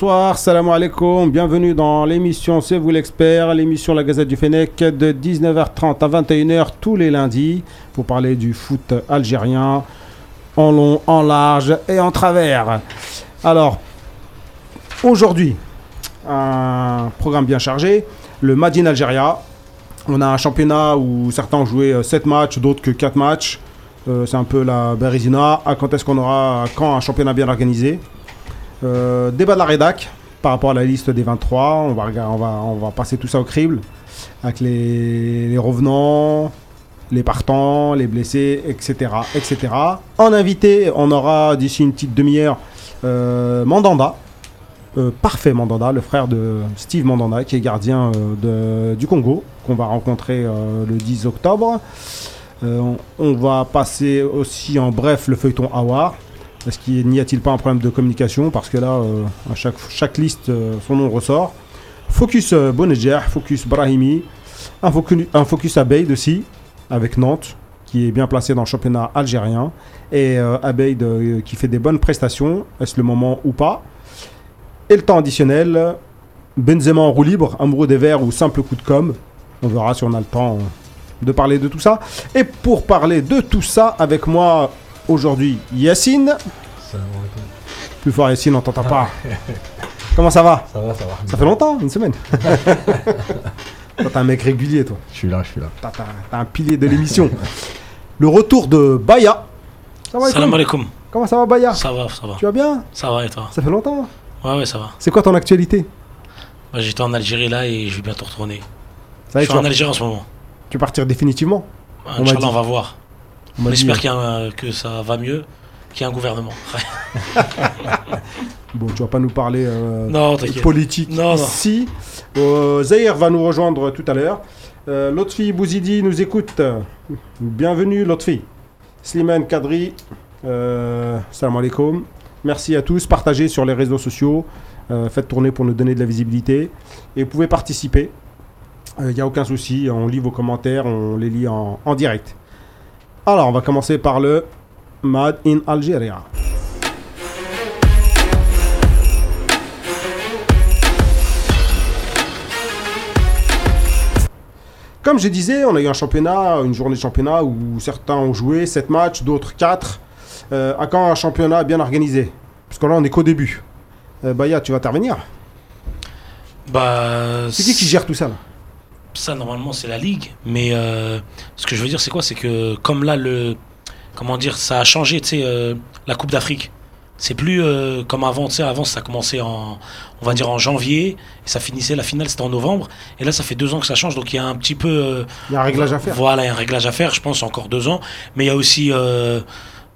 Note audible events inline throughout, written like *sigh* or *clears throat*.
Bonsoir, salam alaikum, bienvenue dans l'émission C'est vous l'expert, l'émission La Gazette du Fennec de 19h30 à 21h tous les lundis pour parler du foot algérien en long, en large et en travers. Alors, aujourd'hui, un programme bien chargé, le Madin Algéria. On a un championnat où certains ont joué 7 matchs, d'autres que 4 matchs. Euh, c'est un peu la Berizina. À quand est-ce qu'on aura quand un championnat bien organisé? Euh, débat de la rédac par rapport à la liste des 23. On va, on va, passer tout ça au crible avec les, revenants, les partants, les blessés, etc., etc. En invité, on aura d'ici une petite demi-heure euh, Mandanda. Euh, parfait Mandanda, le frère de Steve Mandanda, qui est gardien du Congo, qu'on va rencontrer le 10 octobre. On, on va passer aussi en bref le feuilleton Awar. Est-ce qu'il n'y a-t-il pas un problème de communication Parce que là, euh, à chaque, chaque liste, euh, son nom ressort. Focus euh, Focus Brahimi, un focus, un Abeid aussi, avec Nantes, qui est bien placé dans le championnat algérien. Et euh, Abeid qui fait des bonnes prestations. Est-ce le moment ou pas Et le temps additionnel, Benzema en roue libre, amoureux des verts ou simple coup de com. On verra si on a le temps de parler de tout ça. Et pour parler de tout ça, avec moi aujourd'hui, Yacine. Plus fort, Yacine, on t'entend pas. *laughs* Comment ça va? Ça va, ça va. Ça fait longtemps, une semaine. *laughs* toi, t'es un mec régulier, toi. Je suis là, je suis là. T'as, un pilier de l'émission. Le retour de Baya. Ça va, Salam Yacine alaikum. Comment ça va, Baya? Ça va, ça va. Tu vas bien? Ça va et toi? Ça fait longtemps. Ouais, ouais, ça va. C'est quoi ton actualité? Moi, J'étais en Algérie là et je vais bientôt retourner. Ça Je suis en Algérie en ce moment. tu vas partir définitivement? M'a Inch'Allah, on va voir. On espère euh, qu'il y a un- que ça va mieux, qu'il y a un gouvernement. *laughs* Bon, tu vas pas nous parler euh, non, politique Non, non. ici. Euh, Zahir va nous rejoindre tout à l'heure. Euh, Lotfi Bouzidi nous écoute. Bienvenue, Lotfi. Slimane Kadri, salam alaikum. Merci à tous. Partagez sur les réseaux sociaux. Faites tourner pour nous donner de la visibilité. Et vous pouvez participer. Il n'y a aucun souci. On lit vos commentaires. On les lit en, en direct. Alors, on va commencer par le Mad in Algeria. Comme je disais, on a eu un championnat, une journée de championnat où certains ont joué 7 matchs, d'autres 4. Euh, à quand un championnat bien organisé? Parce que là, on est qu'au début. Euh, Baya, tu vas intervenir Bah, C'est qui qui gère tout ça là? Ça, normalement, c'est la Ligue. Mais euh, ce que je veux dire, c'est quoi? C'est que comme là, le. Comment dire Ça a changé, tu sais, euh, la Coupe d'Afrique. C'est plus euh, comme avant, tu sais, avant ça commençait en, on va dire en janvier, et ça finissait, la finale c'était en novembre, et là ça fait deux ans que ça change, donc il y a un petit peu... Il y a un réglage à faire. Voilà, il y a un réglage à faire, je pense, encore deux ans. Mais il y a aussi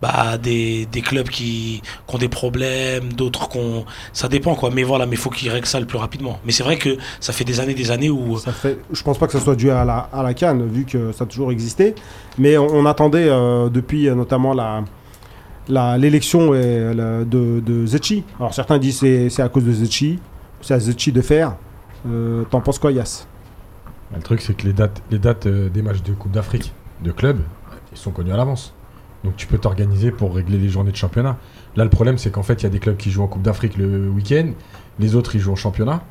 bah, des, des clubs qui, qui ont des problèmes, d'autres qui ont... Ça dépend, quoi. Mais voilà, mais il faut qu'ils règlent ça le plus rapidement. Mais c'est vrai que ça fait des années, des années où... Ça fait, je pense pas que ça soit dû à la, à la Cannes, vu que ça a toujours existé. Mais on, on attendait euh, depuis euh, notamment la, l'élection la- de, de Zetchi. Alors certains disent c'est c'est à cause de Zetchi, c'est à Zetchi de faire. Euh, T'en penses quoi, Yass Le truc, c'est que les dates, les dates euh, des matchs de Coupe d'Afrique, de club, ils sont connus à l'avance. Donc tu peux t'organiser pour régler les journées de championnat. Là, le problème, c'est qu'en fait, il y a des clubs qui jouent en Coupe d'Afrique le week-end, les autres, ils jouent en championnat.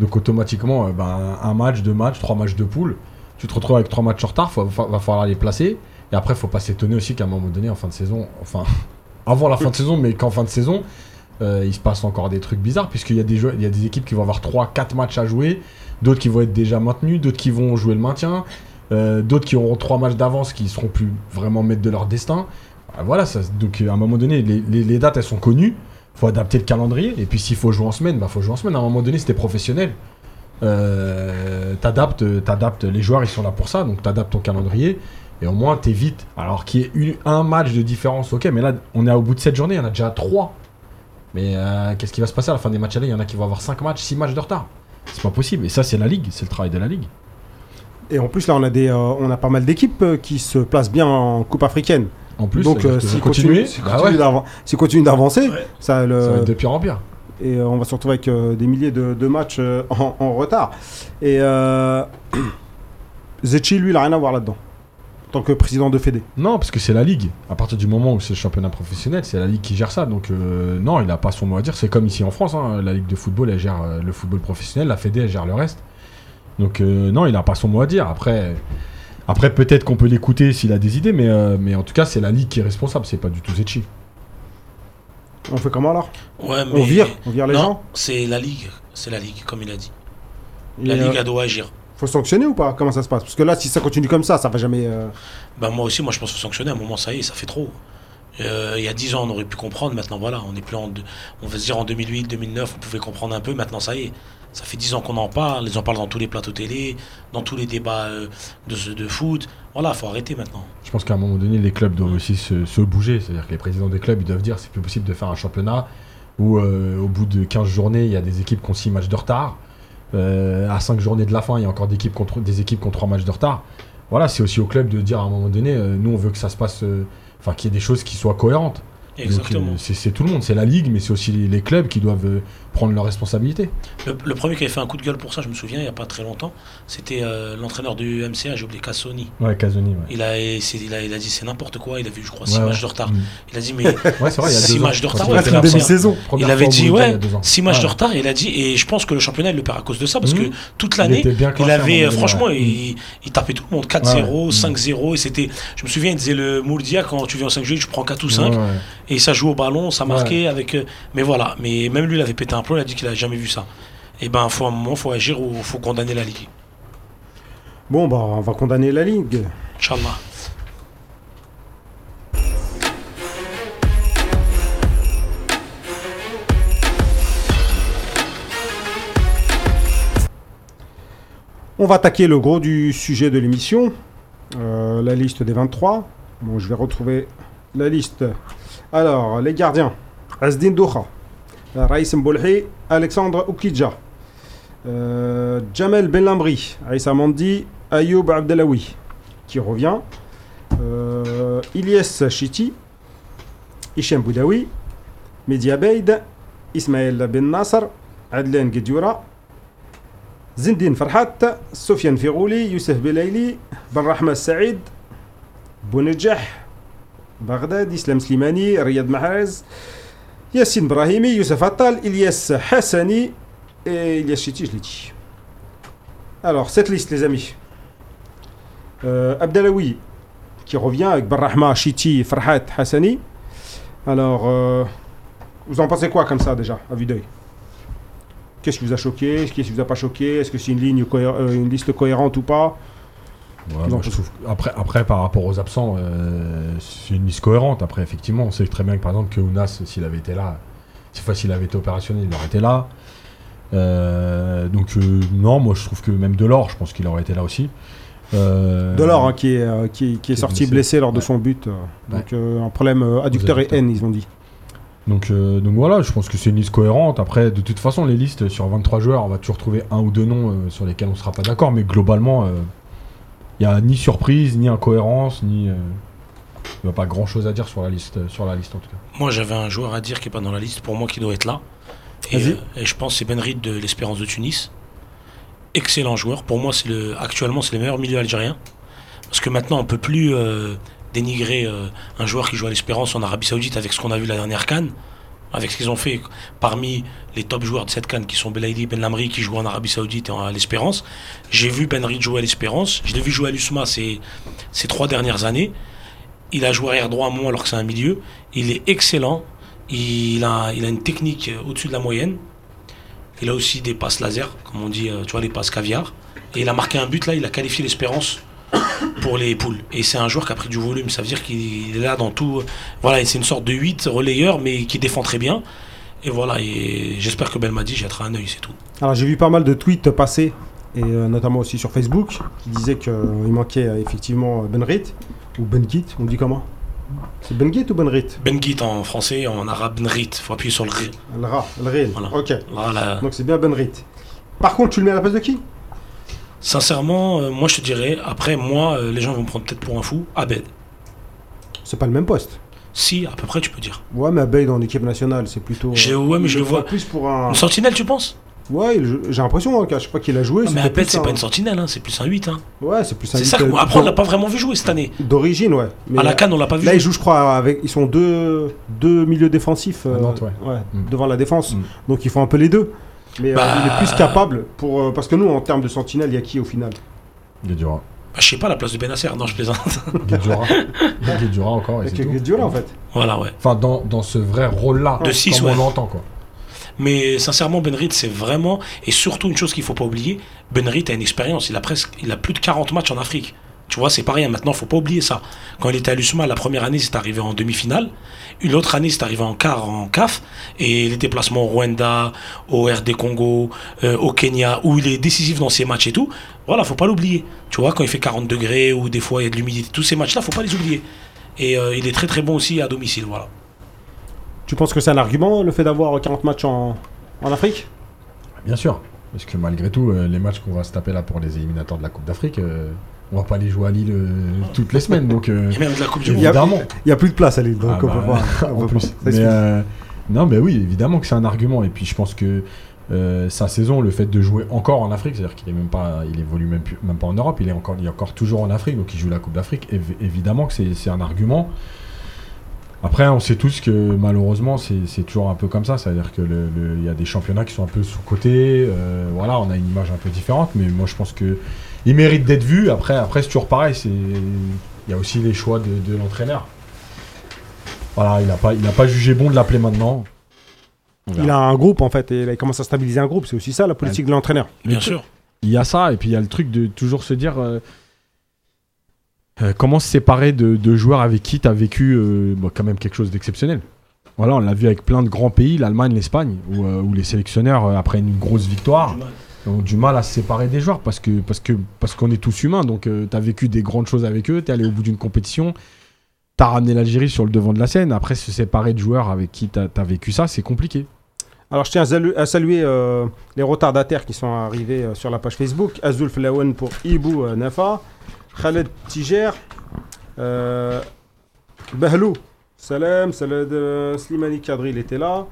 Donc automatiquement, euh, ben, un match, deux matchs, trois matchs de poule, tu te retrouves avec trois matchs en retard, il va falloir les placer. Et après, faut pas s'étonner aussi qu'à un moment donné, en fin de saison, enfin, *laughs* avant la fin de saison, mais qu'en fin de saison, euh, il se passe encore des trucs bizarres, puisqu'il y, y a des équipes qui vont avoir 3-4 matchs à jouer, d'autres qui vont être déjà maintenus, d'autres qui vont jouer le maintien, euh, d'autres qui auront 3 matchs d'avance qui seront plus vraiment maîtres de leur destin. Ah, Voilà, ça, donc euh, à un moment donné, les, dates elles sont connues, faut adapter le calendrier, et puis s'il faut jouer en semaine, bah faut jouer en semaine. À un moment donné, c'était professionnel. Euh, t'adaptes, t'adaptes, les joueurs ils sont là pour ça, donc t'adaptes ton calendrier, et au moins t'évites. Alors qu'il y ait un match de différence, ok, mais là on est au bout de cette journée, il y en a déjà 3. Mais qu'est-ce qui va se passer à la fin des matchs allés? Il y en a qui vont avoir 5 matchs, 6 matchs de retard. C'est pas possible, et ça c'est la ligue, c'est le travail de la ligue. Et en plus, là, on a, des, euh, on a pas mal d'équipes euh, qui se placent bien en Coupe africaine. En plus, Donc, euh, s'ils continue, bah s'ils continuent d'avancer, Ouais. ça, le- ça va être de pire en pire. et euh, on va se retrouver avec euh, des milliers de, de matchs euh, en, en retard. Et euh, *clears throat* Zetchi, lui, il a rien à voir là-dedans. en tant que président de Fédé. Non, parce que c'est la ligue. À partir du moment où c'est le championnat professionnel, c'est la ligue qui gère ça. Donc euh, non, il n'a pas son mot à dire. C'est comme ici en France, hein. la ligue de football, elle gère euh, le football professionnel, la Fédé, elle gère le reste. Donc euh, non, il n'a pas son mot à dire. Après, après peut-être qu'on peut l'écouter s'il a des idées, mais, euh, mais en tout cas, c'est la ligue qui est responsable. C'est pas du tout Zetchi. On fait comment alors? Ouais, On vire On vire les non, gens? c'est la ligue. C'est la ligue, comme il a dit. Et, La euh, ligue, elle doit agir. Faut sanctionner ou pas? Comment ça se passe? Parce que là, si ça continue comme ça, ça va jamais. euh, Bah, moi aussi, moi, je pense qu'il faut sanctionner. À un moment, ça y est, ça fait trop. Euh, il y a 10 ans, on aurait pu comprendre. Maintenant, voilà, on est plus en. On va se dire en 2008, 2009, on pouvait comprendre un peu. Maintenant, ça y est. Ça fait 10 ans qu'on en parle. Ils en parlent dans tous les plateaux télé, dans tous les débats euh, de, de foot. Voilà, faut arrêter maintenant. Je pense qu'à un moment donné, les clubs doivent aussi se, se bouger. C'est-à-dire que les présidents des clubs, ils doivent dire c'est plus possible de faire un championnat où, euh, au bout de 15 journées, il y a des équipes qui ont 6 matchs de retard. Euh, à 5 journées de la fin, il y a encore des équipes qui ont tro- des équipes qui ont 3 matchs de retard. Voilà, c'est aussi au club de dire à un moment donné, euh, nous, on veut que ça se passe. Enfin, qu'il y ait des choses qui soient cohérentes. Exactement. c'est tout le monde, c'est la ligue, mais c'est aussi les, les clubs qui doivent prendre leurs responsabilités. Le, le premier qui avait fait un coup de gueule pour ça, je me souviens, il n'y a pas très longtemps, c'était euh, l'entraîneur du MCA, j'ai oublié, Cassoni. Ouais, Casoni, ouais. Il a, il a, il a dit c'est n'importe quoi, il a vu, je crois, 6 Ouais, matchs de retard. Mm. Il a dit, mais *laughs* Ouais, c'est vrai, il y a Six deux ans. matchs de retard, il ouais, a c'est fait la la demi-saison. première il avait dit, ouais, a deux ans. 6 matchs de retard, et il a dit, et je pense que le championnat, il le perd à cause de ça, parce Mhm. que toute l'année, il avait, franchement, il, tapait tout le monde, 4-0, Ouais. 5-0, et c'était, je me souviens, il disait le Mourdia, quand tu viens en 5 juillet, tu prends 4 ou 5, Ouais, ouais. et ça joue au ballon, ça marquait avec, euh, mais voilà, mais même lui, il avait pété un il a dit qu'il a jamais vu ça. Et ben, faut un moment, faut agir ou faut condamner la ligue. Bon, bah, on va condamner la ligue. Inch'Allah. On va attaquer le gros du sujet de l'émission, euh, la liste des 23. Bon, je vais retrouver la liste. Alors, les gardiens. Azdin Douha, رئيس مبولحي الكسندر اوكيجا جمال بن لامري عيسى موندي ايوب عبد اللوي كي روفيان الياس شيتي هشام بوداوي ميديا بايد اسماعيل بن ناصر عدلان قديورا زندين فرحات سفيان فيغولي يوسف بليلي بن رحمه السعيد بونجح بغداد اسلام سليماني رياض محرز آه Yassine Brahimi, Youssef Attal, Ilyes Hassani et Ilyes Chiti, je l'ai dit. Alors, cette liste, les amis. Euh, qui revient avec Barrahma, Chiti, Farhat, Hassani. Alors, euh, vous en pensez quoi comme ça déjà, à vue d'œil? Qu'est-ce qui vous a choqué? Qu'est-ce qui vous a pas choqué? Est-ce que c'est une, ligne, euh, une liste cohérente ou pas? Ouais, je trouve- après, après, par rapport aux absents, euh, c'est une liste cohérente. Après, effectivement, on sait très bien que par exemple, que Ounas, s'il avait été là, cette fois, s'il avait été opérationnel, il aurait été là. Euh, donc, euh, non, moi je trouve que même Delors, je pense qu'il aurait été là aussi. Euh, Delors, hein, qui est, qui, qui est qui est sorti blessé, blessé. lors de son but. Ouais. Donc, un problème adducteur et haine, ils ont dit. Donc, euh, donc voilà, je pense que c'est une liste cohérente. Après, de toute façon, les listes sur 23 joueurs, on va toujours trouver un ou deux noms sur lesquels on ne sera pas d'accord. Mais globalement, il n'y a ni surprise, ni incohérence, ni. Il n'y a pas grand chose à dire sur la liste, sur la liste en tout cas. Moi, j'avais un joueur à dire qui n'est pas dans la liste, pour moi, qui doit être là. Et, euh, et je pense que c'est Ben Reed de l'Espérance de Tunis. Excellent joueur. Pour moi, c'est le, actuellement, c'est le meilleur milieu algérien. Parce que maintenant, on ne peut plus euh, dénigrer euh, un joueur qui joue à l'Espérance en Arabie Saoudite avec ce qu'on a vu la dernière Cannes. Avec ce qu'ils ont fait parmi les top joueurs de cette Cannes, qui sont Belaïdi Ben Lamri, qui jouent en Arabie Saoudite et en- à l'Espérance. J'ai vu Ben Reed jouer à l'Espérance. Je l'ai vu jouer à l'USMA ces, trois dernières années. Il a joué arrière droit à moi alors que c'est un milieu. Il est excellent. Il a, il a une technique au-dessus de la moyenne. Il a aussi des passes laser, comme on dit, euh, tu vois, les passes caviar. Et il a marqué un but là, il a qualifié l'espérance *coughs* pour les poules. Et c'est un joueur qui a pris du volume, ça veut dire qu'il est là dans tout. Voilà, c'est une sorte de 8 relayeur, mais qui défend très bien. Et voilà, et j'espère que Belmadi jettera un œil, c'est tout. Alors, j'ai vu pas mal de tweets passer, et euh, notamment aussi sur Facebook, qui disaient qu'il manquait euh, effectivement euh, Benrit, ou Benkit, on dit comment? C'est Benkit ou Benrit Bengit en français, en arabe, Nrit, faut appuyer sur le R. Le Ra, le. Voilà. Ok. Là, là, Donc, c'est bien Benrit. Par contre, tu le mets à la place de qui? Sincèrement, euh, moi je te dirais, après, moi, euh, les gens vont me prendre peut-être pour un fou. Abed. C'est pas le même poste. Si, à peu près, tu peux dire. Ouais, mais Abeid en équipe nationale, c'est plutôt. Je- ouais, mais je le vois. plus pour un. Une sentinelle, tu penses? Ouais, il- j'ai l'impression hein, qu'à chaque fois qu'il a joué, Non, mais c'était plus c'est un- pas une sentinelle, hein, c'est plus un 8. Hein. Ouais, c'est plus un C'est ça. que- euh, Après, on l'a pas vraiment vu jouer cette année. D'origine, ouais. Mais, À la Cannes, on l'a pas vu Là, jouer. ils jouent, je crois, avec. Ils sont deux, deux milieux défensifs euh, À Nantes, ouais. Mm. devant la défense. Mm. Donc, ils font un peu les deux. Mais euh, Bah, il est plus capable pour. euh, parce que nous, en termes de sentinelle, il y a qui au final? Guedjura. Bah, je sais pas, la place de Benasser. Non, je plaisante. *laughs* Guedjura. Guedjura encore, et Il c'est y a que tout. Guediola, en fait. voilà, ouais. Enfin, dans, dans ce vrai rôle-là, De six, comme ouais. on l'entend, quoi. Mais sincèrement, Benrit, c'est vraiment. Et surtout, une chose qu'il faut pas oublier Benrit a une expérience. Il a, presque, il a plus de 40 matchs en Afrique. Tu vois, c'est pas rien. Maintenant, faut pas oublier ça. Quand il était à l'USMA, la première année, c'est arrivé en demi-finale. Une autre année, c'est arrivé en quart en CAF. Et les déplacements au Rwanda, au RD Congo, euh, au Kenya, où il est décisif dans ses matchs et tout. Voilà, faut pas l'oublier. Tu vois, quand il fait 40 degrés ou des fois il y a de l'humidité, tous ces matchs-là, faut pas les oublier. Et euh, il est très très bon aussi à domicile. Voilà. Tu penses que c'est un argument, le fait d'avoir 40 matchs en, en Afrique? Bien sûr. Parce que malgré tout, euh, les matchs qu'on va se taper là pour les éliminatoires de la Coupe d'Afrique, euh, on va pas les jouer à Lille euh, toutes les semaines. Donc, euh, *laughs* Et même de la Coupe du Il Monde. y a-. Il n'y a plus de place à Lille, donc Ah on bah, peut pas. *laughs* on en peut plus. Mais, euh, non, mais oui, évidemment que c'est un argument. Et puis je pense que euh, sa saison, le fait de jouer encore en Afrique, c'est-à-dire qu'il est même pas, il évolue même, plus- même pas en Europe, il est encore, il est encore toujours en Afrique, donc il joue la Coupe d'Afrique. Évi- évidemment que c'est un argument. Après, on sait tous que malheureusement, c'est toujours un peu comme ça. C'est-à-dire que le- le- il y a des championnats qui sont un peu sous-cotés. euh, voilà, on a une image un peu différente, mais moi je pense que il mérite d'être vu. Après, après c'est toujours pareil. c'est- Il y a aussi les choix de, de l'entraîneur. Voilà, il n'a pas, il a pas jugé bon de l'appeler maintenant. Il a un groupe en fait, et là, il commence à stabiliser un groupe. C'est aussi ça la politique de l'entraîneur. Bien sûr. Il y a ça, et puis il y a le truc de toujours se dire euh, euh, comment se séparer de, de joueurs avec qui tu as vécu euh, bah, quand même quelque chose d'exceptionnel. Voilà, on l'a vu avec plein de grands pays, l'Allemagne, l'Espagne, où, euh, où les sélectionneurs, euh, après une grosse victoire, ont du mal à se séparer des joueurs parce que parce que parce qu'on est tous humains. Donc tu as vécu des grandes choses avec eux, tu es allé au bout d'une compétition, tu as ramené l'Algérie sur le devant de la scène. Après, se séparer de joueurs avec qui tu as, vécu ça, c'est compliqué. Alors je tiens à saluer, euh, les retardataires qui sont arrivés euh, sur la page Facebook. Azul Flawen pour Ibou euh, Nafa. Khaled Tiger. Euh, Bahlou. Salam. Euh, Slimani Kadri, il était là.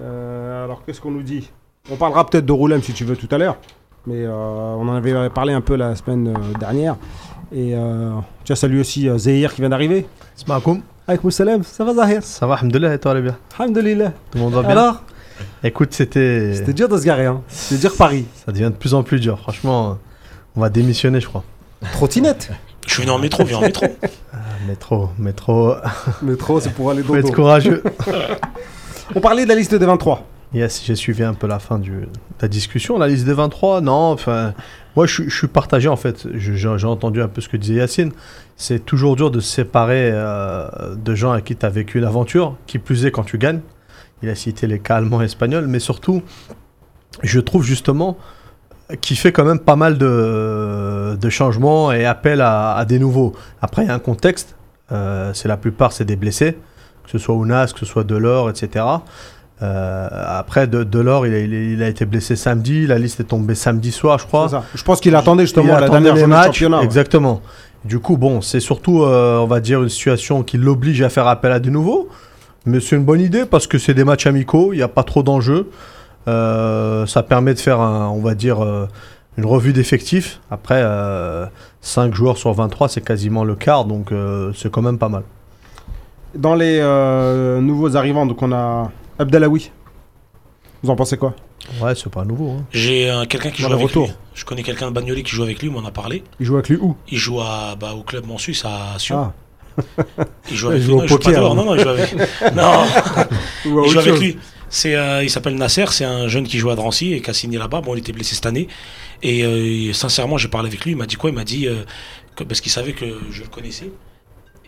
Euh, alors qu'est-ce qu'on nous dit? On parlera peut-être de Roulem si tu veux tout à l'heure. Mais euh, on en avait parlé un peu la semaine euh, dernière. Et euh, tu as salué aussi euh, Zahir qui vient d'arriver. Smakoum. Alaykoum salam. Ça va Zahir? Ça va, alhamdoulilah, et toi, les bien Alhamdulillah. Tout le monde va bien? Alors? Écoute, c'était. C'était dur de se garer. Hein. C'était dur Paris. Ça devient de plus en plus dur. Franchement, on va démissionner, je crois. Trottinette? Je suis venu en métro, viens en métro. *laughs* Ah, métro, métro. Métro, c'est pour aller Faut être courageux. *laughs* On parlait de la liste des 23. Yes, j'ai suivi un peu la fin de la discussion. La liste des 23, non, enfin, moi je, suis- partagé en fait. J'ai entendu un peu ce que disait Yacine. C'est toujours dur de se séparer euh, de gens avec qui tu as vécu une aventure, qui plus est quand tu gagnes. Il a cité les cas allemands et espagnols, mais surtout, je trouve justement qu'il fait quand même pas mal de, changements et appel à, à des nouveaux. Après, il y a un contexte. euh, c'est la plupart, c'est des blessés, que ce soit Ounas, que ce soit Delors, etc. Euh, après, de, Delors, il a, il été blessé samedi. La liste est tombée samedi soir, je crois. Ça. Je pense qu'il attendait Il justement la dernière journée de matchs, championnat. ouais. Exactement. Du coup, bon, c'est surtout, euh, on va dire, une situation qui l'oblige à faire appel à de nouveaux. Mais c'est une bonne idée parce que c'est des matchs amicaux, il n'y a pas trop d'enjeux. Euh, ça permet de faire, un, on va dire, une revue d'effectifs. Après, 5 joueurs sur 23, c'est quasiment le quart, donc c'est quand même pas mal. Dans les nouveaux arrivants, donc on a Abdelawi. Vous en pensez quoi? Ouais, c'est pas nouveau. hein. J'ai euh, quelqu'un qui joue avec retour. lui. Je connais quelqu'un de Bagnolet qui joue avec lui, on en a parlé. Il joue avec lui où? Il joue à, bah, au club Monsus à Sion. Ah. Il joue Il avec joue lui. au Non, il poker, hein. Non, non, il joue avec. *laughs* non, il joue avec lui. C'est, euh, il s'appelle Nasser, c'est un jeune qui joue à Drancy et qui a signé là-bas. Bon, il était blessé cette année. Et euh, sincèrement, j'ai parlé avec lui. Il m'a dit quoi? Il m'a dit, euh, que- parce qu'il savait que je le connaissais.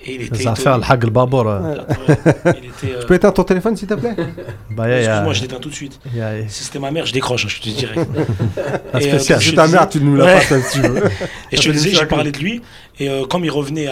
Et il était. Les affaires, le euh, *laughs* euh, Tu peux éteindre ton téléphone s'il te plaît? *laughs* Bah, Excuse-moi, je l'éteins tout de suite. Si c'était ma mère, je décroche, hein, je te dis direct. *laughs* Un Et, euh, je C'est ta mère, tu nous la passes si tu veux. Et je te fait disais, j'ai parlé de lui. Et euh, comme il revenait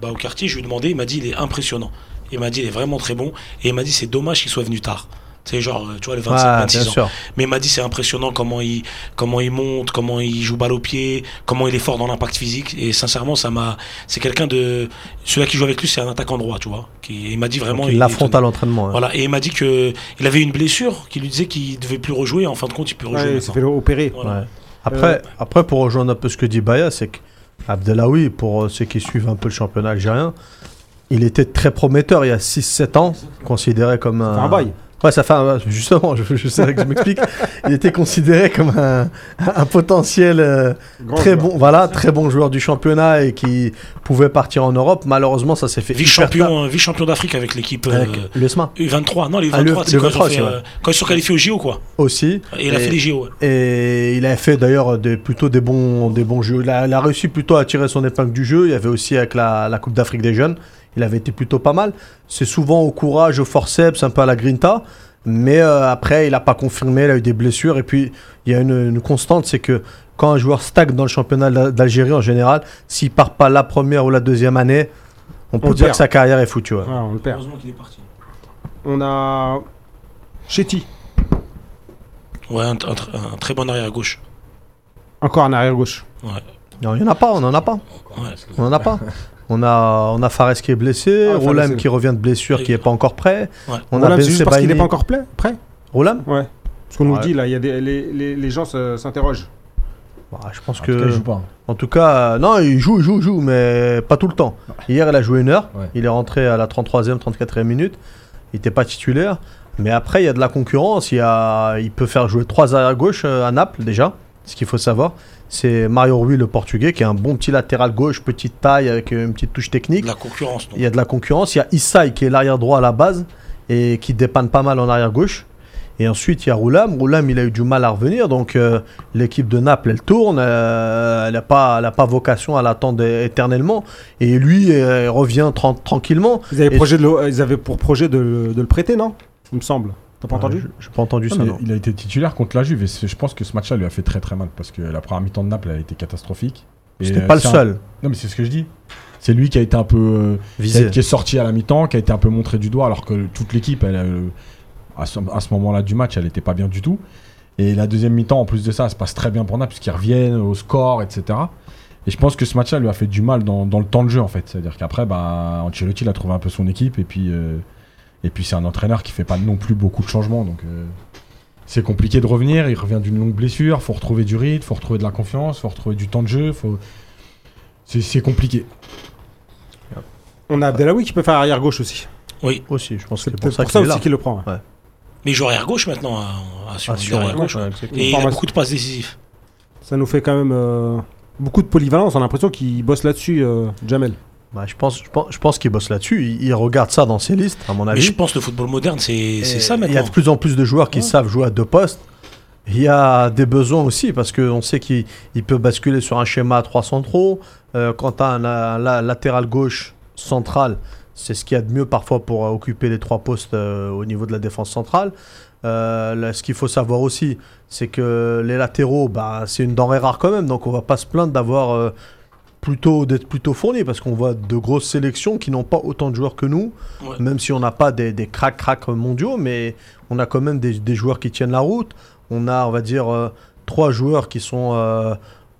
bah, au quartier, je lui ai demandé. Il m'a dit, il est impressionnant. Il m'a dit, il est vraiment très bon. Et il m'a dit, c'est dommage qu'il soit venu tard. Tu sais, genre, euh, tu vois, le Ouais, 25, 26 bien ans. sûr. Mais il m'a dit c'est impressionnant comment il, comment il monte, comment il joue balle au pied, comment il est fort dans l'impact physique. Et sincèrement, ça m'a. C'est quelqu'un de. Celui qui joue avec lui, c'est un attaquant droit, tu vois. Qui, il m'a dit vraiment. Donc, il l'affronte à l'entraînement. hein. Voilà. Et il m'a dit que il avait une blessure qui lui disait qu'il devait plus rejouer. En fin de compte, il peut rejouer. Ouais, il s'est fait opérer. Voilà. Ouais. Après, après, pour rejoindre un peu ce que dit Baya, c'est que Abdelawi, pour euh, ceux qui suivent un peu le championnat algérien, il était très prometteur il y a 6-7 ans, considéré comme un. C'est un bail. Ouais, ça fait un- *laughs* justement, je, je sais que je m'explique. il était considéré comme un, un potentiel euh, très joueur. bon, voilà, très bon joueur du championnat et qui pouvait partir en Europe. Malheureusement, ça s'est fait Vice-champion, euh, vice-champion d'Afrique avec l'équipe avec euh, l'USMA U23. Non, les Ah, le- U23, c'est le quand, ils 23 fait, aussi, euh, quand ils sont qualifiés au JO, quoi. aussi. Et il a Et- fait les JO. ouais. Et il avait fait d'ailleurs des, plutôt des bons, des bons jeux. Il a, il a réussi plutôt à tirer son épingle du jeu. Il y avait aussi avec la, la Coupe d'Afrique des Jeunes. Il avait été plutôt pas mal. C'est souvent au courage, au forceps, un peu à la grinta. Mais euh, après, il n'a pas confirmé. Il a eu des blessures. Et puis, il y a une, une constante c'est que quand un joueur stagne dans le championnat d'Al- d'Algérie en général, s'il part pas la première ou la deuxième année, on peut dire perd. que sa carrière est foutue. ouais. On le perd. Heureusement qu'il est parti. On a Chetty, Ouais, un, un tr- un très bon arrière gauche. encore en arrière gauche. Ouais. Non, il n'y en a pas, on n'en a pas. On n'en a pas. On a, on a Fares qui est blessé, Ah, Roulem c'est- qui revient de blessure, qui n'est pas encore prêt. Ouais. On Voilà, a c'est juste parce qu'il n'est pas encore prêt. prêt? Roulem Ouais. Parce qu'on nous dit là, il y a des, les, les, les gens s'interrogent. Bah, Je pense En tout cas, que. il joue pas. En tout cas, euh, non, il joue, il joue, il joue, mais pas tout le temps. Hier, il a joué une heure. Ouais. Il est rentré à la 33e, 34e minute. Il n'était pas titulaire. Mais après, il y a de la concurrence. Il, y a... il peut faire jouer trois arrière gauche euh, à Naples, déjà. Ce qu'il faut savoir. C'est Mario Rui, le portugais, qui est un bon petit latéral gauche, petite taille, avec une petite touche technique. De la concurrence. donc. Il y a de la concurrence. Il y a Issaï qui est l'arrière droit à la base et qui dépanne pas mal en arrière gauche. Et ensuite, il y a Roulam. Roulam, il a eu du mal à revenir. Donc, euh, l'équipe de Naples, elle tourne. euh, elle n'a pas, elle a pas vocation à l'attendre éternellement. Et lui, euh, il revient tran- tranquillement. Ils avaient, Et- projet de le- ils avaient pour projet de, le- de le prêter, non? Il me semble. T'as pas entendu n'ai pas entendu Non, ça, non. il a été titulaire contre la Juve et je pense que ce match-là lui a fait très très mal parce que la première mi-temps de Naples elle a été catastrophique. C'était euh, pas le un- seul Non mais c'est ce que je dis. C'est lui qui a été un peu euh, qui, visé. a- qui est sorti à la mi-temps, qui a été un peu montré du doigt alors que toute l'équipe elle, euh, à ce, à ce moment-là du match elle était pas bien du tout. Et la deuxième mi-temps en plus de ça, ça se passe très bien pour Naples puisqu'ils reviennent au score etc. Et je pense que ce match-là lui a fait du mal dans, dans le temps de jeu en fait. C'est-à-dire qu'après bah Ancelotti il a trouvé un peu son équipe et puis euh, et puis c'est un entraîneur qui fait pas non plus beaucoup de changements donc. euh, c'est compliqué de revenir, il revient d'une longue blessure, faut retrouver du rythme, faut retrouver de la confiance, faut retrouver du temps de jeu, faut... c'est c'est compliqué. On a Abdelawi qui peut faire arrière gauche aussi. Oui. Aussi, je pense que C'est pour ça pour ça aussi qu'il le prend. ouais. Mais il joue arrière gauche maintenant à, Ah, joue Sion, arrière ouais. gauche. Ouais. Et il a beaucoup de passes décisives. Ça nous fait quand même euh, beaucoup de polyvalence. On a l'impression qu'il bosse là-dessus, euh, Jamel. Bah, je pense, je pense, je pense qu'il bosse là-dessus. Il, il regarde ça dans ses listes, à mon Mais avis. je pense que le football moderne, c'est ça Il y a maintenant. de plus en plus de joueurs qui Ouais. savent jouer à deux postes. Il y a des besoins aussi parce qu'on sait qu'il il peut basculer sur un schéma à trois centraux. Euh, quand tu as un, la- la- latéral gauche central, c'est ce qu'il y a de mieux parfois pour euh, occuper les trois postes euh, au niveau de la défense centrale. Euh, là, ce qu'il faut savoir aussi, c'est que les latéraux, bah, c'est une denrée rare quand même, donc on va pas se plaindre d'avoir euh, plutôt d'être plutôt fourni parce qu'on voit de grosses sélections qui n'ont pas autant de joueurs que nous Ouais. même si on n'a pas des, des crack crack mondiaux, mais on a quand même des, des joueurs qui tiennent la route. On a, on va dire, euh, trois joueurs qui sont euh,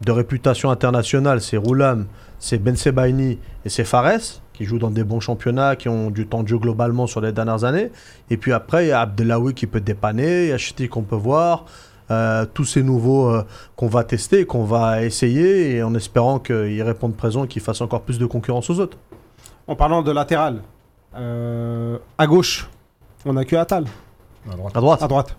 de réputation internationale. C'est Roulam, c'est Ben Sebaini et c'est Fares, qui jouent dans des bons championnats, qui ont du temps de jeu globalement sur les dernières années. Et puis après, il y a Abdelawi qui peut dépanner, il y a Chiti qu'on peut voir. Euh, tous ces nouveaux euh, qu'on va tester, qu'on va essayer, et en espérant qu'ils répondent présent, qu'ils fassent encore plus de concurrence aux autres. En parlant de latéral, euh, à gauche, on a que Atal. À droite. À droite, À droite.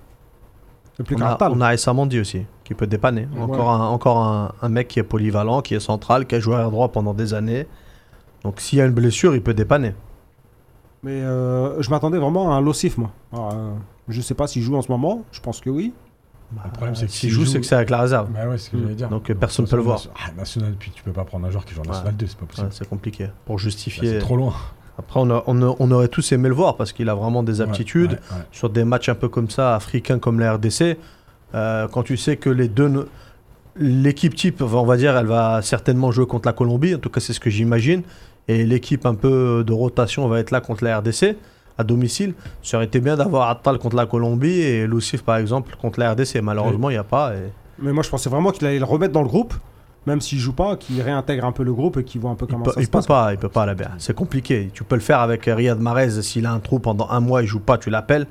Le plus On a, Atal. on a Essa Mandi aussi, qui peut dépanner. Ouais. Encore, un, encore un, un mec qui est polyvalent, qui est central, qui a joué à droit pendant des années. Donc s'il y a une blessure, il peut dépanner. Mais euh, je m'attendais vraiment à un Lossif, moi. Alors, euh, je sais pas s'il joue en ce moment. Je pense que oui. Le problème, c'est que S'il joue, joue- c'est que c'est avec la réserve. Bah ouais, c'est ce que j'allais dire. Donc, personne peut le voir. Ah, national, puis tu peux pas prendre un joueur qui joue en National 2, c'est pas possible. Ouais, c'est compliqué. Pour Là, justifier. C'est trop loin. Après, on, a- on a- on aurait tous aimé le voir parce qu'il a vraiment des aptitudes. Ouais, ouais, ouais. Sur des matchs un peu comme ça, africains comme la RDC, euh, quand tu sais que les deux. ne- L'équipe type, on va dire, elle va certainement jouer contre la Colombie. En tout cas, c'est ce que j'imagine. Et l'équipe un peu de rotation va être là contre la RDC. À domicile. Ça aurait été bien d'avoir Attal contre la Colombie et Lucif par exemple contre la RDC. Malheureusement, il n'y a pas. et- Mais moi, je pensais vraiment qu'il allait le remettre dans le groupe, même s'il joue pas, qu'il réintègre un peu le groupe et qu'il voit un peu Il comment peut, ça il se peut passe. pas, il peut pas la. C'est compliqué. Tu peux le faire avec Riyad Mahrez s'il a un trou pendant un mois, il joue pas, tu l'appelles.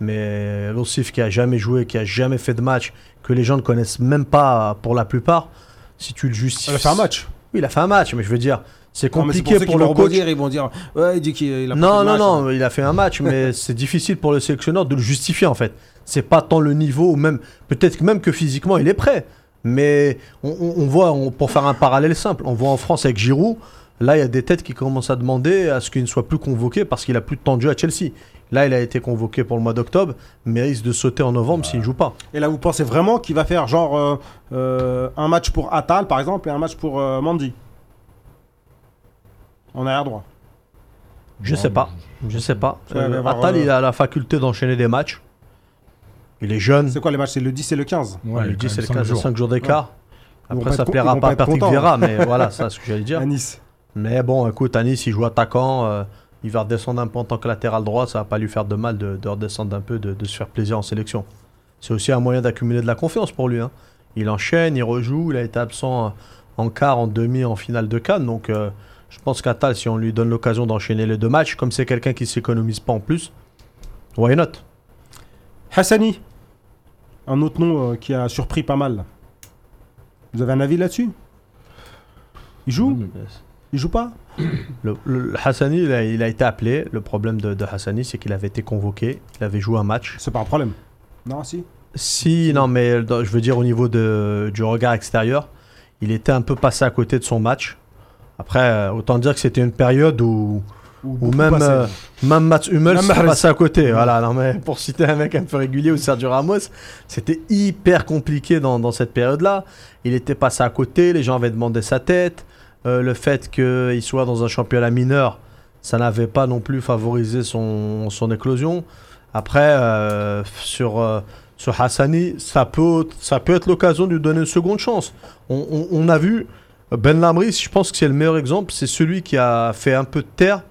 Mais Lucif qui a jamais joué, qui a jamais fait de match, que les gens ne connaissent même pas pour la plupart, si tu le justifies. Il a fait un match. Oui, il a fait un match, mais je veux dire, c'est Non, compliqué pour, le coach. ils vont dire Ouais, il dit qu'il il a Non, non, match, hein. non, il a fait un match, mais *laughs* c'est difficile pour le sélectionneur de le justifier en fait. C'est pas tant le niveau, même peut-être même que physiquement il est prêt. Mais on, voit, on- pour faire un parallèle simple, on voit en France avec Giroud, là il y a des têtes qui commencent à demander à ce qu'il ne soit plus convoqué parce qu'il a plus de temps de jeu à Chelsea. Là il a été convoqué pour le mois d'octobre, mais il risque de sauter en novembre s'il ne joue pas. Et là, vous pensez vraiment qu'il va faire genre euh, euh, un match pour Atal, par exemple, et un match pour euh, Mandy En arrière droit. Je sais pas, je sais pas. Euh, Attal euh, il a la faculté d'enchaîner des matchs. Il est jeune. C'est quoi les matchs? C'est le 10 et le 15 Ouais, le quand 10 même c'est le cinq 15 jours. 5 jours d'écart. Après, ça con- plaira pas à Patrick Vieira, hein. mais voilà, c'est ce que j'allais dire. à Nice. Mais bon, écoute, à Nice, il joue attaquant. euh, il va redescendre un peu en tant que latéral droit. Ça va pas lui faire de mal de, de redescendre un peu, de, de se faire plaisir en sélection. C'est aussi un moyen d'accumuler de la confiance pour lui. hein. Il enchaîne, il rejoue. Il a été absent en quart, en demi, en finale de Cannes. Donc, euh, je pense qu'Atal, si on lui donne l'occasion d'enchaîner les deux matchs, comme c'est quelqu'un qui s'économise pas en plus, why not? Hassani. Un autre nom euh, qui a surpris pas mal. Vous avez un avis là-dessus? Il joue? Il joue pas? *coughs* Le, Hassani, il a, il a été appelé. Le problème de, de Hassani, c'est qu'il avait été convoqué. Il avait joué un match. C'est pas un problème. Non, si. Si, non, mais je veux dire au niveau de, du regard extérieur, il était un peu passé à côté de son match. Après, euh, autant dire que c'était une période où, même, euh, même Mats Hummels s'est passé à côté. Voilà, non, mais pour citer un mec un peu régulier ou Sergio Ramos, c'était hyper compliqué dans, dans cette période-là. Il était passé à côté, les gens avaient demandé sa tête. Euh, le fait qu'il soit dans un championnat mineur, ça n'avait pas non plus favorisé son, son éclosion. Après, euh, sur, sur Hassani, ça peut, ça peut être l'occasion de lui donner une seconde chance. On, on- on a vu Ben Lamry, je pense que c'est le meilleur exemple, c'est celui qui a fait un peu taire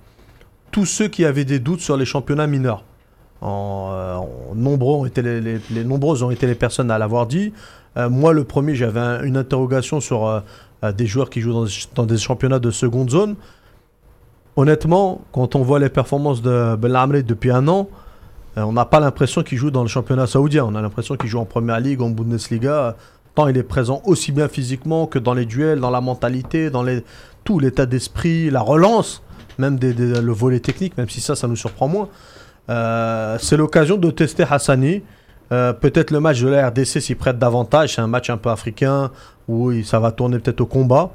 tous ceux qui avaient des doutes sur les championnats mineurs. En, euh, nombreux ont été les, nombreuses ont été les personnes à l'avoir dit. Euh, moi, le premier, j'avais un- une interrogation sur euh, des joueurs qui jouent dans, dans des championnats de seconde zone. Honnêtement, quand on voit les performances de Ben Lamry depuis un an, on n'a pas l'impression qu'il joue dans le championnat saoudien. On a l'impression qu'il joue en première ligue, en Bundesliga. Il est présent aussi bien physiquement que dans les duels, dans la mentalité, dans les, tout l'état d'esprit, la relance, même le volet technique, même si ça, ça nous surprend moins. Euh, c'est l'occasion de tester Hassani. Euh, peut-être le match de la RDC s'y prête davantage. C'est un match un peu africain où ça va tourner peut-être au combat.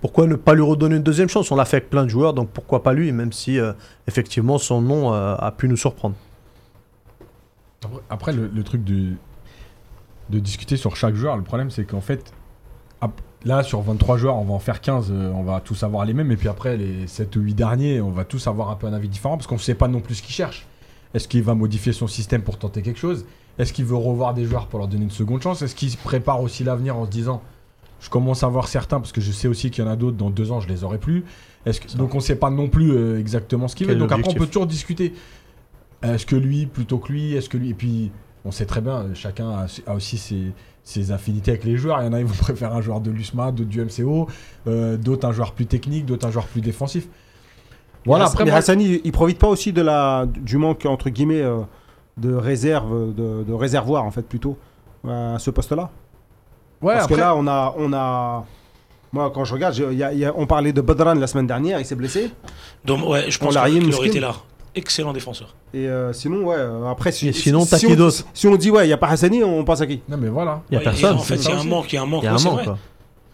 Pourquoi ne pas lui redonner une deuxième chance? On l'a fait avec plein de joueurs, donc pourquoi pas lui, même si euh, effectivement son nom a pu nous surprendre. Après, le, le truc de, de discuter sur chaque joueur, le problème c'est qu'en fait, là sur 23 joueurs, on va en faire 15, euh, on va tous avoir les mêmes, et puis après les 7 ou 8 derniers, on va tous avoir un peu un avis différent parce qu'on ne sait pas non plus ce qu'il cherche. Est-ce qu'il va modifier son système pour tenter quelque chose? Est-ce qu'il veut revoir des joueurs pour leur donner une seconde chance? Est-ce qu'il se prépare aussi l'avenir en se disant je commence à voir certains parce que je sais aussi qu'il y en a d'autres dans deux ans je les aurai plus. Est-ce que, donc on ne sait pas non plus euh, exactement ce qu'il veut. Donc après on peut toujours discuter. Est-ce que lui plutôt que lui? Est-ce que lui? Et puis on sait très bien, chacun a, a aussi ses, ses affinités avec les joueurs. Il y en a, ils vont *laughs* préférer un joueur de l'USMA, d'autres du MCO, euh, d'autres un joueur plus technique, d'autres un joueur plus défensif. Voilà, après mais moi- Hassani, il profite pas aussi de la, du manque, entre guillemets, euh, de réserve, de, de réservoir, en fait, plutôt, à ce poste-là ouais, Parce après, que là, on a, on a. Moi, quand je regarde, j'ai- il y a- il y a- on parlait de Badran la semaine dernière, il s'est blessé. Donc, ouais, je pense l'a aurait musclé. été là. Excellent défenseur. Et euh, sinon, ouais, euh, après, si, Et sinon, si- on- d'autre Si on dit, ouais, il n'y a pas Hassani, on pense à qui? Non mais voilà. Il n'y a Ouais, personne. En fait, c'est il y a un manque, il y a un manque.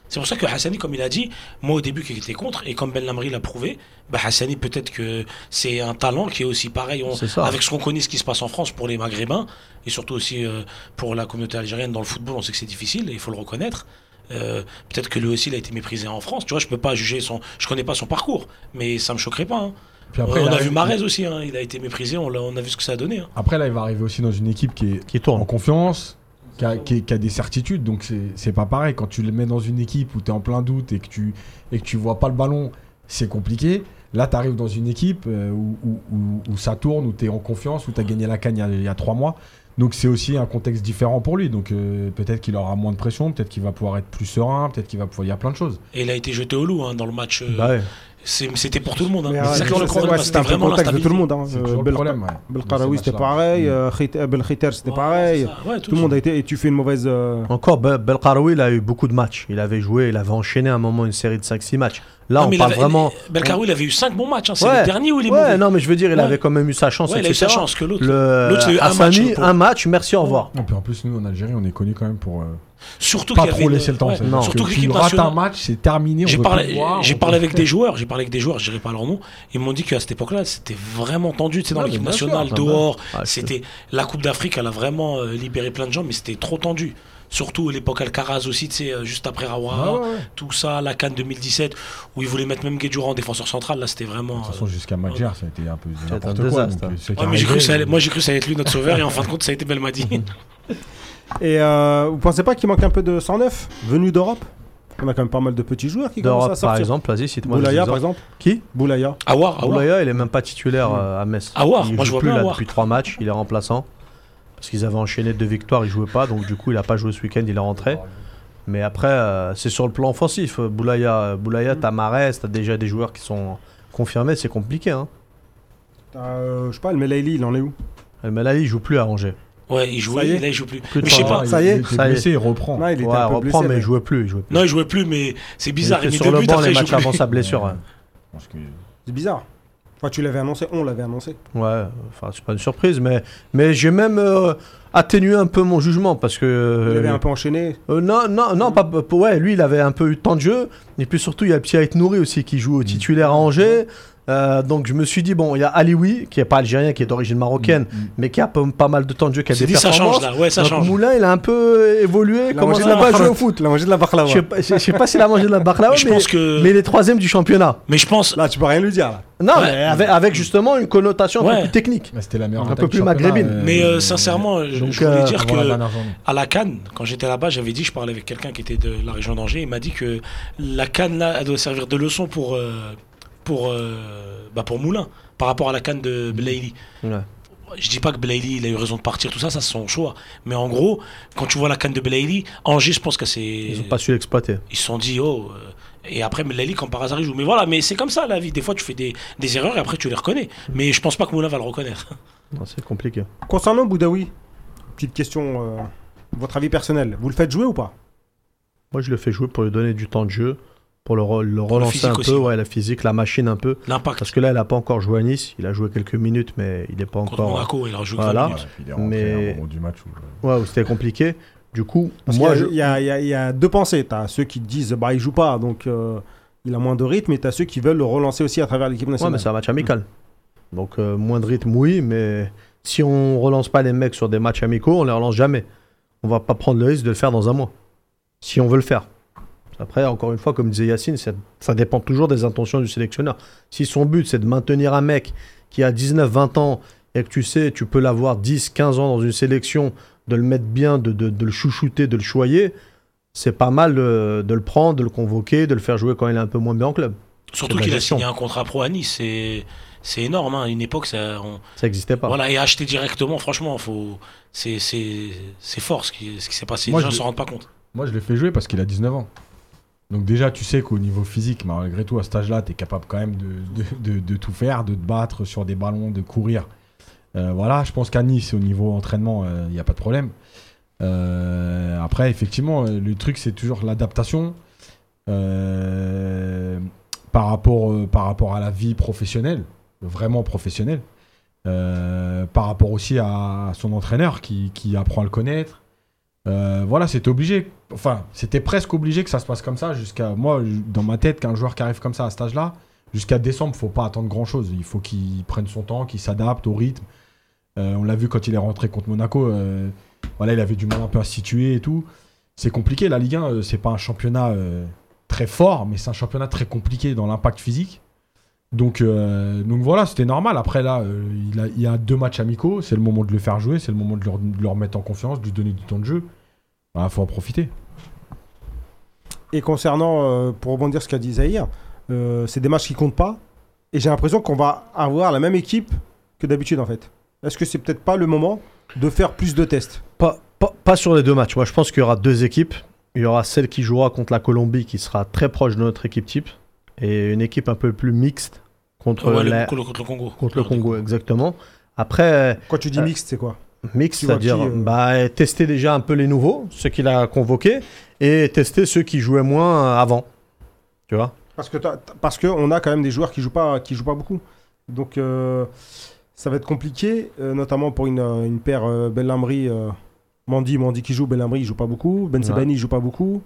C'est pour ça que Hassani, comme il a dit, moi au début qui était contre, et comme Ben Lamri l'a prouvé, bah Hassani peut-être que c'est un talent qui est aussi pareil, on- avec ce qu'on connaît, ce qui se passe en France pour les Maghrébins, et surtout aussi euh, pour la communauté algérienne dans le football, on sait que c'est difficile, et il faut le reconnaître. Euh, peut-être que lui aussi il a été méprisé en France, tu vois, je peux pas juger son, je connais pas son parcours, mais ça me choquerait pas. hein. Puis après, on a vu Marez aussi, hein, il a été méprisé, on, a vu ce que ça a donné. hein. Après là, il va arriver aussi dans une équipe qui est Qui en tourne. confiance, qui a, qui- qui a des certitudes. Donc c'est c'est pas pareil. Quand tu le mets dans une équipe où tu es en plein doute et que tu, et que tu vois pas le ballon, c'est compliqué. Là, tu arrives dans une équipe euh, où, où- où- où ça tourne, où tu es en confiance, où tu as gagné la canne il y a- il y, a trois mois. Donc c'est aussi un contexte différent pour lui. Donc euh, peut-être qu'il aura moins de pression, peut-être qu'il va pouvoir être plus serein, peut-être qu'il va pouvoir... Il y a plein de choses. Et il a été jeté au loup hein, dans le match. euh, Bah ouais. C'était pour tout le monde. hein. Euh, ouais, c'était C'était un contexte de tout le monde. hein. Euh, ouais, Belkaraoui, c'était pareil. Mm. euh, Khit- Belkhiter, c'était pareil. Ouais, Tout le monde a été. Et tu fais une mauvaise. Encore, Bel- Belkaraoui, il a eu beaucoup de matchs. Il avait joué, il avait enchaîné à un moment une série de 5-6 matchs. Là, Non, on parle avait- vraiment. Belkaraoui, il avait eu 5 bons matchs. hein. C'est Ouais. le dernier où il est Ouais, mauvais. non, mais je veux dire, il Ouais. avait quand même eu sa chance, Ouais, il a eu sa chance que l'autre. Le L'autre, il a eu un match, un match, merci, au revoir. Non, puis en plus, nous en Algérie, on est connu quand même pour euh, Surtout pas qu'il y avait trop une- laisser le temps. ouais, ça. non. Surtout que que tu rates un match, c'est terminé. J'ai parlé, voir, j'ai avec des joueurs, j'ai parlé avec des joueurs, je dirais pas leur nom. Ils m'ont dit qu'à cette époque-là, c'était vraiment tendu, tu sais, dans Ouais, l'équipe sûr, nationale, ah dehors. bah. Ah, je c'était la Coupe d'Afrique, elle a vraiment euh, libéré plein de gens, mais c'était trop tendu. Surtout l'époque Alcaraz aussi, tu sais, euh, juste après Rawara, Ah ouais, ouais. tout ça, la Cannes 2017, où ils voulaient mettre même Guedjura en défenseur central. Là, c'était vraiment. De toute façon, jusqu'à Madjer, ça a été un peu n'importe un quoi. désastre. donc, euh, ce qui Ouais, est mais j'ai cru arrivé, que ça allait- euh, moi, j'ai cru que ça allait être lui notre sauveur, et en fin de compte, ça a été Belmadi. *laughs* Et euh, vous pensez pas qu'il manque un peu de 109 venu d'Europe? On a quand même pas mal de petits joueurs qui commencent à D'Europe, par sortir. exemple, vas-y, cite-moi Boulaya, par exemple. Qui? Boulaya. Awar, Awar. Boulaya, il est même pas titulaire euh, à Metz. Il moi, je joue vois plus là depuis trois matchs, il est remplaçant. Parce qu'ils avaient enchaîné deux victoires, il jouait pas, donc du coup il a pas joué ce week-end, il est rentré. Mais après, euh, c'est sur le plan offensif. Boulaya, Boulaya t'as Marès, t'as déjà des joueurs qui sont confirmés, c'est compliqué. Hein. Euh, je sais pas, le Melaili, il en est où? Mais là, il joue plus à Angers. Ouais, il jouait, là, il joue plus. Mais je sais pas. ça y est, il était ça y est. blessé, il reprend. Non, il était Ouais, un peu reprend, blessé. mais il jouait plus. Il jouait plus. Non, il jouait plus, mais c'est bizarre. Il met sur deux le buts, banc après, les matchs avant sa blessure. ouais. Que- C'est bizarre. Enfin, tu l'avais annoncé, on l'avait annoncé. Ouais, enfin, c'est pas une surprise, mais, mais j'ai même euh, atténué un peu mon jugement parce que. Il avait euh, un peu enchaîné. euh, non, non, non, pas, pas- ouais, lui, il avait un peu eu de temps de jeu. Et puis surtout, il y a le petit Ait Nouri aussi qui joue au titulaire à Angers. Euh, donc je me suis dit, bon, il y a Alioui, qui est pas algérien, qui est d'origine marocaine, Mm, mm. mais qui a pas, pas mal de temps de jeu, qui a des dit, ça performances. change là, ouais, ça Donc, change. Moulin, il a un peu évolué, Il a commencé mangé de à la pas jouer au foot? Il a mangé de la baklawa. Je sais pas, je sais pas s'il a mangé de la baklawa, Mais je mais, pense que. mais il est troisième du championnat. Mais je pense. Là, tu peux rien lui dire. Là. Non, Ouais. mais avec, avec justement une connotation un peu Ouais. plus technique. C'était la meilleure Un peu plus maghrébine. Mais euh, sincèrement, je, Donc, je voulais euh, dire la que à la Cannes, quand j'étais là-bas, j'avais dit, je parlais avec quelqu'un qui était de la région d'Angers, il m'a dit que la Cannes là, elle doit servir de leçon pour euh, pour euh, bah, pour Moulin par rapport à la Cannes de Belaïli. Ouais. Je dis pas que Belaïli il a eu raison de partir, tout ça, ça c'est son choix. Mais en gros, quand tu vois la Cannes de Belaïli, Angers, je pense que c'est Ils ont pas su l'exploiter. ils se sont dit oh euh, et après Belaïli quand par hasard il joue. Mais voilà, mais c'est comme ça la vie. Des fois tu fais des, des erreurs et après tu les reconnais. Mais je pense pas que Moulin va le reconnaître. *laughs* C'est compliqué. Concernant Boudaoui, petite question, euh, votre avis personnel, vous le faites jouer ou pas? Moi, je le fais jouer pour lui donner du temps de jeu, pour le, re- le relancer un aussi, peu, ouais. ouais, la physique, la machine un peu. L'impact Parce que là, il n'a pas encore joué à Nice. Il a joué quelques minutes, mais il n'est pas contre encore. Monaco, il a rejoué Voilà. 20 Ouais, minutes. il est rentré Mais- à un moment du match où, Ouais, où c'était compliqué. Du coup, Parce moi, qu'il je... y, a- il y a- il y a deux pensées. Tu as ceux qui te disent bah il joue pas, donc euh, il a moins de rythme, et tu as ceux qui veulent le relancer aussi à travers l'équipe Ouais, nationale. mais c'est un match amical. Donc, euh, moins de rythme, oui, mais si on relance pas les mecs sur des matchs amicaux, on les relance jamais. On va pas prendre le risque de le faire dans un mois. Si on veut le faire. Après, encore une fois, comme disait Yacine, ça, ça dépend toujours des intentions du sélectionneur. Si son but, c'est de maintenir un mec qui a 19-20 ans et que tu sais, tu peux l'avoir 10-15 ans dans une sélection, de le mettre bien, de, de- de le chouchouter, de le choyer, c'est pas mal de, de le prendre, de le convoquer, de le faire jouer quand il est un peu moins bien en club. Surtout qu'il a signé un contrat pro à Nice. C'est, c'est énorme. Hein. À une époque, ça, on- n'existait pas. voilà, et acheter directement, franchement, faut, c'est, c'est, c'est fort ce qui, ce qui s'est passé. Moi, Les gens je- ne s'en rendent pas compte. Moi, je l'ai fait jouer parce qu'il a 19 ans. Donc déjà, tu sais qu'au niveau physique, malgré tout, à cet âge-là, tu es capable quand même de, tout faire, de te battre sur des ballons, de courir. Euh, voilà, je pense qu'à Nice, au niveau entraînement, il n'y a pas de problème. Euh, après, effectivement, euh, le truc, c'est toujours l'adaptation euh, par, rapport, euh, à la vie professionnelle, vraiment professionnelle. Euh, par rapport aussi à son entraîneur qui apprend à le connaître. Euh, voilà, c'était obligé. Enfin, c'était presque obligé que ça se passe comme ça. Jusqu'à moi, dans ma tête, qu'un joueur qui arrive comme ça à cet âge-là, jusqu'à décembre, faut pas attendre grand-chose. Il faut qu'il prenne son temps, qu'il s'adapte au rythme. Euh, on l'a vu quand il est rentré contre Monaco. euh, voilà, il avait du mal un peu à situer et tout. C'est compliqué. La Ligue 1, euh, c'est pas un championnat très fort, mais c'est un championnat très compliqué dans l'impact physique. Donc, euh, donc voilà, c'était normal. Après, là, euh, il, a, il y a deux matchs amicaux. C'est le moment de le faire jouer. C'est le moment de le, de le remettre en confiance, de lui donner du temps de jeu. Il faut en profiter. Et concernant, euh, pour rebondir sur ce qu'a dit Zahir, euh, c'est des matchs qui comptent pas. Et j'ai l'impression qu'on va avoir la même équipe que d'habitude en fait. Est-ce que c'est peut-être pas le moment de faire plus de tests? Pas, pas, pas sur les deux matchs. Moi, je pense qu'il y aura deux équipes. Il y aura celle qui jouera contre la Colombie, qui sera très proche de notre équipe type, et une équipe un peu plus mixte contre, Ouais, le- la- contre, le- contre le Congo. contre le Congo, exactement. Après, Quand tu dis Euh, mixte, c'est quoi? mix, Tu vois c'est-à-dire euh, bah, tester déjà un peu les nouveaux, ceux qu'il a convoqués, et tester ceux qui jouaient moins euh, avant. Tu vois? Parce que parce que on a quand même des joueurs qui jouent pas qui jouent pas beaucoup. Donc euh, ça va être compliqué, euh, notamment pour une, une paire euh, Belhamri, euh, Mandy, Mandy qui joue, Belhamri il joue pas beaucoup, Ben Ouais. Sebani il joue pas beaucoup,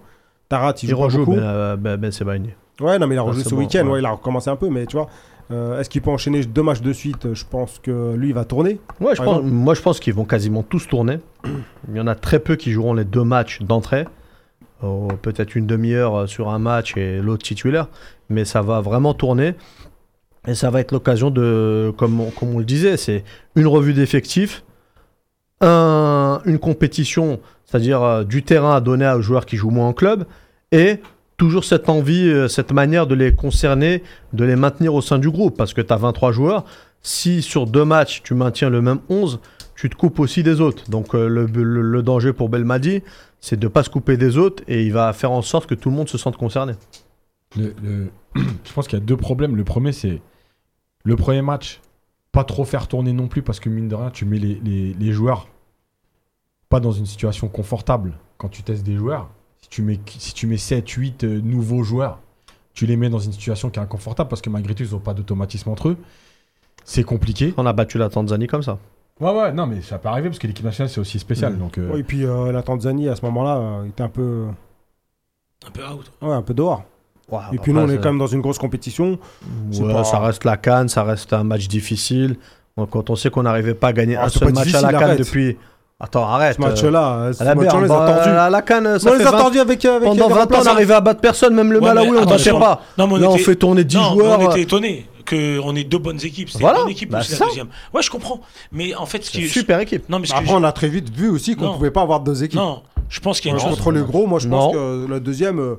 Tarat il Il joue pas rejoue beaucoup. Ben, euh, ben, Ben Sebaini. Ouais, non mais il a Ah, rejoué ce bon, week-end, ouais. ouais, il a recommencé un peu, mais tu vois, euh, est-ce qu'il peut enchaîner deux matchs de suite? Je pense que lui il va tourner. Ouais, je pense, moi, je pense qu'ils vont quasiment tous tourner. Il y en a très peu qui joueront les deux matchs d'entrée. Oh, Peut-être une demi-heure euh, sur un match et l'autre titulaire. Mais ça va vraiment tourner. Et ça va être l'occasion de, comme on, comme on le disait, c'est une revue d'effectifs, un- une compétition, c'est-à-dire euh, du terrain à donner aux joueurs qui jouent moins en club, et toujours cette envie, euh, cette manière de les concerner, de les maintenir au sein du groupe, parce que tu as 23 joueurs. Si sur deux matchs, tu maintiens le même 11, tu te coupes aussi des autres. Donc euh, le, danger pour Belmadi, c'est de ne pas se couper des autres, et il va faire en sorte que tout le monde se sente concerné. *clears throat* Je pense qu'il y a deux problèmes. Le premier, c'est le premier match, pas trop faire tourner non plus, parce que mine de rien, tu mets les joueurs pas dans une situation confortable quand tu testes des joueurs. Si tu mets, si tu mets 7, 8 euh, nouveaux joueurs, tu les mets dans une situation qui est inconfortable, parce que malgré tout, ils n'ont pas d'automatisme entre eux. C'est compliqué. On a battu la Tanzanie comme ça. Ouais, ouais, non, mais ça peut arriver, parce que l'équipe nationale, c'est aussi spécial. Mm. Donc, euh, Ouais, et puis euh, la Tanzanie à ce moment-là euh, était un peu, Un peu out. ouais, un peu dehors. Ouais, et puis nous on est quand même dans une grosse compétition. c'est Ouais, pas- Ça reste la Cannes, ça reste un match difficile. Quand on sait qu'on n'arrivait pas à gagner Ah, un seul match à la Cannes depuis. Attends, arrête. Ce match-là, euh, ce à la on les a tordus. à la Cannes, ça on les fait a 20 tordus avec, euh, avec Pendant les 20 ans, on n'arrivait à battre personne, même le Ouais, Malawi, on ne sait pas. Non, on Là, on fait tourner 10 non, joueurs. on euh, était étonnés qu'on ait deux bonnes équipes. Voilà. une bonne équipe Bah, c'est la deuxième. Ouais, je comprends. Mais en fait, ce c'est qui une super équipe. Non, mais ce que Après, on a très vite vu aussi qu'on Non. pouvait pas avoir deux équipes. Non, je pense qu'il y a une Euh, chance. Contre les gros, moi je pense que la deuxième, euh,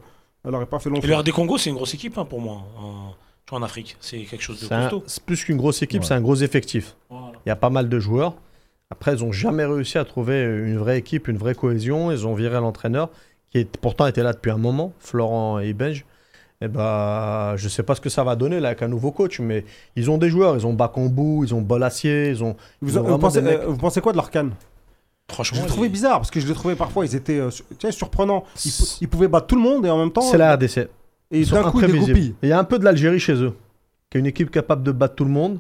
elle aurait pas fait long Et feu. le RD Congo, c'est une grosse équipe hein, pour moi. En, tu vois, en Afrique, c'est quelque chose de C'est costaud. c'est plus qu'une grosse équipe, c'est un gros effectif. Il y a pas mal de joueurs. Après, ils n'ont jamais réussi à trouver une vraie équipe, une vraie cohésion. Ils ont viré l'entraîneur, qui est, pourtant était là depuis un moment, Florent et Benj. Et bah, je sais pas ce que ça va donner là avec un nouveau coach, mais ils ont des joueurs. Ils ont Bakambu, ils ont Bolassier, ils ont. Vous, ils ont vous pensez, euh, vous pensez quoi de l'Arcane Je Franchement, l'ai trouvé les- bizarre parce que je l'ai trouvé parfois, ils étaient euh, tu sais, surprenants. Ils, pou- ils pouvaient battre tout le monde et en même temps. C'est la RDC. Et d'un coup, Il y a un peu de l'Algérie chez eux, qui est une équipe capable de battre tout le monde,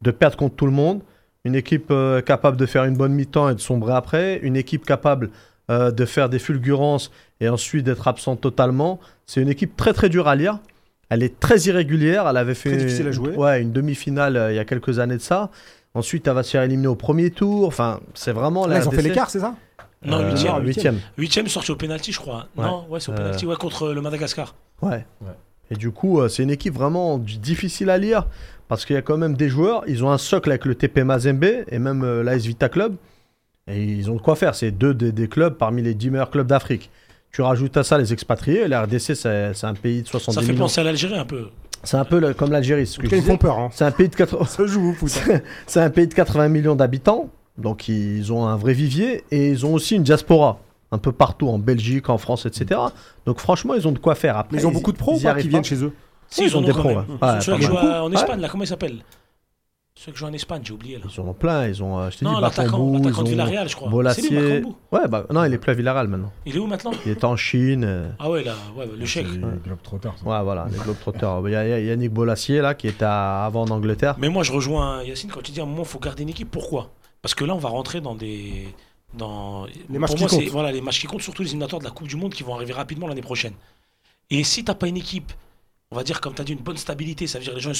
de perdre contre tout le monde, une équipe euh, capable de faire une bonne mi-temps et de sombrer après, une équipe capable euh, de faire des fulgurances et ensuite d'être absente totalement. C'est une équipe très très dure à lire. Elle est très irrégulière. Elle avait fait Très difficile à jouer. Ouais, une demi-finale euh, il y a quelques années de ça. Ensuite, elle va se faire éliminer au premier tour. Enfin, c'est vraiment la Là, ils ont fait l'écart, c'est ça? Non, huitième. non, huitième. Huitième sorti au penalty, je crois. Ouais. Non, ouais, c'est au Euh, penalty, ouais, contre le Madagascar. Ouais. Ouais. Et du coup, euh, c'est une équipe vraiment difficile à lire parce qu'il y a quand même des joueurs. Ils ont un socle avec le TP Mazembe et même euh, l'AS Vita Club. Et ils ont de quoi faire. C'est deux des, des clubs parmi les 10 meilleurs clubs d'Afrique. Tu rajoutes à ça les expatriés. La RDC, c'est un pays de 70 Ça fait millions. penser à l'Algérie un peu. C'est un peu le- comme l'Algérie. ce ils font peur. Hein. C'est un pays de 80 Ça joue au foot. *laughs* c'est un pays de 80 millions d'habitants, donc ils ont un vrai vivier et ils ont aussi une diaspora un peu partout en Belgique, en France, etc. Donc franchement, ils ont de quoi faire. Après, Mais ils ont beaucoup de pros qui pas. viennent chez eux? Si, ils ils ont des pros, ouais. Ceux qui jouent en Ouais. Espagne, là, comment ils s'appellent? Ceux qui jouent en Espagne, j'ai oublié là. Ils en ont plein. Ils ont, euh, je t'ai Non, dit, l'attaquant de ont Villarreal, je crois. C'est lui, Bolassier. Bakambu. Ouais, bah non, il est plus à Villarreal maintenant. Il est où maintenant? Il est en Chine. euh, Ah ouais, là, ouais, le chèque. les Globetrotters. Ouais, voilà, les Globetrotters. Il y a il y a Yannick Bolassier là qui était à- avant en Angleterre. Mais moi, je rejoins Yacine quand tu dis à un moment, il faut garder une équipe. Pourquoi? Parce que là, on va rentrer dans des. Dans... Les matchs Pour qui moi, comptent. Voilà, les matchs qui comptent, surtout les éliminatoires de la Coupe du Monde qui vont arriver rapidement l'année prochaine. Et si t'as pas une équipe, on va dire, comme tu as dit, une bonne stabilité, ça veut dire les gens.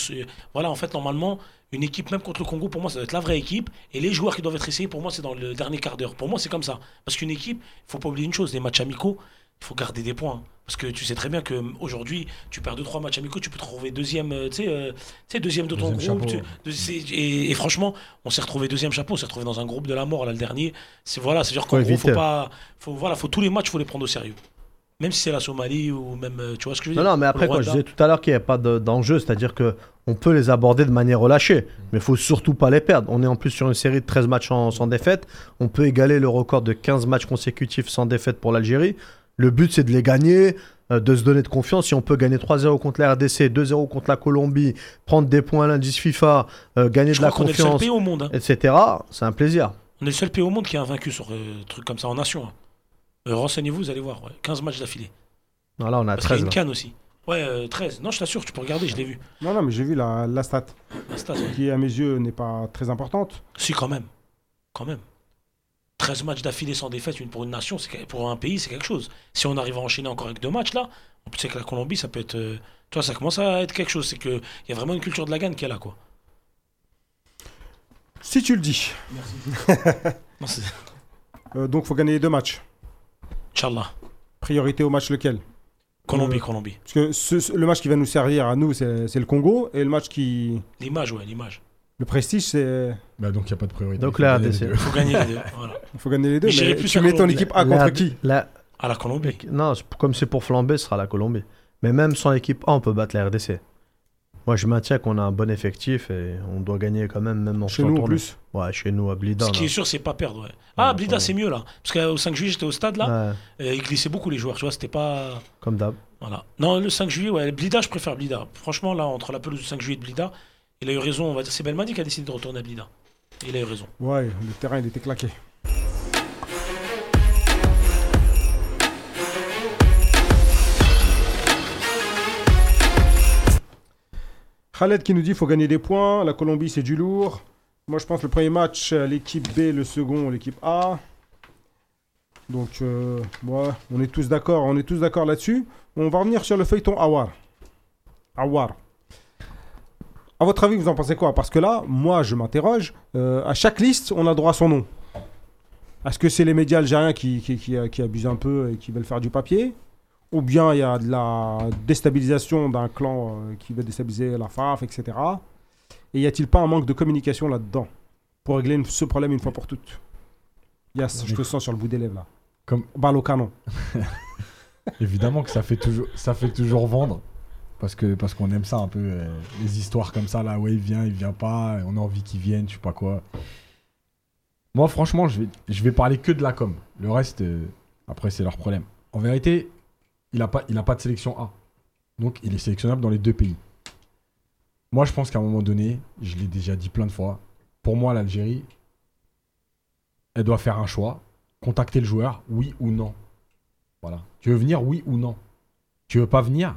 Voilà, en fait, normalement, une équipe, même contre le Congo, pour moi, ça doit être la vraie équipe. Et les joueurs qui doivent être essayés, pour moi, c'est dans le dernier quart d'heure. Pour moi, c'est comme ça. Parce qu'une équipe, il faut pas oublier une chose les matchs amicaux, il faut garder des points. Parce que tu sais très bien qu'aujourd'hui, tu perds 2-3 matchs amicaux, tu peux te retrouver deuxième, euh, tu sais, euh, deuxième de ton Deuxième groupe. tu- de- et, et franchement, on s'est retrouvé deuxième chapeau, on s'est retrouvé dans un groupe de la mort là le dernier. C'est voilà, c'est dire qu'en Faut gros, faut éviter. pas, faut voilà, faut tous les matchs, faut les prendre au sérieux. Même si c'est la Somalie ou même. euh, Tu vois ce que je veux dire Non, non, mais après, quand je disais tout à l'heure qu'il n'y avait pas de- d'enjeu, c'est-à-dire que on peut les aborder de manière relâchée, mais il faut surtout pas les perdre. On est en plus sur une série de 13 matchs en- sans défaite. On peut égaler le record de 15 matchs consécutifs sans défaite pour l'Algérie. Le but, c'est de les gagner, euh, de se donner de confiance. Si on peut gagner 3-0 contre la RDC, 2-0 contre la Colombie, prendre des points à l'indice FIFA, euh, gagner Je de la crois qu'on est le seul confiance, pays au monde. hein. etc., c'est un plaisir. On est le seul pays au monde qui a vaincu sur euh, truc comme ça en nation. hein. Euh, Renseignez-vous, vous allez voir. ouais. 15 matchs d'affilée. Voilà, on a Parce qu'il y a 13. une là. canne aussi. Ouais, euh, 13. Non, je t'assure, tu peux regarder, je l'ai vu. Non, non, mais j'ai vu la, la stat, La stat, ouais. qui à mes yeux n'est pas très importante. Si, quand même. Quand même. 13 matchs d'affilée sans défaite une pour une nation, c'est que- pour un pays, c'est quelque chose. Si on arrive à enchaîner encore avec deux matchs là, en plus avec la Colombie, ça peut être. euh, tu vois, ça commence à être quelque chose. C'est qu'il y a vraiment une culture de la gagne qui est là, quoi. Si tu le dis. *laughs* Non, c'est- Euh, donc, faut gagner les deux matchs. Inch'Allah. Priorité au match lequel Colombie, Euh, Colombie. Parce que ce- ce- le match qui va nous servir à nous, c'est le Congo. Et le match qui. L'image, ouais, l'image. Le prestige, c'est. Bah, donc il n'y a pas de priorité. Donc il faut la gagner les RDC. deux. Faut gagner les deux. *laughs* Voilà. Il faut gagner les deux. Mais plus tu mets ton équipe A La- contre qui la- À la Colombie. Non, comme c'est pour flamber, ce sera la Colombie. Mais même sans équipe A, on peut battre la RDC. Moi, je maintiens qu'on a un bon effectif et on doit gagner quand même, même en Chez nous en plus. Ouais, chez nous, à Blida. Ce qui est sûr, c'est pas perdre. Ouais. Ah, Ouais, Blida, c'est mieux là. Parce qu'au 5 juillet, j'étais au stade là. Ouais, et ils glissaient beaucoup les joueurs. Tu vois, c'était pas. comme d'hab. Voilà. Non, le 5 juillet, ouais. Blida, je préfère Blida. Franchement, là, entre la pelouse du 5 juillet et de Blida, il a eu raison. On va dire, c'est Belmadi qui a décidé de retourner à Blida. Il a eu raison. Ouais, le terrain, il était claqué. Khaled qui nous dit qu'il faut gagner des points. La Colombie, c'est du lourd. Moi, je pense le premier match, euh, l'équipe B, le second, l'équipe A. Donc, euh, on est tous d'accord. On est tous d'accord là-dessus. On va revenir sur le feuilleton Awar. Awar. À votre avis, vous en pensez quoi? Parce que là, moi, je m'interroge. euh, à chaque liste, on a droit à son nom. Est-ce que c'est les médias algériens qui abusent un peu et qui veulent faire du papier? Ou bien il y a de la déstabilisation d'un clan euh, qui veut déstabiliser la FAF, etc. Et y a-t-il pas un manque de communication là-dedans Pour régler ce problème une fois pour toutes? Yes, je te sens sur le bout des lèvres là. Comme- Balle au canon. *laughs* Évidemment que ça fait toujours, ça fait toujours vendre. Parce que parce qu'on aime ça un peu, euh, les histoires comme ça, là, ouais, il vient, il vient pas, on a envie qu'il vienne, je sais pas quoi. Moi, franchement, je vais, je vais parler que de la com. Le reste, euh, après, c'est leur problème. En vérité, il a, pas, de sélection A. Donc, il est sélectionnable dans les deux pays. Moi, je pense qu'à un moment donné, je l'ai déjà dit plein de fois, pour moi, l'Algérie, elle doit faire un choix, contacter le joueur, oui ou non. Voilà. Tu veux venir, oui ou non Tu veux pas venir?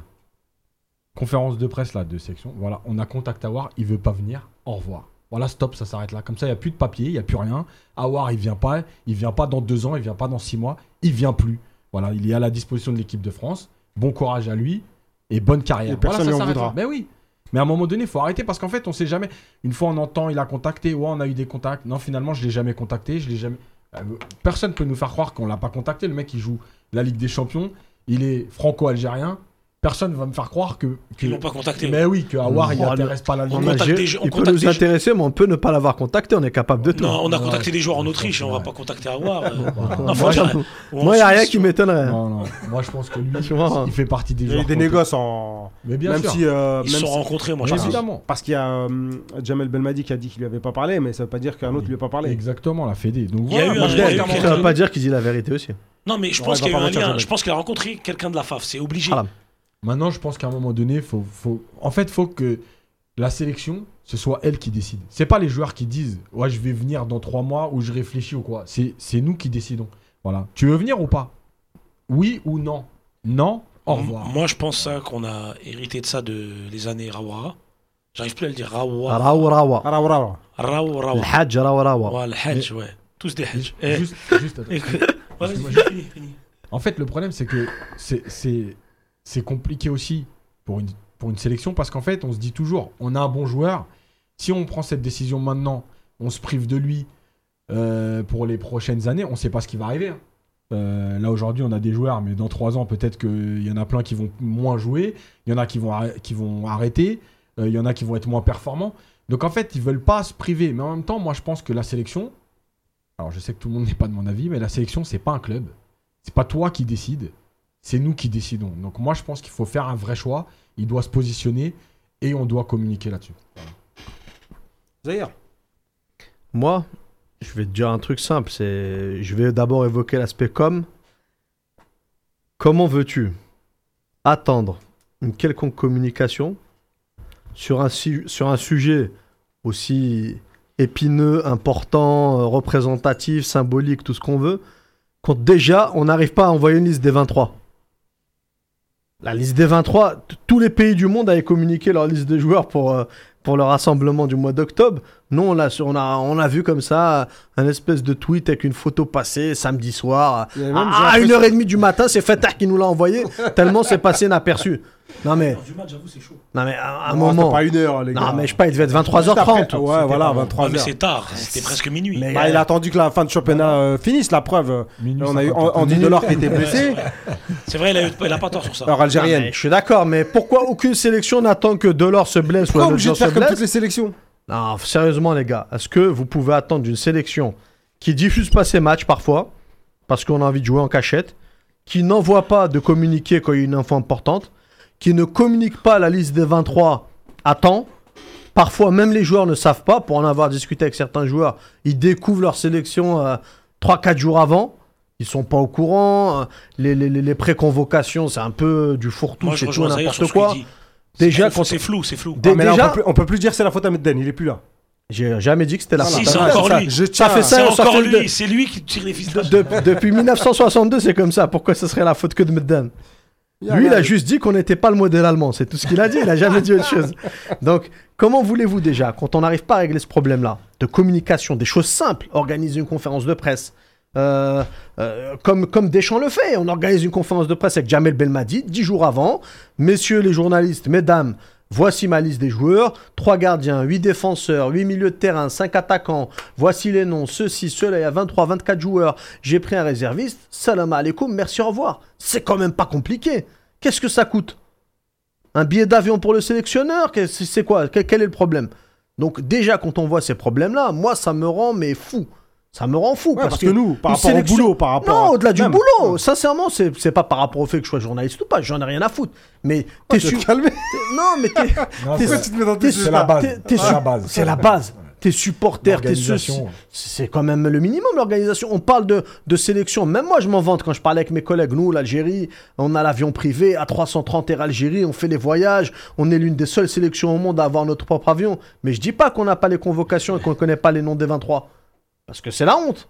Conférence de presse là de section. Voilà, on a contact Awar, il veut pas venir. Au revoir. Voilà, stop, ça s'arrête là. Comme ça, il y a plus de papier, il y a plus rien. Awar, il vient pas, il vient pas dans deux ans, il vient pas dans six mois, il vient plus. Voilà, il est à la disposition de l'équipe de France. Bon courage à lui et bonne carrière. Et personne voilà, lui ça en s'arrête voudra. Mais oui. Mais à un moment donné, il faut arrêter parce qu'en fait, on sait jamais. Une fois, on entend, il a contacté, ouais, on a eu des contacts. Non, finalement, je l'ai jamais contacté, je l'ai jamais. Euh, Personne peut nous faire croire qu'on l'a pas contacté. Le mec, il joue la Ligue des Champions, il est franco-algérien. Personne va me faire croire que. que... Ils l'ont pas contacté. Mais oui, que Awar, il n'intéresse pas l'Algérie. On contacte des on il peut nous intéresser, mais on peut ne pas l'avoir contacté. On est capable de tout. Non, on a contacté des joueurs en Autriche, on va pas contacter Awar. *laughs* moi, il n'y a rien qui m'étonnerait. Non, non. Moi, je pense que lui, *laughs* il fait partie des Il y a joueurs. des négociations en. Mais bien même sûr. si. euh, Ils se même sont si- rencontrés, moi, je pense. évidemment. Parce qu'il y a euh, Jamel Belmadi qui a dit qu'il lui avait pas parlé, mais ça veut pas dire qu'un autre lui a pas parlé. Exactement, la Fédé. Donc Ça veut pas dire qu'il dit la vérité aussi. Non, mais je pense il qu'il y a eu un lien. Je pense qu'il a rencontré quelqu'un de la FAF. C'est obligé. Maintenant, je pense qu'à un moment donné, faut, faut... en fait, faut que la sélection, ce soit elle qui décide. C'est pas les joueurs qui disent, ouais, je vais venir dans trois mois ou je réfléchis ou quoi. C'est, c'est nous qui décidons. Voilà. Tu veux venir ou pas? Oui ou non? Non. Au revoir. Moi, je pense ça qu'on a hérité de ça de les années Rawara. J'arrive plus à le dire. Rawara. Rawa rawa. Ah, rawa, rawa. Rawara. Le Hajj rawa rawa. Ouais, le Hajj, ouais. Tous des Hajj. Eh, Juste, juste, attends. *laughs* fini, fini. En fait, le problème, c'est que c'est, c'est, compliqué aussi pour une, sélection parce qu'en fait, on se dit toujours, on a un bon joueur. Si on prend cette décision maintenant, on se prive de lui euh, pour les prochaines années, on ne sait pas ce qui va arriver. hein. Euh, là, aujourd'hui, on a des joueurs, mais dans trois ans, peut-être qu'il y en a plein qui vont moins jouer, il y en a qui vont, arrêter, euh, il y en a qui vont être moins performants. Donc, en fait, ils veulent pas se priver. Mais en même temps, moi, je pense que la sélection, alors je sais que tout le monde n'est pas de mon avis, mais la sélection, c'est pas un club. C'est pas toi qui décides. C'est nous qui décidons. Donc moi, je pense qu'il faut faire un vrai choix. Il doit se positionner et on doit communiquer là-dessus. Zahir. Moi, je vais te dire un truc simple. C'est, je vais d'abord évoquer l'aspect com. Comment veux-tu attendre une quelconque communication sur un, su- sur un sujet aussi épineux, important, euh, représentatif, symbolique, tout ce qu'on veut, quand déjà on n'arrive pas à envoyer une liste des 23 La liste des 23, t- tous les pays du monde avaient communiqué leur liste de joueurs pour, euh, pour le rassemblement du mois d'octobre. Nous, on a, on, a, on a vu comme ça un espèce de tweet avec une photo passée samedi soir. Même, À l'impression- 1h30 du matin, c'est Fatah qui nous l'a envoyé, tellement c'est passé inaperçu. Non mais, Du match, j'avoue, c'est chaud. non mais à un Non, moment... pas une heure, les gars. Non mais je sais pas, il devait être Juste 23h30. après- Ouais, voilà, Ouais, 23 mais heures. c'est tard, c'était presque minuit. Mais- Bah, il a attendu que la fin de championnat euh, finisse, la preuve. Minuit on a eu 54. Andy Delors qui était blessé. C'est vrai, il a, eu- il a pas tort sur ça. Alors, algérienne. mais je suis d'accord, mais pourquoi aucune sélection n'attend que Delors se blesse ou Pourquoi autre obligé de faire comme toutes les sélections Non, sérieusement les gars, est-ce que vous pouvez attendre d'une sélection qui diffuse pas ses matchs parfois, parce qu'on a envie de jouer en cachette, qui n'envoie pas de communiqué quand il y a une info importante, qui ne communique pas la liste des 23 à temps Parfois, même les joueurs ne savent pas. Pour en avoir discuté avec certains joueurs, ils découvrent leur sélection euh, 3-4 jours avant. Ils sont pas au courant. euh, Les, les, les- les pré-convocations, c'est un peu du fourre-tout, c'est tout n'importe quoi. Déjà, C'est quand- c'est flou, c'est flou. Dé- Ah, mais là, on peut, plus, on peut plus dire c'est la faute à Medden, il est plus là. J'ai jamais dit que c'était la Si, faute à c'est Medden. encore Ça- lui. Je Ça tiens fait ça, C'est encore lui, de- c'est lui qui tire les De- fiches. de- depuis 1962, c'est comme ça. Pourquoi ce serait la faute que de Medden? Lui, il a juste dit qu'on n'était pas le modèle allemand. C'est tout ce qu'il a dit. Il a jamais dit autre chose. Donc, comment voulez-vous déjà, quand on n'arrive pas à régler ce problème-là, de communication, des choses simples, organiser une conférence de presse, euh, euh, comme, comme Deschamps le fait, on organise une conférence de presse avec Jamel Belmadi dix jours avant. Messieurs les journalistes, mesdames, voici ma liste des joueurs. Trois gardiens, huit défenseurs, huit milieux de terrain, cinq attaquants. Voici les noms, ceux-ci, ceux-là. Il y a 23, 24 joueurs. J'ai pris un réserviste. Salam alaikum, merci, au revoir. C'est quand même pas compliqué. Qu'est-ce que ça coûte? Un billet d'avion pour le sélectionneur? C'est quoi? Quel est le problème? Donc déjà, quand on voit ces problèmes-là, moi, ça me rend mais fou. Ça me rend fou. Ouais, parce, que, nous, par rapport sélection- au boulot, par rapport non, à- au-delà du même. boulot. Sincèrement, c'est pas par rapport au fait que je sois journaliste ou pas. J'en ai rien à foutre. Mais t'es calmer. t'es- Non, mais t'es. C'est- la base. C'est la base. Tes supporters, tes. C'est quand même le minimum, l'organisation. On parle de, de sélection. Même moi, je m'en vante quand je parle avec mes collègues. Nous, l'Algérie, on a l'avion privé à 330 Air Algérie. On fait les voyages. On est l'une des seules sélections au monde à avoir notre propre avion. Mais je dis pas qu'on n'a pas les convocations et qu'on ne connaît pas les noms des 23. Parce que c'est la honte.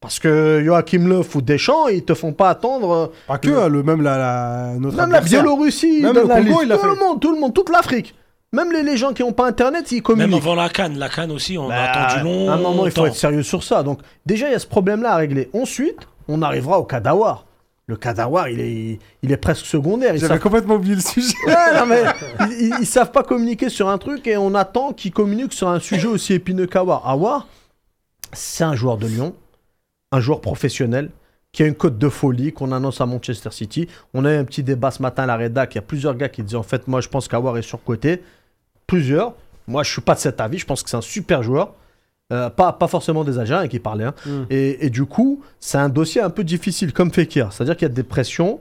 Parce que Joachim Löw ou Deschamps, ils te font pas attendre. euh, Pas que, hein, le, même la, la, notre Même la. Biélorussie, Même le la Congo, il l'a tout fait. le monde, tout le monde, toute l'Afrique. Même les, les gens qui n'ont pas internet, ils Même communiquent. avant la canne, la canne aussi, on a Bah, attendu long. À un moment, il faut être sérieux sur ça. Donc, déjà, il y a ce problème-là à régler. Ensuite, on arrivera au Kadawar. Le Kadawar, il est, il est presque secondaire. Ils J'avais savent... complètement oublié le sujet. Ouais, non, mais ils, ils- ils savent pas communiquer sur un truc et on attend qu'ils communiquent sur un sujet aussi épineux qu'Awar. Awar, c'est un joueur de Lyon, un joueur professionnel qui a une cote de folie qu'on annonce à Manchester City. On a eu un petit débat ce matin à la rédac. Il y a plusieurs gars qui disaient en fait, moi je pense qu'Awar est surcoté. Plusieurs. Moi je suis pas de cet avis. Je pense que c'est un super joueur. Euh, pas, pas forcément des Algériens qui parlaient. hein. Mm. Et, et du coup, c'est un dossier un peu difficile, comme Fekir. C'est-à-dire qu'il y a des pressions.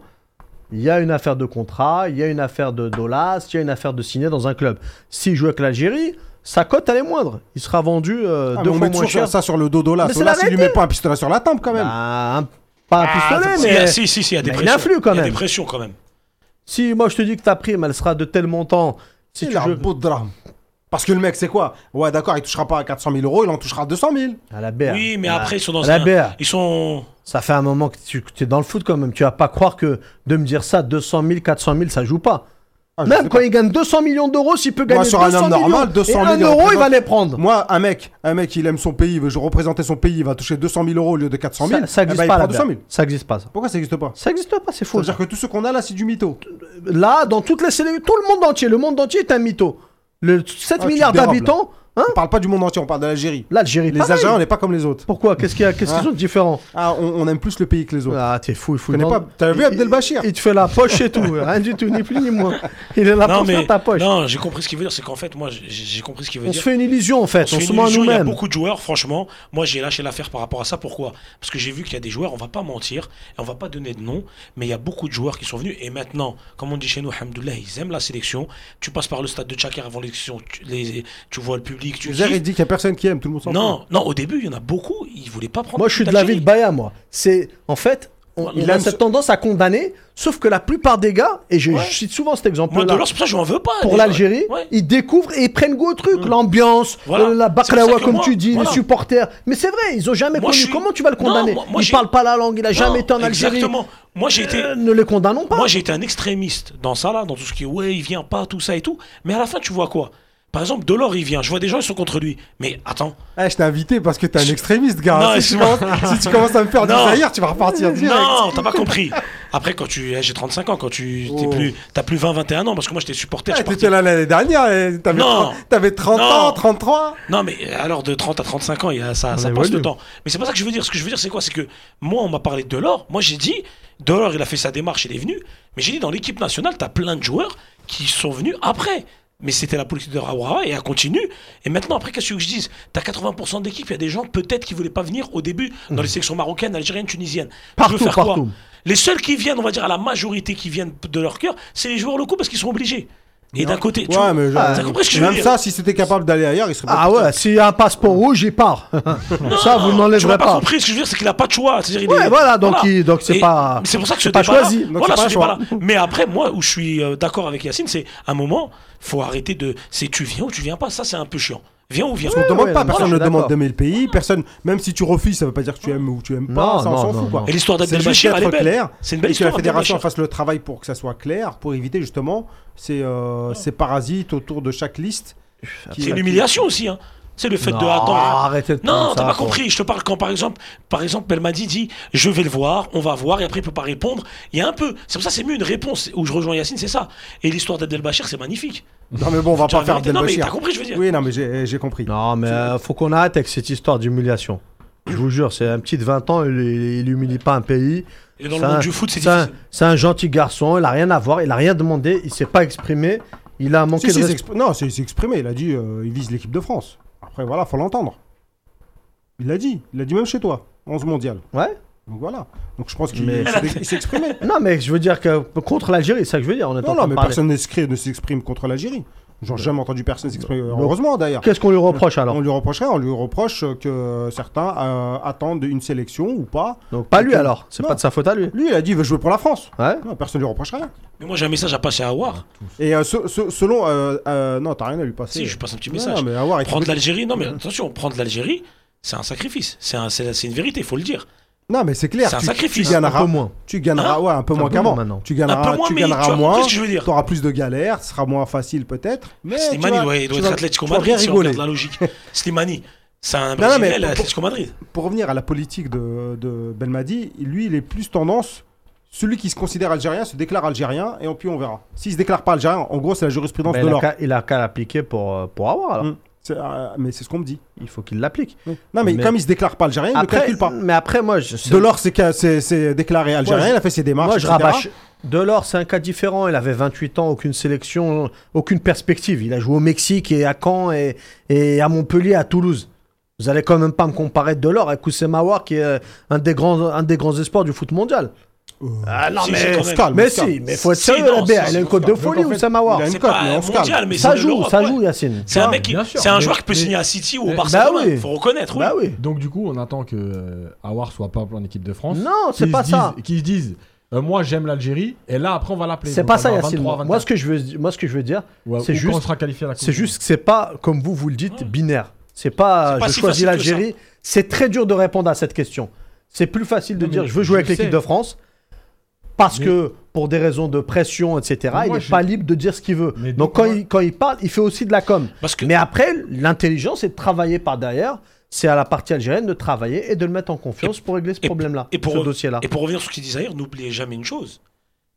Il y a une affaire de contrat, il y a une affaire de dollars, il y a une affaire de signer dans un club. S'il joue avec l'Algérie, sa cote, elle est moindre. Il sera vendu euh, Ah, deux on fois moins cher. ça sur le dos là. Mais c'est Solas, la il lui met pas un pistolet sur la tempe quand même. Bah, un- pas un pistolet, Si, mais... si, si, si, il y a des il pressions. Il y a des pressions quand même. Si moi je te dis que ta prime, elle sera de tel montant, si il tu a un joues... beau drame. Parce que le mec, c'est quoi? Ouais, d'accord, il touchera pas à 400 000 euros, il en touchera 200 000. À la BR. Oui, mais À- après, ils sont dans à la un. BR. Ils sont. Ça fait un moment que tu es dans le foot quand même. Tu vas pas croire que de me dire ça, 200 000, 400 000, ça joue pas. Ah, Même quand pas. il gagne 200 millions d'euros, s'il peut Moi, gagner sur un 200 homme millions normal, 200 et 000, 1 il euro, il va les prendre. Moi, un mec, un mec, il aime son pays, il veut représenter son pays, il va toucher 200 000 euros au lieu de 400 000. Ça, ça eh ben, pas prend là. 200 000. Ça existe pas ça. Pourquoi ça n'existe pas? Ça existe pas, c'est faux. veut dire que tout ce qu'on a là, c'est du mytho. Là, dans toutes les tout le monde entier, le monde entier est un mytho. Le 7 Ah, milliards d'habitants, Hein on parle pas du monde entier, on parle de l'Algérie. L'Algérie, Les. Algériens, on n'est pas comme les autres. Pourquoi? Qu'est-ce qu'il y a? Qu'est-ce qu'ils Ah. ont de différent? Ah, on, on aime plus le pays que les autres. Ah, t'es fou, il faut pas? T'as vu Abdelbachir? il, il te fait la poche et tout, *laughs* rien du tout, ni plus ni moins. Il est là Non, pour mais faire ta poche. non, j'ai compris ce qu'il veut dire. C'est qu'en fait, moi, j'ai compris ce qu'il veut on dire. se fait une illusion en fait, on fait se ment à illusion, Il y a nous-mêmes. beaucoup de joueurs, franchement. Moi, j'ai lâché l'affaire par rapport à ça. Pourquoi? Parce que j'ai vu qu'il y a des joueurs, on va pas mentir, et on va pas donner de nom, mais il y a beaucoup de joueurs qui sont venus. Et maintenant, comme on dit chez nous, ils aiment la sélection. Tu passes par le stade de Tchakar avant l'élection, tu, les- tu vois le public, tu Zer, kiffes. il dit qu'il y a personne qui aime, tout le monde s'en fout. Non, non, au début, il y en a beaucoup, ils voulaient pas prendre Moi, je suis de l'avis de Baya, moi. C'est en fait, on- il a cette ce- tendance à condamner, sauf que la plupart des gars, et je, Ouais. je cite souvent cet Moi, exemple-là. de l'or, c'est pour ça que je n'en veux pas. Pour l'Algérie, Ouais. ils découvrent et ils prennent goût au truc, l'ambiance, Voilà. euh, la baklawa comme moi- tu dis, voilà. les supporters. Mais c'est vrai, ils ont jamais Moi, connu. suis- Comment tu vas le Non, condamner moi- moi, Il parle pas la langue, il a jamais Non, été en Algérie. Exactement. Moi, j'ai été. Euh, ne les condamnons pas. Moi, j'ai été un extrémiste dans ça, là, dans tout ce qui est ouais, il vient pas, tout ça et tout. Mais à la fin, tu vois quoi? Par exemple, Delors, il vient. Je vois des gens, ils sont contre lui. Mais attends. Eh, je t'ai invité parce que t'es un extrémiste, gars. Non, si, tu commences, si tu commences à me faire du Non. Zahir, tu vas repartir direct. Non, t'as pas compris. Après, quand tu. eh, J'ai 35 ans, quand tu. T'es Oh. plus, t'as plus 20, 21 ans, parce que moi, j'étais supporter. Eh, T'étais là l'année dernière, et t'avais Non. 30, t'avais 30 Non. ans, 33. Non, mais euh, alors de 30 à 35 ans, y a, ça, On ça passe le temps. Mais c'est pas ça que je veux dire. Ce que je veux dire, c'est quoi? C'est que moi, on m'a parlé de Delors. Moi, j'ai dit, Delors, il a fait sa démarche, il est venu. Mais j'ai dit, dans l'équipe nationale, t'as plein de joueurs qui sont venus après. Mais c'était la politique de Rawara et elle continue. Et maintenant, après, qu'est-ce que je dise? T'as 80% d'équipe, il y a des gens peut-être qui voulaient pas venir au début dans les sélections marocaines, algériennes, tunisiennes. Tu. Partout, veux faire quoi? Les seuls qui viennent, on va dire à la majorité qui viennent de leur cœur, c'est les joueurs locaux parce qu'ils sont obligés. Et d'un côté, tu Ouais, mais genre, t'as compris ce que je veux même dire ça, si c'était capable d'aller ailleurs, il serait pas Ah ouais, s'il y a un passeport rouge, il part. *laughs* ça, vous n'enlèverez pas pas. compris ce que je veux dire, c'est qu'il a pas de choix. C'est-à-dire, il Ouais, est- voilà, donc il- donc c'est Et pas- C'est pour ça que ce c'est pas débat-là- choisi, donc Voilà, c'est pas ce un choix. débat-là. Mais après, moi, où je suis euh, d'accord avec Yacine, c'est à un moment, faut arrêter de. C'est tu viens ou tu viens pas. Ça, c'est un peu chiant. Viens ou viens. Parce qu'on ne demande ouais, pas, personne ne demande d'aimer le pays, personne, même si tu refuses, ça veut pas dire que tu aimes ou tu aimes pas, Non, ça on s'en fout quoi. Et l'histoire d'Abdelbachir, elle est belle. C'est une belle et que la histoire. fédération fasse le travail pour que ça soit clair, pour éviter justement ces, euh, ces parasites autour de chaque liste. C'est une humiliation aussi. Hein. C'est le fait de. Non, Attends, arrêtez de Non, t'as pas compris. Je te parle quand, par exemple, par exemple, Belmadi dit Je vais le voir, on va voir, et après, il peut pas répondre. Il y a un peu. C'est pour ça que c'est mieux une réponse où je rejoins Yacine, c'est ça. Et l'histoire d'Abdelbachir, c'est magnifique. Non mais bon, on va Tu pas faire vérité. Non, mais t'as compris, je veux dire. Oui, non mais j'ai compris. Non, mais euh, faut qu'on arrête avec cette histoire d'humiliation. Je vous jure, c'est un petit de 20 ans, il, il humilie pas un pays. Et dans C'est le monde un- du foot, c'est difficile. c'est un gentil garçon, il a rien à voir, il a rien demandé, il s'est pas exprimé, il a manqué Si, de respect. non, c'est c'est exprimé. Il a dit euh, il vise l'équipe de France. Après, voilà, faut l'entendre. Il l'a dit. Il l'a dit même chez toi. 11 mondial. Ouais. Donc voilà. Donc je pense qu'il Mais- exprimé. *laughs* Non, mais je veux dire que contre l'Algérie, c'est ça que je veux dire. On est Non, non, mais parler. personne ne s'exprime contre l'Algérie. J'ai jamais entendu personne s'exprimer. Heureusement d'ailleurs. Qu'est-ce qu'on lui reproche alors On lui reprocherait, on lui reproche que certains euh, attendent une sélection ou pas. Donc pas lui alors, c'est pas de sa faute à lui. Lui, il a dit il veut jouer pour la France. Ouais. Non, personne ne lui reproche rien. Mais moi, j'ai un message à passer à Awar. Et euh, ce- ce- selon. euh, euh, non, t'as rien à lui passer. Si, je passe un petit Non, message. mais Prendre l'Algérie, non mais attention, prendre l'Algérie, c'est un sacrifice. C'est un- c'est c'est une vérité, il faut le dire. Non, mais c'est clair. C'est un tu- sacrifice. Tu Un gagneras, peu moins. Tu gagneras, Hein ouais, un peu Un moins qu'avant. maintenant. Tu Un gagneras, peu moins, tu mais gagneras tu as compris moins. ce que je veux dire. Tu auras plus de galères, ce sera moins facile peut-être. Mais Slimani doit, il doit être Atlético Madrid si on la logique. *laughs* Slimani, c'est un Non, non, mais pour- Madrid. Pour revenir à la politique de, de Belmadi, lui, il est plus tendance. Celui qui se considère algérien se déclare algérien et puis on verra. S'il se déclare pas algérien, en gros, c'est la jurisprudence Mais de l'or. il a qu'à l'appliquer pour, euh, pour avoir alors. Mm. Euh, mais c'est ce qu'on me dit. Il faut qu'il l'applique. Non, mais, Mais- comme il se déclare pas algérien, il ne calcule pas. mais après, moi, je, De l'or, c'est, déclaré algérien, il a fait ses démarches. Moi, je etc. rabâche. Delors, c'est un cas différent. Il avait 28 ans, aucune sélection, aucune perspective. Il a joué au Mexique et à Caen et, et à Montpellier, à Toulouse. Vous allez quand même pas me comparer Delors avec Koussemawar, qui est euh, un des grands, un des grands espoirs du foot mondial. Ah non, si, mais, On se calme, mais si, mais faut être Si, sérieux, non, la BR. si, Il a une cote de folie, fait, Koussemawar. il a une C'est cote, pas mais on se calme. mais Ça joue, ça joue, Yacine. C'est un mec, qui- c'est un joueur qui peut signer à City ou au Barcelone. bah. Faut reconnaître, oui. Bah oui. Donc du coup, on attend que euh, Awar soit pas en équipe de France. Non, c'est pas ça. Qu'ils se disent, euh, moi j'aime l'Algérie, et là après on va l'appeler. C'est pas ça, Yacine. 23, Moi, 24. ce que je veux, moi, ce que je veux dire, Ouais, c'est ou juste- quand on sera qualifié à la Coupe C'est juste que c'est pas, comme vous, vous le dites, binaire. C'est pas, pas je si choisis l'Algérie. C'est très dur de répondre à cette question. C'est plus facile de Non, dire je veux jouer je avec l'équipe de France parce Mais- que pour des raisons de pression, etc. Il n'est je- pas libre de dire ce qu'il veut. Mais Donc donc, quand moi- il, quand il parle, il fait aussi de la com. Parce que Mais après, l'intelligence, c'est de travailler par derrière. C'est à la partie algérienne de travailler et de le mettre en confiance pour régler ce problème-là, et pour, ce dossier-là. Et pour revenir sur ce qu'il disait ailleurs, n'oubliez jamais une chose.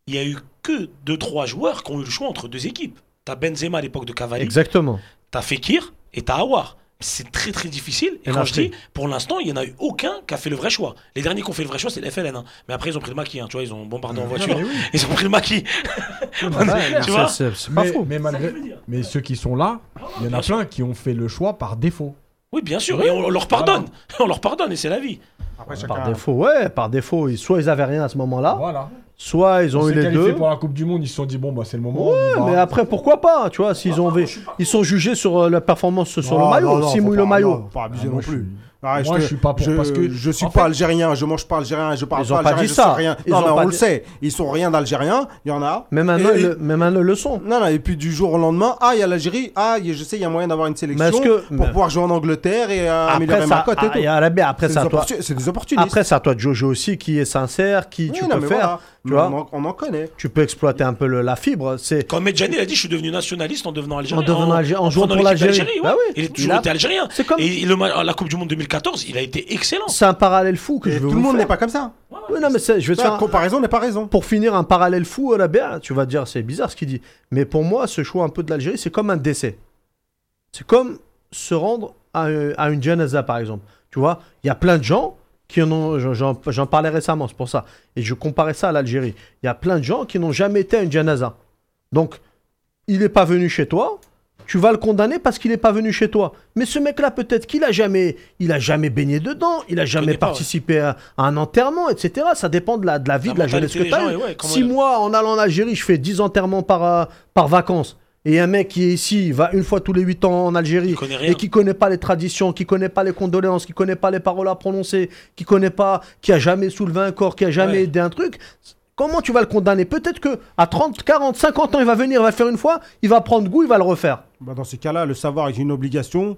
Il y a eu que 2-3 joueurs qui ont eu le choix entre deux équipes. T'as Benzema à l'époque de Cavalli, Exactement. t'as Fekir et t'as Awar. C'est très très difficile. Et Et quand je dis, pour l'instant, il n'y en a eu aucun qui a fait le vrai choix. Les derniers qui ont fait le vrai choix, c'est les FLN. hein. Mais après, ils ont pris le maquis. hein. Tu vois, ils ont bombardé en voiture. *laughs* Ils ont pris le maquis. *laughs* Ça, vois c'est pas Mais, faux. mais malgré, mais ceux qui sont là, il y en bien a sûr. plein qui ont fait le choix par défaut. Oui, bien sûr. Et on, on leur pardonne. *laughs* On leur pardonne et c'est la vie. Après, Par défaut, ouais, par défaut. ils- Soit ils avaient rien à ce moment-là, Voilà. Soit ils ont On eu les deux. pour la Coupe du Monde, ils se sont dit bon bah c'est le moment. Ouais, on mais après, pourquoi pas, tu vois, s'ils ont ils sont jugés sur euh, la performance sur Non, le maillot, s'ils mouillent pas- le maillot. pas abuser Ah, non plus. moi, te- je suis pas pour, je, parce que, je suis en pas fait- algérien, je mange pas algérien, je parle Ils pas ont pas algérien, dit je ça. sais rien. Ils non, mais on le sait, ils sont rien d'algérien, il y en a. Même un, Et- le, même un le leçon. Non, non, et puis du jour au lendemain, ah, il y a l'Algérie, ah, il y a- je sais, il y a moyen d'avoir une sélection que- pour mais- pouvoir jouer en Angleterre et euh, Après, améliorer ça, ma cote et ah, tout. et à la baie, après, C'est des, toi. opportun- c'est des opportunistes. Après, c'est à toi de jauger aussi qui est sincère, qui Oui, tu non, peux faire. voilà. Tu vois. on, en, on en connaît. Tu peux exploiter un peu le- la fibre. C'est Quand Medjani il a dit, je suis devenu nationaliste en devenant algérien. En devenant Algérien, en jouant prenant pour l'Algérie. Bah oui. Il a toujours Il a- été algérien. C'est comme- Et le la Coupe du Monde 2014, il a été excellent. c'est un parallèle fou que Et je veux tout le monde n'est pas comme ça. Oui, non, mais c'est- je vais te faire comparaison n'est pas raison. pour finir un parallèle fou à la BA, tu vas dire c'est bizarre ce qu'il dit. Mais pour moi, ce choix un peu de l'Algérie, c'est comme un décès. C'est comme se rendre à, euh, à une janaza, par exemple. Tu vois, il y a plein de gens qui en ont. j'en- parlais récemment, c'est pour ça. Et je comparais ça à l'Algérie. Il y a plein de gens qui n'ont jamais été à une janaza. Donc, il n'est pas venu chez toi. Tu vas le condamner parce qu'il n'est pas venu chez toi. Mais ce mec-là, peut-être qu'il a jamais, il a jamais baigné dedans, il a jamais pas, participé à, à un enterrement, etc. Ça dépend de la, de la vie, La de la jeunesse que tu as. ouais, comment si il- moi, en allant en Algérie, je fais 10 enterrements par, euh, par vacances, et un mec qui est ici, il va une fois tous les 8 ans en Algérie, et qui connaît pas les traditions, qui connaît pas les condoléances, qui connaît pas les paroles à prononcer, qui connaît pas, qui a jamais soulevé un corps, qui a jamais Ouais. aidé un truc, comment tu vas le condamner? Peut-être que à 30, 40, 50 ans, il va venir, il va le faire une fois, il va prendre goût, il va le refaire. Bah, dans ces cas-là, le savoir est une obligation.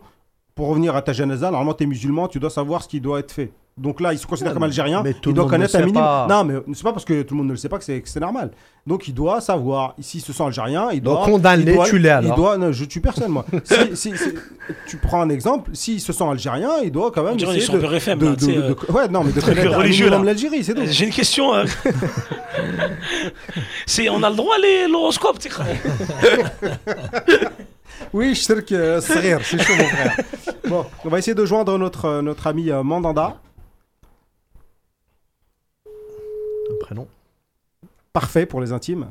Pour revenir à ta janaza, normalement, tu es musulman, tu dois savoir ce qui doit être fait. Donc là, il se considère Ouais, comme algérien, mais tout il le doit monde connaître un minimum. pas. Non, mais c'est pas parce que tout le monde ne le sait pas que c'est que c'est normal. Donc il doit savoir. S'il se sent algérien, il doit. Donc, condamne-les, il doit- tue-les, Il alors. doit. Non, je tue personne, moi. *laughs* Si- si- si- tu prends un exemple, s'il se sent algérien, il doit quand même. Essayer de, un peu RFM, de- là, de- tu sais, de- euh, ouais, non, mais de *laughs* connaître un religieux, l'Algérie, c'est tout. J'ai une question. euh. *laughs* c'est, on a le droit à les- l'horoscope, tu. Oui, je sais que c'est rire, c'est chaud, mon frère. Bon, on va essayer de joindre notre, euh, notre ami euh, Mandanda. Un prénom. Parfait pour les intimes.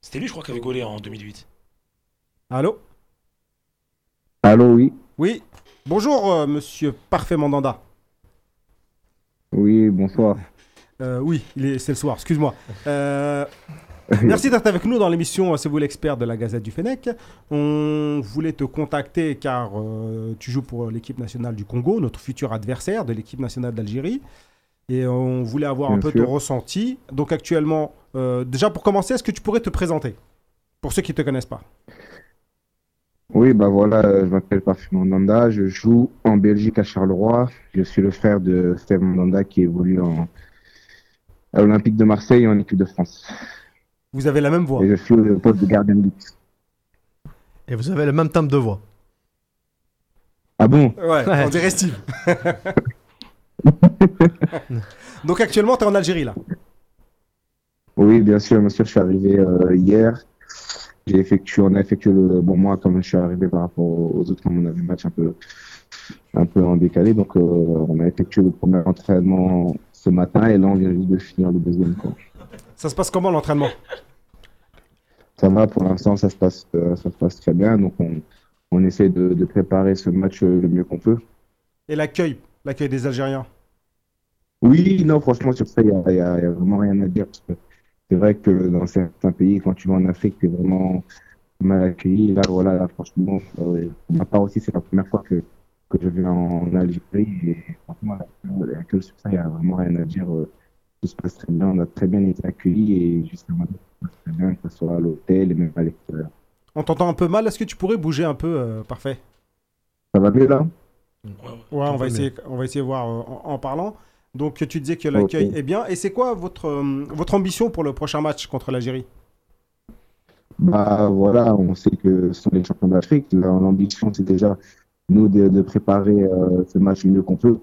C'était lui, je crois, qui avait gaulé en 2008. Allô? Allô, oui. Oui. Bonjour, euh, monsieur Parfait Mandanda. Oui, bonsoir. Euh, oui, il est- c'est le soir, excuse-moi. Euh, *laughs* merci d'être avec nous dans l'émission euh, C'est vous l'expert de la Gazette du Fennec. On voulait te contacter car euh, tu joues pour l'équipe nationale du Congo, notre futur adversaire de l'équipe nationale d'Algérie. Et on voulait avoir un peu sûr. ton ressenti. Donc actuellement, euh, déjà pour commencer, est-ce que tu pourrais te présenter Pour ceux qui ne te connaissent pas? Oui, bah voilà, je m'appelle Parfum Mandanda, je joue en Belgique à Charleroi. Je suis le frère de Steve Mandanda qui évolue en... à l'Olympique de Marseille et en équipe de France. Vous avez la même voix. Et je suis le poste de gardien de but. Et vous avez le même timbre de voix. Ah bon? Ouais, Ouais. on dirait Steve. *laughs* Donc actuellement, tu es en Algérie là. Oui, bien sûr, bien sûr, je suis arrivé euh, hier. J'ai effectué, on a effectué le, bon, moi, comme je suis arrivé par rapport aux autres, comme on avait match un peu, un peu en décalé, donc, euh, on a effectué le premier entraînement ce matin et là, on vient juste de finir le deuxième, quoi. Ça se passe comment l'entraînement? Ça va, pour l'instant, ça se passe, euh, ça se passe très bien, donc on, on essaie de, de préparer ce match euh, le mieux qu'on peut. Et l'accueil L'accueil des Algériens? Oui, non, franchement, sur ça, il n'y a, vraiment rien à dire. C'est vrai que dans certains pays, quand tu vas en Afrique, tu es vraiment mal accueilli. Là, voilà, là, franchement, euh, pour ma part aussi, c'est la première fois que, que je viens en Algérie. Et franchement, l'accueil sur ça, il n'y a vraiment rien à dire. euh, Tout se passe très bien. On a très bien été accueillis et jusqu'à maintenant, tout se passe très bien, que ce soit à l'hôtel et même à l'extérieur. On t'entend un peu mal, est-ce que tu pourrais bouger un peu euh, Parfait? Ça va mieux là? Ouais, on va, essayer, on va essayer de voir euh, en, en parlant. Donc tu disais que l'accueil est bien. Et c'est quoi votre, euh, votre ambition pour le prochain match contre l'Algérie? Bah voilà, on sait que ce sont les champions d'Afrique. La- L'ambition, c'est déjà nous de, de préparer euh, ce match le mieux qu'on peut.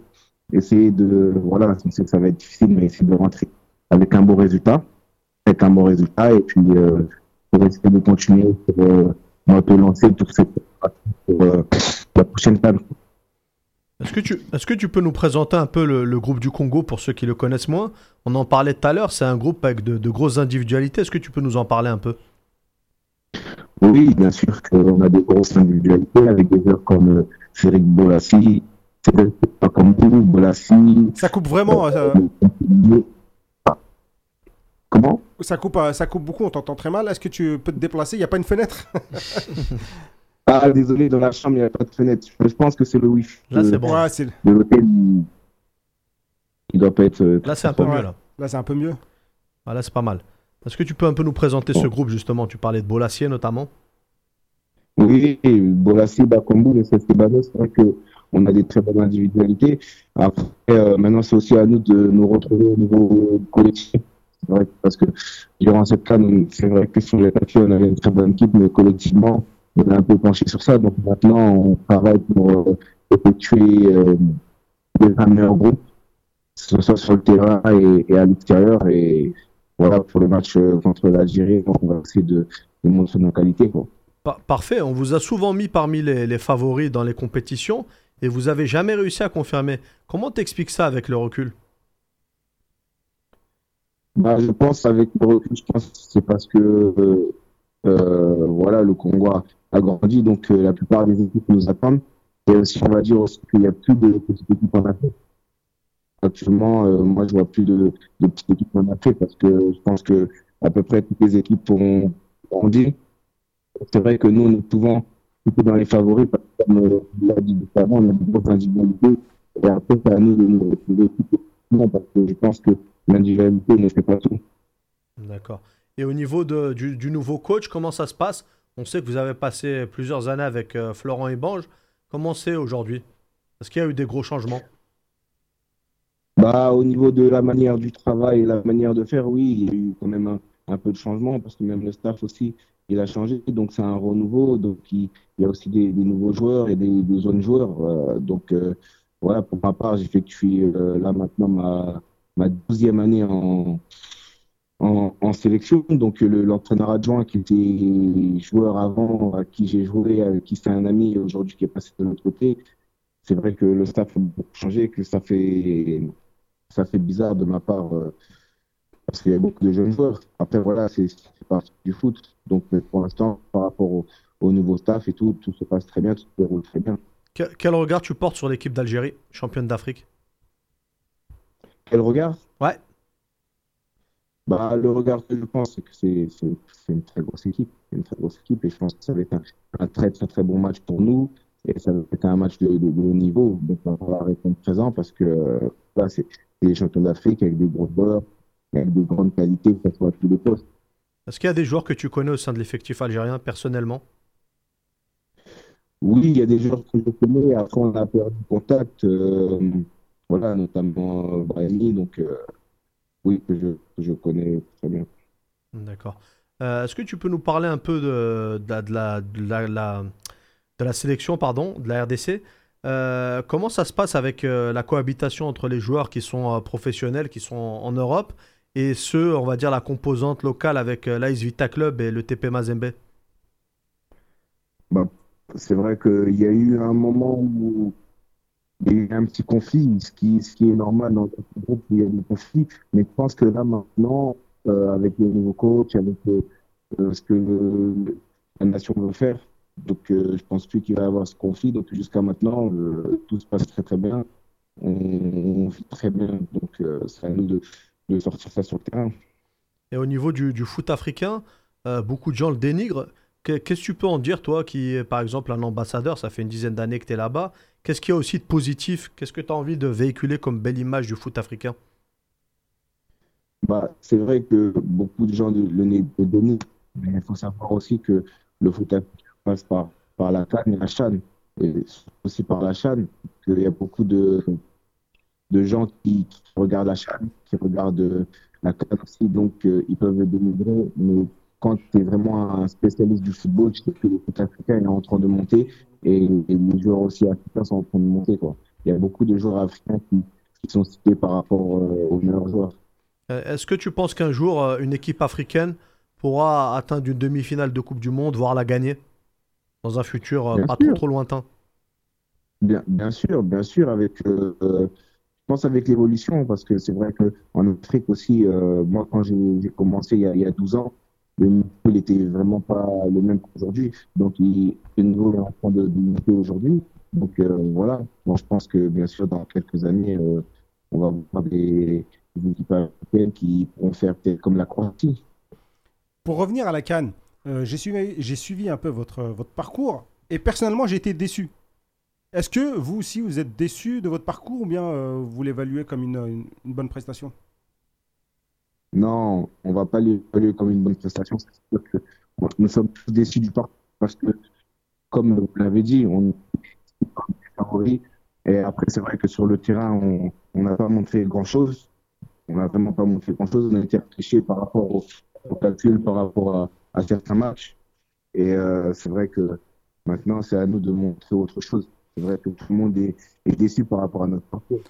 Essayer de, voilà, on sait que ça va être difficile, mais essayer de rentrer avec un bon résultat, avec un bon résultat, et puis euh, pour essayer de continuer sur, euh, lancer pour, cette, pour euh, la prochaine table. Est-ce que, tu, est que tu peux nous présenter un peu le, le, groupe du Congo pour ceux qui le connaissent moins? On en parlait tout à l'heure, c'est un groupe avec de, de grosses individualités. Est-ce que tu peux nous en parler un peu? Oui, bien sûr qu'on a des grosses individualités avec des joueurs comme euh, Cédric Pakambu, Bolassi. Ça coupe vraiment. Euh... Comment? ça coupe, euh, ça coupe beaucoup, on t'entend très mal. Est-ce que tu peux te déplacer? Il n'y a pas une fenêtre? *laughs* Ah, désolé, dans la chambre, il n'y a pas de fenêtre. Je pense que c'est le Wi-Fi. Là, c'est bon. Ouais, c'est- De l'hôtel, il- doit pas être. euh, Là, c'est un peu mieux. Là. Là, c'est un peu mieux. Ah, là, c'est pas mal. Est-ce que tu peux un peu nous présenter ce groupe, justement? Tu parlais de Bolassier, notamment. Oui, Bolassi, Bakombu et Sestebano, c'est vrai qu'on a des très bonnes individualités. Après, euh, maintenant, c'est aussi à nous de nous retrouver au niveau collectif. Vrai parce que durant cette canne, c'est vrai que sur les papiers, on avait une très bonne équipe, mais collectivement, on a un peu penché sur ça. Donc maintenant, on travaille pour euh, effectuer euh, des meilleurs groupes, que ce soit sur le terrain et, à l'extérieur. Et voilà, pour le match euh, contre l'Algérie, on va essayer de, de montrer nos qualités. Quoi. Pa- parfait. On vous a souvent mis parmi les favoris dans les compétitions et vous avez jamais réussi à confirmer. Comment t'expliques ça avec le recul? Bah, je pense avec le recul, je pense c'est parce que euh, euh, voilà, le Congo a, grandi, donc euh, la plupart des équipes nous attendent. Et aussi, on va dire qu'il n'y a plus de petites équipes en Afrique. Actuellement, moi, je vois plus de, de petites équipes en Afrique parce que je pense que à peu près toutes les équipes ont grandi. C'est vrai que nous, on est souvent plutôt dans les favoris parce que comme euh, l'a dit avant, on a des grosses individualités. Et après, c'est à nous de nous retrouver tout parce que je pense que l'individualité ne fait pas tout. D'accord. Et au niveau de- du, du nouveau coach, comment ça se passe? On sait que vous avez passé plusieurs années avec euh, Florent Ebange. Comment c'est aujourd'hui? Est-ce qu'il y a eu des gros changements? Bah, au niveau de la manière du travail et la manière de faire, oui, il y a eu quand même un, un peu de changement parce que même le staff aussi, il a changé. Donc, c'est un renouveau. Donc, il, y a aussi des, nouveaux joueurs et des, des jeunes joueurs. Euh, donc, euh, voilà, pour ma part, j'effectue euh, là maintenant ma, ma douzième année en, sélection. Donc, le- l'entraîneur adjoint qui était joueur avant, à qui j'ai joué, avec qui c'est un ami aujourd'hui qui est passé de l'autre côté, c'est vrai que le staff a beaucoup changé, que ça fait ça fait bizarre de ma part parce qu'il y a beaucoup de jeunes joueurs. Après, voilà, c'est partie du foot. Donc, mais pour l'instant, par rapport au, au nouveau staff et tout, tout se passe très bien, tout se déroule très bien. Que- Quel regard tu portes sur l'équipe d'Algérie, championne d'Afrique? Quel regard? Ouais. bah, Le regard que je pense, c'est que c'est une très grosse équipe. Une très grosse équipe et je pense que ça va être un, un très, très, très bon match pour nous. Et ça va être un match de, de, de haut niveau. Donc, on va répondre présent parce que euh, là, c'est les champions d'Afrique avec des gros joueurs, avec de grandes qualités, que ce soit à tous les postes. Est-ce qu'il y a des joueurs que tu connais au sein de l'effectif algérien personnellement? Oui, il y a des joueurs que je connais. Après, on a perdu contact. euh, voilà, notamment euh, Brahimi. Donc, euh, oui, que je, que je connais très bien. D'accord. Euh, Est-ce que tu peux nous parler un peu de, de la, de, la, de la- la- sélection pardon, de la RDC Comment ça se passe avec la cohabitation entre les joueurs qui sont professionnels, qui sont en, en Europe, et ceux, on va dire, la composante locale avec euh, l'AS Vita Club et le TP Mazembe C'est vrai qu'il y a eu un moment où il y a eu un petit conflit, ce qui, ce est normal dans un groupe il y a des conflits. Mais je pense que là, maintenant, euh, avec les nouveaux coachs, avec euh, ce que la nation veut faire, donc euh, je pense plus qu'il va y avoir ce conflit. Donc jusqu'à maintenant, tout se passe très très bien. On, on vit très bien. Donc c'est à nous de, de sortir ça sur le terrain. Et au niveau du, du foot africain, euh, beaucoup de gens le dénigrent. Que- Qu'est-ce que tu peux en dire, toi, qui est par exemple un ambassadeur, ça fait une dizaine d'années que tu es là-bas. Qu'est-ce qu'il y a aussi de positif? Qu'est-ce que tu as envie de véhiculer comme belle image du foot africain? Bah, c'est vrai que beaucoup de gens le, dénigrent, mais il faut savoir aussi que le foot africain passe par, par la CAN et la CHAN, et aussi par la CHAN, qu'il y a beaucoup de, de gens qui, qui regardent la CHAN, qui regardent euh, la CAN aussi, donc euh, ils peuvent dénigrer, mais quand tu es vraiment un spécialiste du football, tu sais que le foot africain est en train de monter et, et les joueurs aussi africains sont en train de monter. Quoi. Il y a beaucoup de joueurs africains qui, qui sont cités par rapport euh, aux meilleurs joueurs. Est-ce que tu penses qu'un jour, une équipe africaine pourra atteindre une demi-finale de Coupe du Monde, voire la gagner dans un futur Bien pas sûr. trop trop lointain? Bien, bien sûr, bien sûr, avec, euh, je pense avec l'évolution, parce que c'est vrai que en Afrique aussi, euh, moi quand j'ai commencé il y, a, il y a 12 ans, le niveau il était vraiment pas le même qu'aujourd'hui. Donc il, le niveau est en train de, de aujourd'hui. Donc euh, voilà, bon, je pense que bien sûr dans quelques années, euh, on va voir des, des équipes africaines qui pourront faire peut-être comme la Croatie. Pour revenir à la Cannes, j'ai suivi, j'ai suivi un peu votre, votre parcours et personnellement j'ai été déçu. Est-ce que vous aussi vous êtes déçu de votre parcours ou bien euh, vous l'évaluez comme une, bonne prestation? Non, on va pas l'évaluer comme une bonne prestation. Que nous sommes tous déçus du parcours parce que, comme vous l'avez dit, on est favoris. Et après, c'est vrai que sur le terrain, on n'a pas montré grand-chose. On n'a vraiment pas montré grand-chose. On a été repêché par rapport au, calcul, par rapport à, à certains matchs. Et euh, c'est vrai que maintenant, c'est à nous de montrer autre chose. C'est vrai que tout le monde est, est déçu par rapport à notre parcours.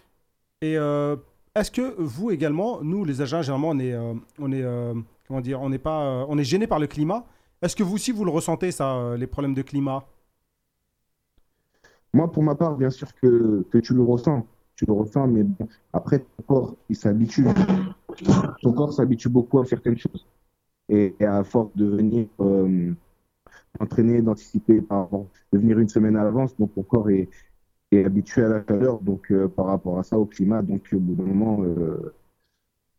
Et euh, est-ce que vous également, nous les agents, généralement on est, euh, on est, euh, comment dire, on n'est pas, euh, on est gêné par le climat? Est-ce que vous aussi vous le ressentez ça, les problèmes de climat? Moi, pour ma part, bien sûr que, que tu le ressens. Tu le ressens, mais bon, après, ton corps, il s'habitue. Ton corps s'habitue beaucoup à certaines choses. Et, et à force de venir entraîner, d'anticiper, de venir une semaine à l'avance, donc ton corps est, est habitué à la chaleur, donc euh, par rapport à ça, au climat, donc au bout d'un moment, euh,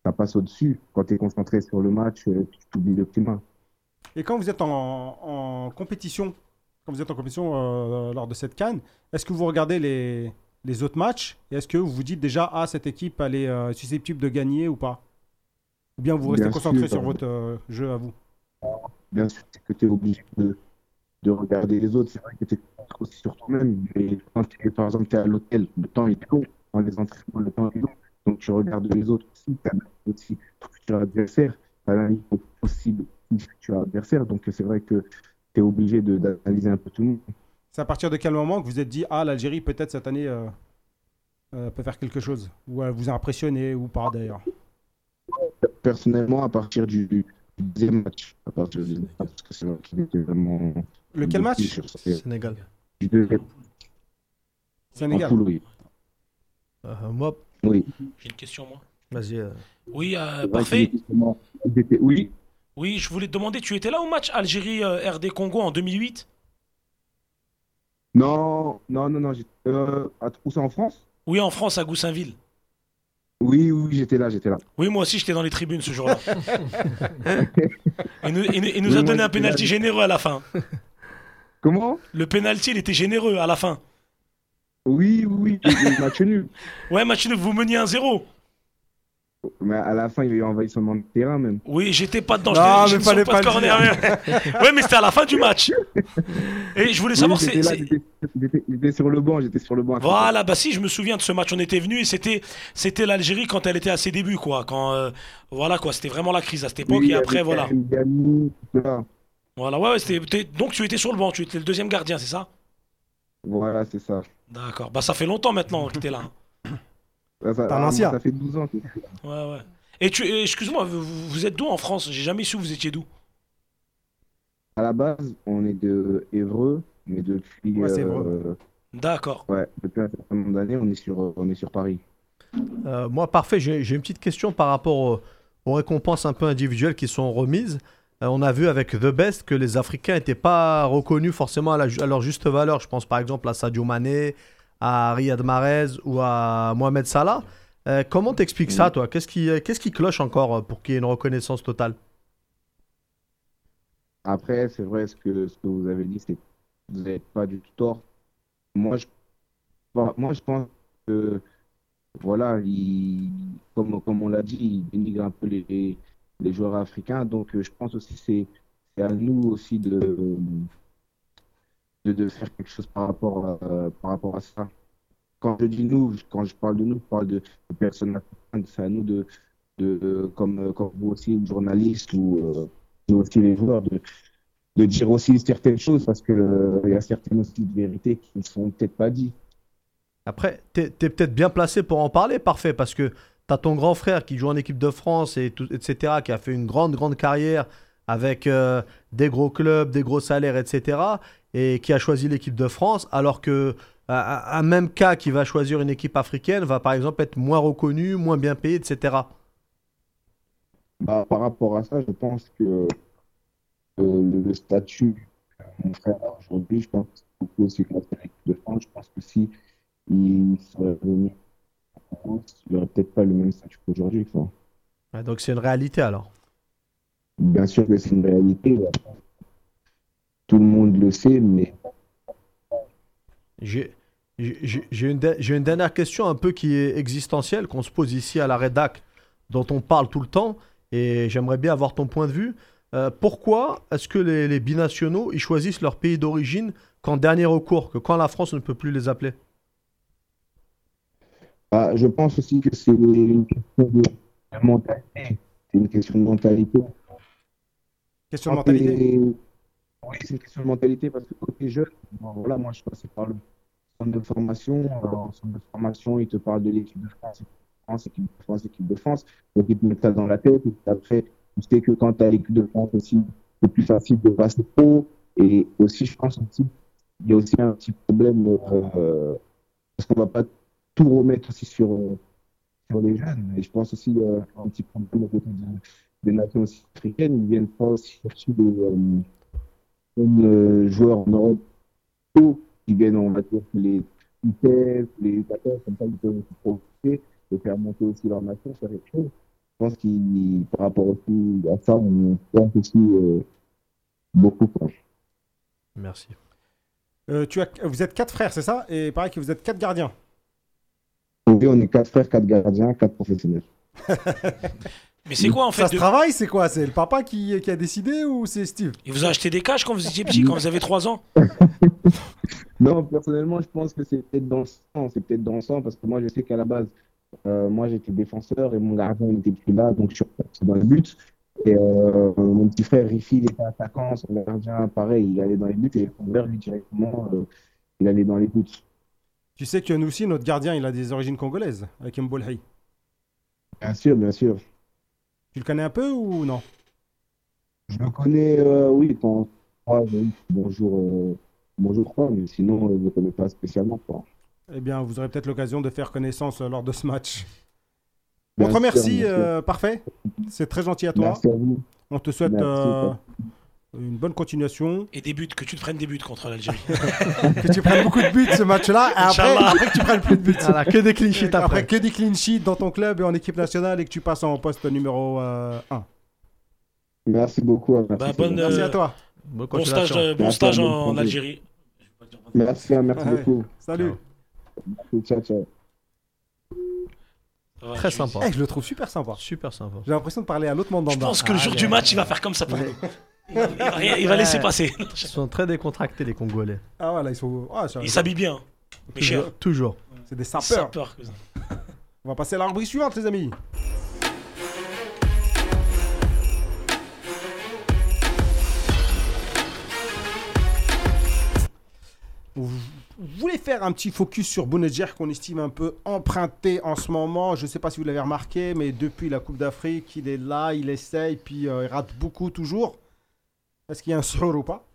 ça passe au-dessus. Quand tu es concentré sur le match, euh, tu oublies le climat. Et quand vous êtes en, en compétition, quand vous êtes en compétition euh, lors de cette canne, est-ce que vous regardez les, les autres matchs et est-ce que vous vous dites déjà ah cette équipe elle est euh, susceptible de gagner ou pas Ou bien vous restez Bien concentré sûr. sur votre euh, jeu à vous? bien sûr que tu es obligé de, de regarder les autres. C'est vrai que tu es aussi sur toi-même. Mais quand t'es- par exemple, tu es à l'hôtel, le temps est long. Dans les entraînements, le temps est long. Donc tu regardes les autres aussi. Tu analyses aussi ton futur adversaire. Tu analyses ton possible futur adversaire. Donc c'est vrai que tu es obligé d'analyser un peu tout le monde. C'est à partir de quel moment que vous êtes dit ah l'Algérie peut-être cette année euh, euh, peut faire quelque chose ou elle vous a impressionné ou pas d'ailleurs? Personnellement, à partir du, du deuxième match, à partir du deuxième match, parce que c'est vraiment. Lequel match Sénégal. Sénégal. Euh, moi, Oui. J'ai une question, moi. vas-y. euh, Oui, euh, parfait. Oui. Oui, je voulais te demander, tu étais là au match Algérie-RD-Congo en 2008 Non, non, non, non. Euh, où ça en France? Oui, en France, à Goussainville. Oui, oui, j'étais là, j'étais là. Oui, moi aussi, j'étais dans les tribunes ce jour-là. *laughs* Il nous, il nous- il nous Oui, a moi, donné un là. généreux à la fin. Comment? Le penalty, il était généreux à la fin. Oui, oui, oui, le match nul. *laughs* Ouais, match nul, vous meniez 1-0. Mais à la fin, il y a eu envahissement de terrain même. Oui, j'étais pas dedans. Non, j'étais- mais fallait sur pas de le corner. *laughs* ouais, mais c'était à la fin du match. *laughs* Et je voulais savoir, Oui, j'étais sur le banc, j'étais sur le banc. Voilà, bah si, je me souviens de ce match. On était venu et c'était, c'était l'Algérie quand elle était à ses débuts, quoi. Quand, euh, voilà, quoi. C'était vraiment la crise à cette époque. Oui, et après, voilà. Tout ça. Voilà, ouais, ouais, c'était, donc tu étais sur le banc. Tu étais le deuxième gardien, c'est ça? Voilà, c'est ça. D'accord. Bah ça fait longtemps maintenant que t'es là. hein. Ça, ça- T'es un ah, ancien. Ça fait 12 ans. que- Ouais, ouais. Et tu, excuse-moi, vous, vous êtes d'où en France? J'ai jamais su où vous étiez d'où? À la base, on est de Évreux, mais depuis, Ouais, c'est euh. D'accord. ouais, depuis un certain nombre d'années, on est sur, on est sur Paris. Euh, moi, parfait. J'ai une petite question par rapport au- aux récompenses un peu individuelles qui sont remises. Euh, on a vu avec The Best que les Africains n'étaient pas reconnus forcément à, leur juste valeur. Je pense par exemple à Sadio Mané, à Riyad Mahrez ou à Mohamed Salah. Euh, comment t'expliques ça, toi? Qu'est-ce qui, euh, cloche encore pour qu'il y ait une reconnaissance totale? Après, c'est vrai, ce que, vous avez dit, c'est vous n'avez pas du tout tort. Moi, je, pense que, voilà, il, comme, comme on l'a dit, il dénigre un peu les, les joueurs africains. Donc, euh, je pense aussi c'est c'est à nous aussi de, de, faire quelque chose par rapport à, par rapport à ça. Quand je dis nous, quand je parle de nous, je parle de, personnes africaines. C'est à nous de, de comme, comme vous aussi, journalistes ou euh, nous aussi les joueurs, de, de dire aussi certaines choses parce que euh, y a certaines aussi vérités qui ne sont peut-être pas dites. Après, t'es es, peut-être bien placé pour en parler, parfait, parce que t'as ton grand frère qui joue en équipe de France, et tout, etc., qui a fait une grande, grande carrière avec euh, des gros clubs, des gros salaires, etc. et qui a choisi l'équipe de France, alors que un, un même cas qui va choisir une équipe africaine va par exemple être moins reconnu, moins bien payé, etc. Bah, par rapport à ça, je pense que euh, le, statut mon frère aujourd'hui, je pense beaucoup aussi à l'équipe de France. Je pense que si il serait venu il n'aurait peut-être pas le même statut qu'aujourd'hui. Ouais, donc c'est une réalité alors. Bien sûr que c'est une réalité. Tout le monde le sait, mais J'ai j'ai- j'ai une, de- j'ai une dernière question un peu qui est existentielle, qu'on se pose ici à la rédac, dont on parle tout le temps, et j'aimerais bien avoir ton point de vue. Euh, pourquoi est-ce que les, les binationaux ils choisissent leur pays d'origine qu'en dernier recours, que quand la France ne peut plus les appeler? Bah, je pense aussi que c'est une question de mentalité. C'est une question de mentalité. Question de mentalité. Oui, c'est une question de mentalité parce que es jeune, bon, voilà, moi je suis passé par le centre de formation. en centre de formation, ils te parlent de l'équipe de France, équipe de France, équipe de France. Donc ils te mettent ça dans la tête. Et après, tu sais que quand tu as l'équipe de France aussi, c'est plus facile de passer pro. Et aussi, je pense aussi, il y a aussi un petit problème euh, parce qu'on va pas tout remettre aussi sur, euh, sur les jeunes. Et je pense aussi euh, un petit problème de- des nations aussi africaines. Ils viennent pas aussi chercher des, euh, euh, joueurs en Europe qui viennent, on va dire, les UTF, les 14, comme ça, ils peuvent aussi profiter et faire monter aussi leur nation sur quelque chose. Je pense qu'il, par rapport aussi à ça, on pense aussi euh, beaucoup. Quoi. Merci. Euh, tu as, vous êtes quatre frères, c'est ça? Et pareil que vous êtes quatre gardiens. Oui, on est quatre frères, quatre gardiens, quatre professionnels. *laughs* Mais c'est quoi en Ça fait se de- travaille, c'est quoi? C'est le papa qui, qui a décidé ou c'est Steve? Il vous a acheté des caches quand vous étiez petit, quand vous avez 3 ans? *laughs* Non, personnellement, je pense que c'est peut-être dans le sang. C'est peut-être dans le sang parce que moi, je sais qu'à la base, euh, moi, j'étais défenseur et mon gardien n'était plus là, donc je suis reparti dans les buts. Et euh, mon petit frère Rifi, il était attaquant, son gardien, pareil, il allait dans les buts et son père, lui, directement, euh, il allait dans les buts. Tu sais que nous aussi, notre gardien, il a des origines congolaises, avec Mbolhaï. Bien sûr, bien sûr. Tu le connais un peu ou non? Je le connais, euh, oui, quand ah, oui, bonjour, euh, bonjour, quoi, mais sinon, euh, je ne le connais pas spécialement. Quoi. Eh bien, vous aurez peut-être l'occasion de faire connaissance euh, lors de ce match. Bien On te remercie, sûr. euh, parfait. C'est très gentil à toi. Merci à vous. On te souhaite Merci. Une bonne continuation. et des buts, que tu te prennes des buts contre l'Algérie. *laughs* que tu prennes beaucoup de buts ce match-là. Et *laughs* après, que tu prennes plus de buts. Voilà, que des clean sheets après. après. que des clean sheets dans ton club et en équipe nationale et que tu passes en poste numéro 1. Merci beaucoup. hein, Merci, Bah, bonne, Merci Euh, à toi. Bonne Bon stage, euh, bon Merci, stage en. Algérie. merci, hein, merci Ouais. beaucoup. Salut. Merci, ciao, ciao. Très je- sympa. Eh, je le trouve super sympa. Super sympa. J'ai l'impression de parler à l'autre monde Je pense que le jour Ah, du match, il va faire comme ça pour nous. Il va, il va rien- il va laisser passer. *laughs* Ils sont très décontractés, les Congolais. Ah voilà, ils sont. Ah, ça- Il s'habille bien. Mais. Toujours. C'est des sapeurs. On va passer à la rubrique suivante, les amis. Vous vous voulez faire un petit focus sur Bounedjah qu'on estime un peu emprunté en ce moment? Je ne sais pas si vous l'avez remarqué, mais depuis la Coupe d'Afrique, il est là, il essaye, puis euh, il rate beaucoup toujours. Est-ce qu'il y a un sur ou pas?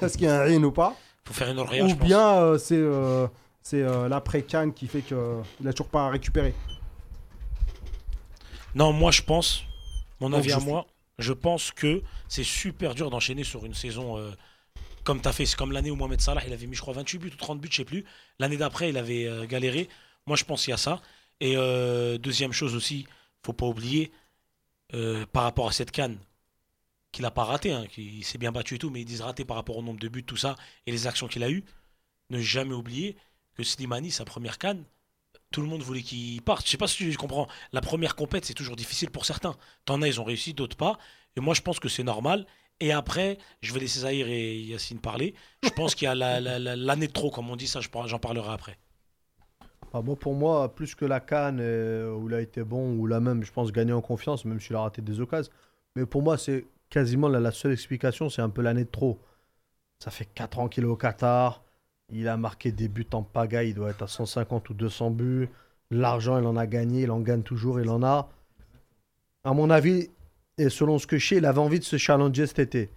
Est-ce qu'il y a un rien ou pas? Faut faire une je Ou bien euh, c'est euh, c'est euh, l'après-can qui fait qu'il n'a toujours pas récupéré Non, moi je pense, mon Donc, avis je à suis- moi, je pense que c'est super dur d'enchaîner sur une saison euh, comme tu as fait. C'est comme l'année où Mohamed Salah, il avait mis, je crois, 28 buts ou 30 buts, je sais plus. L'année d'après, il avait euh, galéré. Moi, je pense qu'il y a ça. Et euh, deuxième chose aussi, faut pas oublier, euh, par rapport à cette canne, qu'il a pas raté, hein, qu'il s'est bien battu et tout, mais ils disent raté par rapport au nombre de buts, tout ça, et les actions qu'il a eues. Ne jamais oublier que Slimani, sa première canne, tout le monde voulait qu'il parte. Je sais pas si tu comprends. La première compète, c'est toujours difficile pour certains. T'en as, ils ont réussi, d'autres pas. Et moi, je pense que c'est normal. Et après, je vais laisser Zahir et Yacine parler. Je pense qu'il y a la- la- la- l'année de trop, comme on dit, ça, j'en parlerai après. Ah, bon, pour moi, plus que la Cannes, euh, où il a été bon, ou là même, je pense, gagner en confiance, même s'il a raté des occasions. Mais pour moi, c'est quasiment la, la seule explication, c'est un peu l'année de trop. Ça fait 4 ans qu'il est au Qatar. Il a marqué des buts en pagaille, il doit être à 150 ou 200 buts. L'argent, il en a gagné, il en gagne toujours, il en a. À mon avis, et selon ce que je sais, il avait envie de se challenger cet été.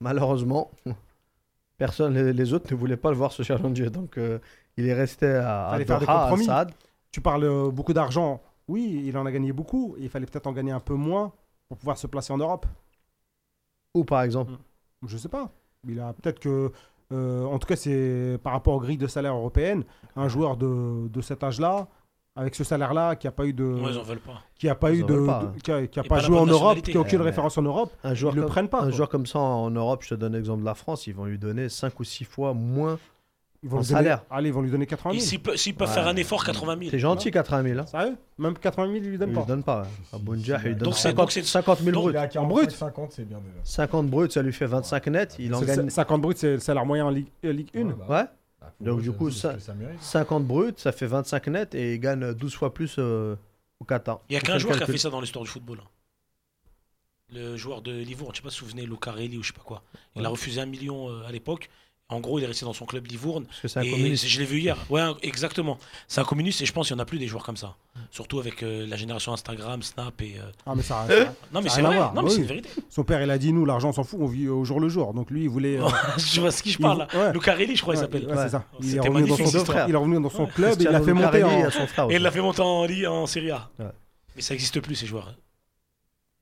Malheureusement, *laughs* personne, les, les autres ne voulaient pas le voir se challenger. Donc, euh, il est resté à, à Doha, à. Saad. Tu parles euh, beaucoup d'argent. Oui, il en a gagné beaucoup. Il fallait peut-être en gagner un peu moins pour pouvoir se placer en Europe. Ou par exemple. Je sais pas. Il a peut-être que. euh, en tout cas, c'est par rapport aux grilles de salaire européennes. Un joueur de, de cet âge-là, avec ce salaire-là, qui n'a pas eu de. Moi, ils en veulent pas. qui a pas Ils eu de, veulent pas, de- qui a, qui a Et pas pas la joué en Europe, qui a aucune Ouais, référence en Europe. Un joueur, Ils le comme, prennent pas, un quoi. joueur comme ça en Europe, je te donne l'exemple de la France, ils vont lui donner 5 ou 6 fois moins. Ils vont En lui donner, salaire. allez, ils vont lui donner 80 Et 000. S'ils peuvent, s'ils peuvent Ouais. faire un effort, 80 000. C'est gentil, 80 000. Hein. Sérieux? Même 80 000, ils lui Il donnent lui pas. donne pas. À Bounja, il lui donne Donc c'est- 50, donc c'est- 50 000 donc bruts. Il est à 45, brut. 50, c'est bien déjà. 50 bruts, ça lui fait 25 net. Il en C'est- gagne c'est- 50 brut, c'est le salaire moyen en Ligue, euh, Ligue 1. Ouais, bah, Ouais. bah, faut Donc, du coup, ça- ce que ça mérite. 50 bruts, ça fait 25 net et il gagne 12 fois plus euh, au Qatar. Il n'y a Faut qu'un faire joueur le qui a calcul. fait ça dans l'histoire du football. hein. Le joueur de Livourne, je sais pas si vous vous souvenez, Lucarelli ou je sais pas quoi. Il a refusé un million euh, à l'époque. En gros, il est resté dans son club Livourne. Parce que c'est un Et communiste. je l'ai vu hier. Ouais, exactement. C'est un communiste et je pense qu'il n'y en a plus des joueurs comme ça. Surtout avec euh, la génération Instagram, Snap et. euh, Ah, mais ça, Non, mais Ça a c'est rien à vrai. voir. Non, mais Oui. c'est une vérité. son père, il a dit nous, l'argent, on s'en fout, on vit au jour le jour. Donc lui, il voulait. euh, *laughs* je vois ce qui je parle là. ouais. Lucarelli, je crois, il s'appelle. ouais, c'est ça. Il est, C'était revenu dans magnifique, son, cette histoire. il est revenu dans son Ouais. club et il a Cristiano fait monter Lucarelli en... à son frère Et aussi. il l'a fait monter en, Ligue- en Serie A. Ouais. Mais ça n'existe plus, ces joueurs.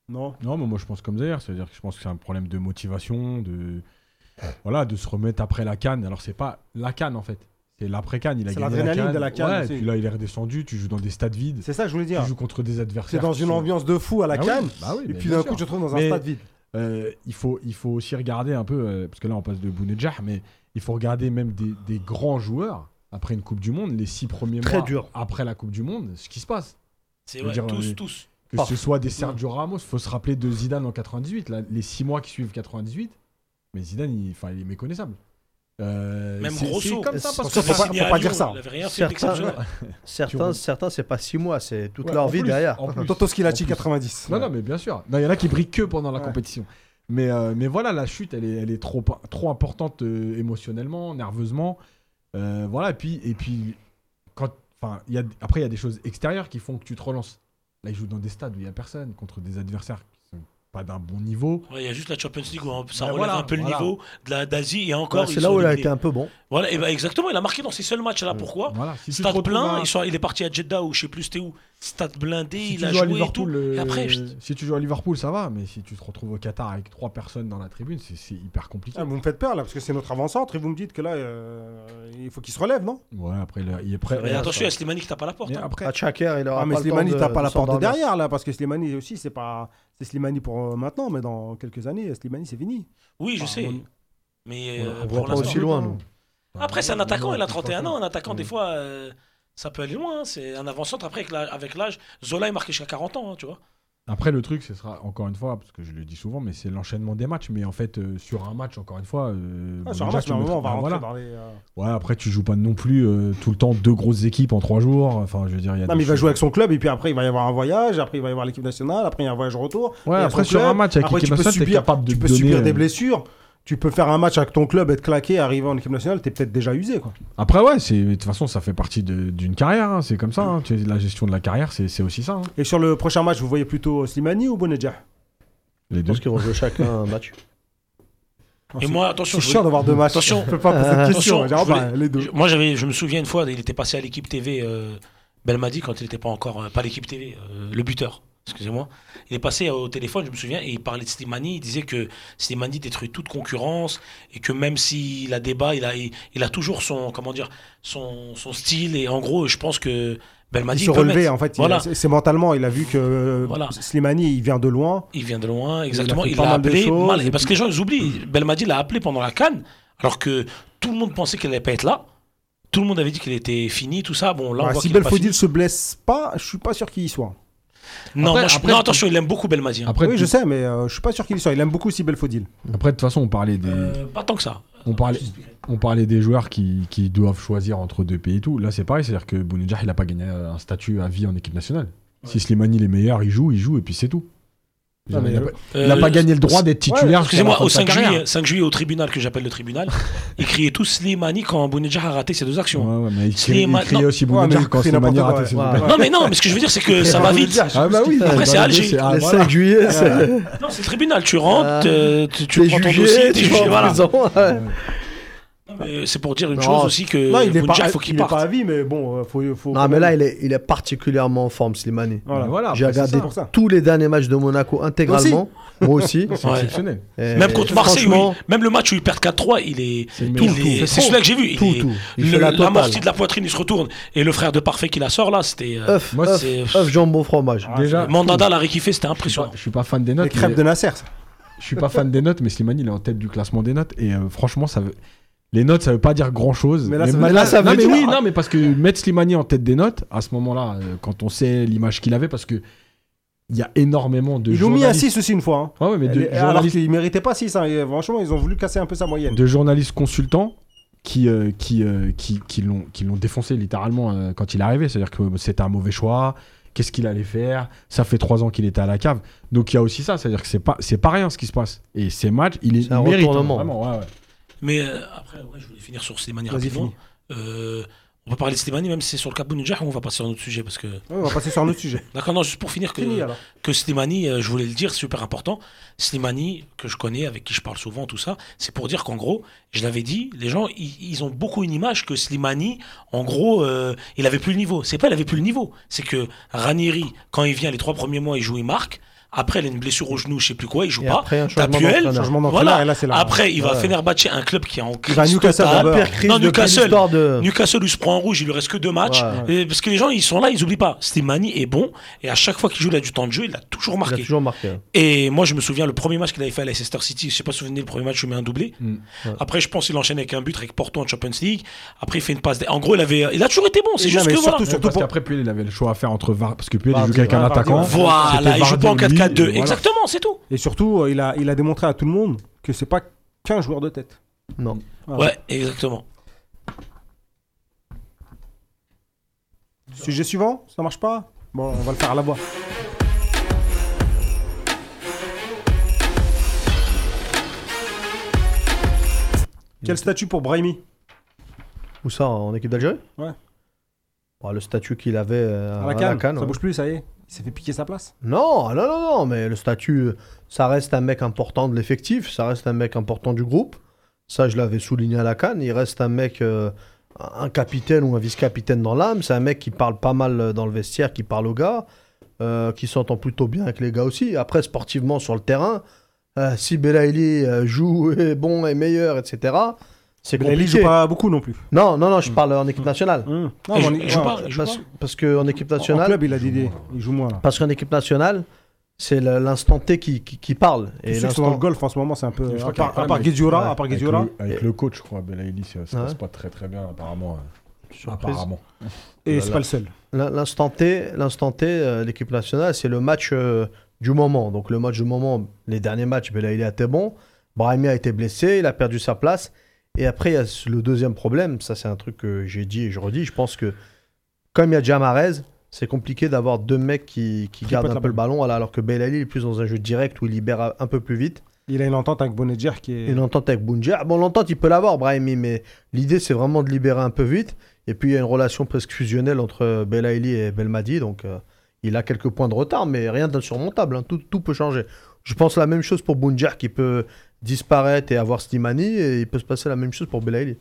Non. Non, mais moi je pense comme d'ailleurs, c'est-à-dire que je pense que c'est un problème de motivation, de voilà, de se remettre après la canne. Alors c'est pas la canne en fait, c'est l'après canne. Il a C'est gagné la canne. de la canne Ouais, aussi. puis là il est redescendu. Tu joues dans des stades vides. C'est ça que je voulais Tu dire. joues contre des C'est adversaires. dans qui une sont- ambiance de fou à la Ah oui, canne. bah oui, Et puis d'un coup, tu te retrouves dans un Mais- stade vide. Euh, il, faut, il faut aussi regarder un peu, euh, parce que là on passe de Bounedjah, mais il faut regarder même des, des grands joueurs après une Coupe du Monde, les six premiers Très mois dur. après la Coupe du Monde, ce qui se passe. C'est ouais, dire, tous, euh, tous. Que ce soit des Sergio Ramos, faut se rappeler de Zidane en 98, là, les six mois qui suivent 98, mais Zidane, il, enfin, il est méconnaissable. Euh, Même Grosso. c'est comme ça parce faut que pas- signé à faut pas dire ça. Certains, *laughs* certains, certains c'est pas 6 mois, c'est toute Ouais, leur vie plus, derrière. Toto Skilacci En plus. 90. Non, non, mais bien sûr. Non, Il y en a qui brillent que pendant la Ouais. compétition. Mais, euh, mais voilà, la chute, elle est, elle est trop, trop importante euh, émotionnellement, nerveusement. Euh, voilà, et puis, et puis quand, y a, après, il y a des choses extérieures qui font que tu te relances. Là, ils jouent dans des stades où il n'y a personne, contre des adversaires pas d'un bon niveau. Ouais, Il y a juste la Champions League où ça Ben relève voilà, un peu le niveau de d'Asie et encore. Ouais, c'est là où il a été un peu bon. Voilà, et ben exactement, il a marqué dans ces seuls matchs là. Pourquoi Voilà. Si Stade plein, à- il est parti à Jeddah ou je sais plus c'était où. Stade blindé, si il tu a joues à joué et tout. Liverpool, euh, Et après, je- si tu joues à Liverpool, ça va, mais si tu te retrouves au Qatar avec trois personnes dans la tribune, c'est hyper compliqué. Ah, vous me faites peur là, parce que c'est notre avant-centre et vous me dites que là, euh, il faut qu'il se relève, non? Ouais, après, il, est prêt. Mais attention, il y a Slimani qui tape à la porte. Hein. après, À Tchaker, il aura Ah, mais pas Slimani tape pas de la porte de derrière là, parce que Slimani aussi, c'est pas. C'est Slimani pour euh, maintenant, mais dans quelques années, Slimani c'est fini. Oui, je Ah, sais. on- Mais on- euh, voit pas aussi loin, nous. Après, c'est un attaquant, il a c'est 31 pas ans. Un attaquant, des fois, euh, ça peut aller loin. hein. C'est un avant-centre. Après, avec l'âge, Zola est marqué jusqu'à 40 ans, hein, tu vois. Après, le truc, ce sera encore une fois, parce que je le dis souvent, mais c'est l'enchaînement des matchs. Mais en fait, euh, sur un match, encore une fois. euh, Ah, bon, sur un déjà, match, tu normalement, on va mettras- rentrer voilà. dans les. euh, Ouais, après, tu joues pas non plus euh, tout le temps deux grosses équipes en trois jours. Enfin, je veux dire, il y a Non, mais il va jouer avec son club et puis après il va y avoir un voyage, après il va y avoir l'équipe nationale, après il y a un voyage retour. Ouais, après, sur club. un match avec Après, l'équipe tu peux nationale, Tu peux donner, subir des blessures. Tu peux faire un match avec ton club, être claqué, arriver en équipe nationale, t'es peut-être déjà usé quoi. Après, ouais, c'est- de toute façon, ça fait partie de- d'une carrière. hein, C'est comme ça. hein. Tu sais, La gestion de la carrière, c'est c'est aussi ça. hein. Et sur le prochain match, vous voyez plutôt Slimani ou Bonedja Les Je deux. pense qu'ils chacun un match. *laughs* Et moi, attention, C'est je chiant d'avoir deux matchs. Attention. Je peux pas poser question. Je bah, les deux. Je- Moi, j'avais, je me souviens une fois, il était passé à l'équipe TV euh, Belmadi quand il n'était pas encore, euh, pas l'équipe TV, euh, le buteur. Excusez-moi. Il est passé au téléphone, je me souviens, et il parlait de Slimani. Il disait que Slimani détruit toute concurrence et que même s'il a débat, il a, il, il a toujours son, comment dire, son, son style. Et en gros, je pense que Belmadi Il se mettre- en fait. il Voilà. C'est mentalement. Il a vu que euh, Voilà. Slimani, il vient de loin. Il vient de loin, exactement. Il l'a appelé. choses, mal- et parce que les gens ils oublient. Belmadi l'a appelé pendant la canne, alors que tout le monde pensait qu'elle allait pas être là. Tout le monde avait dit qu'il était fini, tout ça. Bon, là, on Bah, voit si qu'il Belfodil se blesse pas, je suis pas sûr qu'il y soit. Non, Après- moi, je- après- non, attention, il aime beaucoup Belmadi. hein. Après, oui, tu- je sais, mais euh, je suis pas sûr qu'il y soit. Il aime beaucoup si Belfodil. après, de toute façon, on parlait des. Euh, pas tant que ça. On parlait, on des joueurs qui, qui doivent choisir entre deux pays et tout. Là, c'est pareil, c'est-à-dire que Bounedjah, il n'a pas gagné un statut à vie en équipe nationale. Si Slimani est meilleur, il joue, il joue, et puis c'est tout. Non, mais, il n'a Euh, pas gagné le droit d'être titulaire. Excusez-moi, au de sa 5 carrière. juillet, 5 juillet au tribunal, que j'appelle le tribunal, ils criaient tous Slimani quand Bounedjah a raté ses deux actions. Ouais, ouais, mais il, criait aussi Bounedjah quand Slimani a raté ses deux ouais. Non, mais non, mais ce que je veux dire, c'est que *laughs* ça va vite. Ah bah oui, Après, c'est Alger. Le voilà. 5 juillet, c'est Non, c'est le tribunal. Tu rentres, euh, tu, prends ton jugé, dossier, t'es tu jugé. C'est pour dire une Non, chose aussi que Non, il est pas, faut qu'il il est pas à vie, mais bon, euh, faut, faut. Non, mais là, il est, il est particulièrement en forme, Slimani. Voilà. Voilà, J'ai c'est regardé ça. tous les derniers matchs de Monaco intégralement. Moi aussi. *laughs* C'est Ouais. exceptionnel. Et Même contre Marseille, franchement, oui. Même le match où il perd 4-3, il est. C'est le il meilleur. est- Tout, tout. C'est celui-là que j'ai vu. Il Tout, est- tout. Il le- la totale. L'amorti de la poitrine, il se retourne. Et le frère de Parfait qui la sort là, c'était. euh, œuf, Moi, œuf, jambon, fromage. Déjà, Mandanda l'a rékiffé, c'était impressionnant. je suis pas fan des Les notes. crêpes mais- de Nasser. Je suis pas fan des notes, mais Slimani il est en tête du classement des notes et euh, franchement ça veut. Les notes, ça veut pas dire grand chose. Mais là, ça veut- mais là, ça non, veut mais dire- oui, non, mais parce que mettre Slimani en tête des notes, à ce moment-là, euh, quand on sait l'image qu'il avait, parce que il y a énormément de Ils l'ont mis à journalistes. 6 aussi une fois. hein. Ouais, ouais, mais de Alors journalistes, qu'ils méritaient pas 6. Hein. et franchement, ils ont voulu casser un peu sa moyenne. de journalistes consultants qui, euh, qui, euh, qui, qui l'ont qui l'ont défoncé littéralement euh, quand il est arrivé. C'est-à-dire que c'était un mauvais choix. Qu'est-ce qu'il allait faire? Ça fait trois ans qu'il était à la cave. Donc il y a aussi ça. C'est-à-dire que c'est pas, c'est pas rien ce qui se passe. Et ces matchs, il est un mérite, hein, retournement. vraiment, ouais, ouais. Mais euh, après, ouais, je voulais finir sur Slimani rapidement. Euh, on peut parler de Slimani, même si c'est sur le cas Bounja, ou on va passer sur un autre sujet parce que. Ouais, on va passer sur un autre sujet. *laughs* D'accord, non, juste pour finir que. Fini que Slimani, euh, je voulais le dire, c'est super important. Slimani, que je connais, avec qui je parle souvent, tout ça, c'est pour dire qu'en gros, je l'avais dit, les gens, ils, ils ont beaucoup une image que Slimani, en gros, euh, il avait plus le niveau. C'est pas il avait plus le niveau, c'est que Ranieri, quand il vient les trois premiers mois, il joue, il marque. Après, il a une blessure au genou, je sais plus quoi, il joue et pas. Après, un changement voilà. et là, là. Après, il va à un club qui est en crise. Bah, Newcastle, la pire crise non, Newcastle, de... Newcastle, il se prend en rouge, il lui reste que deux matchs. Parce que les gens, ils sont là, ils oublient pas. Slimani est bon et à chaque fois qu'il joue, il a du temps de jeu, il a toujours marqué. Il a toujours marqué. Et moi, je me souviens, le premier match qu'il avait fait à Leicester City, je sais pas si vous souvenez, le premier match, je mets un doublé. Mm, après, je pense qu'il enchaîne avec un but avec Porto en Champions League. Après, il fait une passe. En gros, il, avait... il a toujours été bon. C'est juste que surtout, voilà. Surtout parce qu'après, il avait le choix à faire entre Var. Parce que Puel, il joue avec un attaquant. Voilà, il joue pas en 4 qu'à deux. Exactement, c'est tout. Et surtout, euh, il a, il a démontré à tout le monde que c'est pas qu'un joueur de tête. Non. Ouais, exactement. Sujet suivant, ça marche pas? Bon, on va le faire à la voix. Quel statut pour Brahimi? Où ça? En équipe d'Algérie? Ouais. Bah, le statut qu'il avait euh, à la Cannes. Canne, ça bouge plus, ça y est. Il s'est fait piquer sa place. Non, non, non, non, mais le statut, ça reste un mec important de l'effectif, ça reste un mec important du groupe. Ça, je l'avais souligné à la canne. Il reste un mec, euh, un capitaine ou un vice-capitaine dans l'âme. C'est un mec qui parle pas mal euh, dans le vestiaire, qui parle aux gars, euh, qui s'entend plutôt bien avec les gars aussi. Après, sportivement, sur le terrain, euh, si Belaïli euh, joue, est bon, est meilleur, etc., c'est Mais il compliqué. joue pas beaucoup non plus. Non, non, non, je parle en équipe nationale. Hum. Non, Il mais joue- on- il joue ouais, pas, il joue Parce, pas. parce qu'en équipe En nationale, club, il a d'idées. Il joue moins là. parce qu'en équipe nationale, c'est le- l'instant T qui, qui, qui parle. Et Et ceux qui sont dans le l'instant. golf en ce moment, c'est un peu. Je À crois qu'il y a part, un à part problème avec- à part Avec, Guedioura. le, avec le coach, je crois, Belaïli, ça se Ouais. passe pas très très bien, apparemment. Surprise. Apparemment. Et Voilà. c'est pas le seul. L'in- L'instant T, l'instant T, euh, l'équipe nationale, c'est le match euh, du moment. Donc le match du moment, les derniers matchs, a été bon. Brahimi a été blessé, il a perdu sa place. Et après, il y a le deuxième problème. Ça, c'est un truc que j'ai dit et je redis. Je pense que comme il y a Jamarez, c'est compliqué d'avoir deux mecs qui, gardent un peu le ballon, alors que Belali est plus dans un jeu direct où il libère un peu plus vite. Il a une entente avec Bonedjer qui est. Et l'entente avec Bounja. Bon, l'entente, il peut l'avoir, Brahimi, mais l'idée, c'est vraiment de libérer un peu vite. Et puis, il y a une relation presque fusionnelle entre Belaïli et Belmadi. Donc, euh, il a quelques points de retard, mais rien d'insurmontable. hein. Tout, tout peut changer. Je pense la même chose pour Bounja, qui peut disparaître et avoir Slimani. Et il peut se passer la même chose pour Belaïli.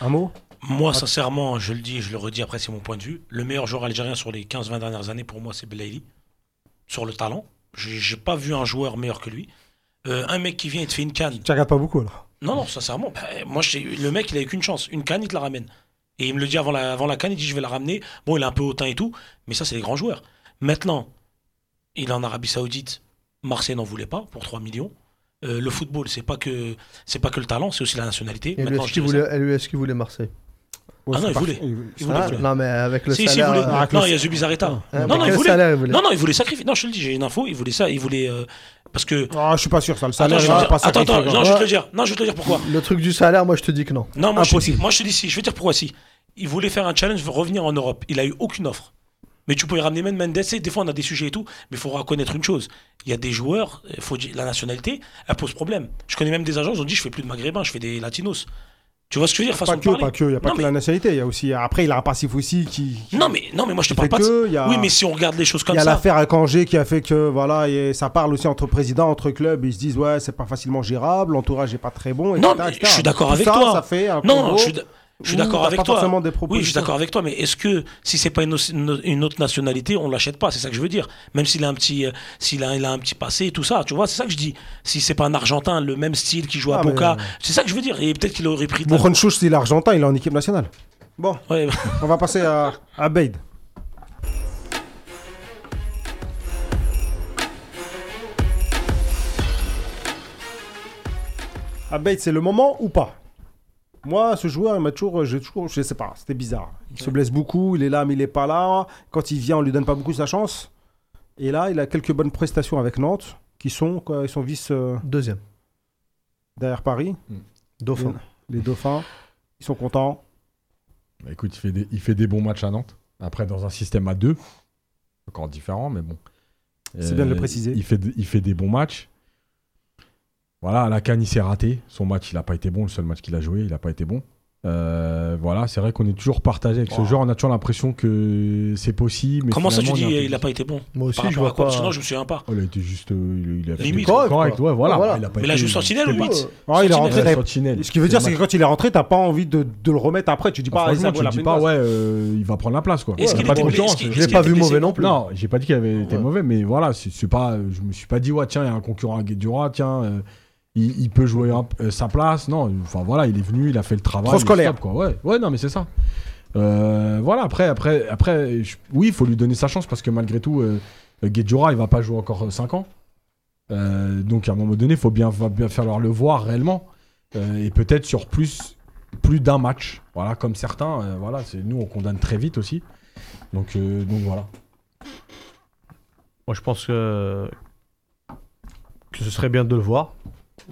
Un mot? Moi, sincèrement, je le dis et je le redis, après, c'est mon point de vue. Le meilleur joueur algérien sur les 15-20 dernières années, pour moi, c'est Belaïli. Sur le talent. J'ai pas vu un joueur meilleur que lui. Euh, un mec qui vient et te fait une canne. Tu regardes pas beaucoup alors? Non, non, sincèrement, bah, moi, le mec, il a eu qu'une chance. Une canne, il te la ramène. Et il me le dit avant la, avant la canne, il dit je vais la ramener. Bon, il est un peu hautain et tout, mais ça, c'est les grands joueurs. Maintenant, il est en Arabie Saoudite. Marseille n'en voulait pas pour 3 millions. Euh, le football, c'est pas que c'est pas que le talent, c'est aussi la nationalité. Et lui, est-ce je qu'il voulait, et lui, est-ce qu'il voulait Marseille? Ouais, Ah non, il parti. voulait. Il- Ah. Non, mais avec le Si, si, il salaire. voulait. euh, avec non, le- il y a Zubizarreta. hein, non, non, il voulait. salaire il voulait Non, non, il voulait sacrifier. Non, je te le dis, j'ai une info. Il voulait ça. Il voulait. euh, parce que. Ah, je suis pas sûr ça. Le Attends, salaire, je te dire- pas attends, attends, non, je vais te le dire. Non, je vais te le dire pourquoi. Le truc du salaire, moi, je te dis que non. Non, moi je, te dis, Impossible. moi je te dis si. Je vais te dire pourquoi si. Il voulait faire un challenge, revenir en Europe. Il a eu aucune offre. Mais tu y ramener même Mendes. Des fois, on a des sujets et tout. Mais il faut reconnaître une chose. Il y a des joueurs, il faut la nationalité, elle pose problème. Je connais même des agents, ils ont dit je fais plus de maghrébins, je fais des latinos. Tu vois ce que je veux dire Pas que, pas que, il n'y a pas Non, que mais- la nationalité, il y a aussi. Après, il a un passif aussi qui. qui- Non mais, non, mais moi je te qui parle pas de que, il y a- Oui, mais si on regarde les choses Il comme y a ça. l'affaire à Angers qui a fait que voilà, et ça parle aussi entre présidents, entre clubs, ils se disent ouais, c'est pas facilement gérable, l'entourage est pas très bon. Non, etc., mais etc. je suis d'accord avec ça, toi. Ça fait un Non, combo je suis, je suis d'accord avec pas toi. forcément des Oui, je suis d'accord avec toi, mais est-ce que si c'est pas une, autre- une- une autre nationalité, on l'achète pas C'est ça que je veux dire. Même s'il a un petit, euh, s'il a, il a un petit passé et tout ça, tu vois, c'est ça que je dis. Si c'est pas un Argentin, le même style qui joue à Ah, mais- Boca, c'est ça que je veux dire. Et peut-être qu'il aurait pris. de la- Mokhonchouch, il est argentin, il est en équipe nationale. Bon, Ouais, on va passer à, à. Abeid, c'est le moment ou pas? Moi, ce joueur, il m'a toujours, j'ai toujours, je sais pas, c'était bizarre. Il se blesse beaucoup, il est là, mais il est pas là. Quand il vient, on lui donne pas beaucoup sa chance. Et là, il a quelques bonnes prestations avec Nantes, qui sont, quoi, ils sont vice euh, Deuxième. derrière Paris. Dauphin. Les Dauphins, ils sont contents. Bah, écoute, il fait, des, il fait des bons matchs à Nantes. Après, dans un système à deux, encore différent, mais bon. C'est bien de le préciser. Il fait, il fait des bons matchs. Voilà, à la Cannes, il s'est raté. Son match, il n'a pas été bon. Le seul match qu'il a joué, il n'a pas été bon. Euh, voilà, c'est vrai qu'on est toujours partagé avec ce joueur. On a toujours l'impression que c'est possible. Mais Comment ça tu dis peu il a juste. pas été bon Moi aussi, Par je vois à quoi pas. Parce que non, je me souviens pas. Oh, il a été juste. euh, il, il a fait Limite, correct, correct, quoi. ouais, voilà. Voilà. Il a pas Mais il a joué sentinelle ou pas- 8 Ouais, il est rentré. Ouais. Ce qui veut dire, c'est que quand il est rentré, t'as pas envie de, de le remettre après. Tu dis pas, ah, ça tu dis pas, ouais, euh, il va prendre la place, quoi. Est-ce a qu'il pas de concurrence. Je l'ai pas vu mauvais non plus. Non, j'ai pas dit qu'il avait été mauvais, mais voilà, c'est pas, je me suis pas dit, ouais, tiens, il y a un concurrent à Guedjura, tiens, euh, il, il peut jouer un- euh, sa place. Non, enfin voilà, il est venu, il a fait le travail. Trop scolaire. stop, quoi. Ouais, ouais, non, mais c'est ça. Euh, voilà, après, après, après, je- oui, il faut lui donner sa chance parce que malgré tout, euh, Guedjura, il va pas jouer encore 5 ans. Euh, donc à un moment donné, il faut bien, va bien falloir le voir réellement. Euh, et peut-être sur plus, plus d'un match. Voilà, comme certains, euh, voilà, c'est nous, on condamne très vite aussi. Donc, euh, donc voilà. Moi, je pense que, que ce serait bien de le voir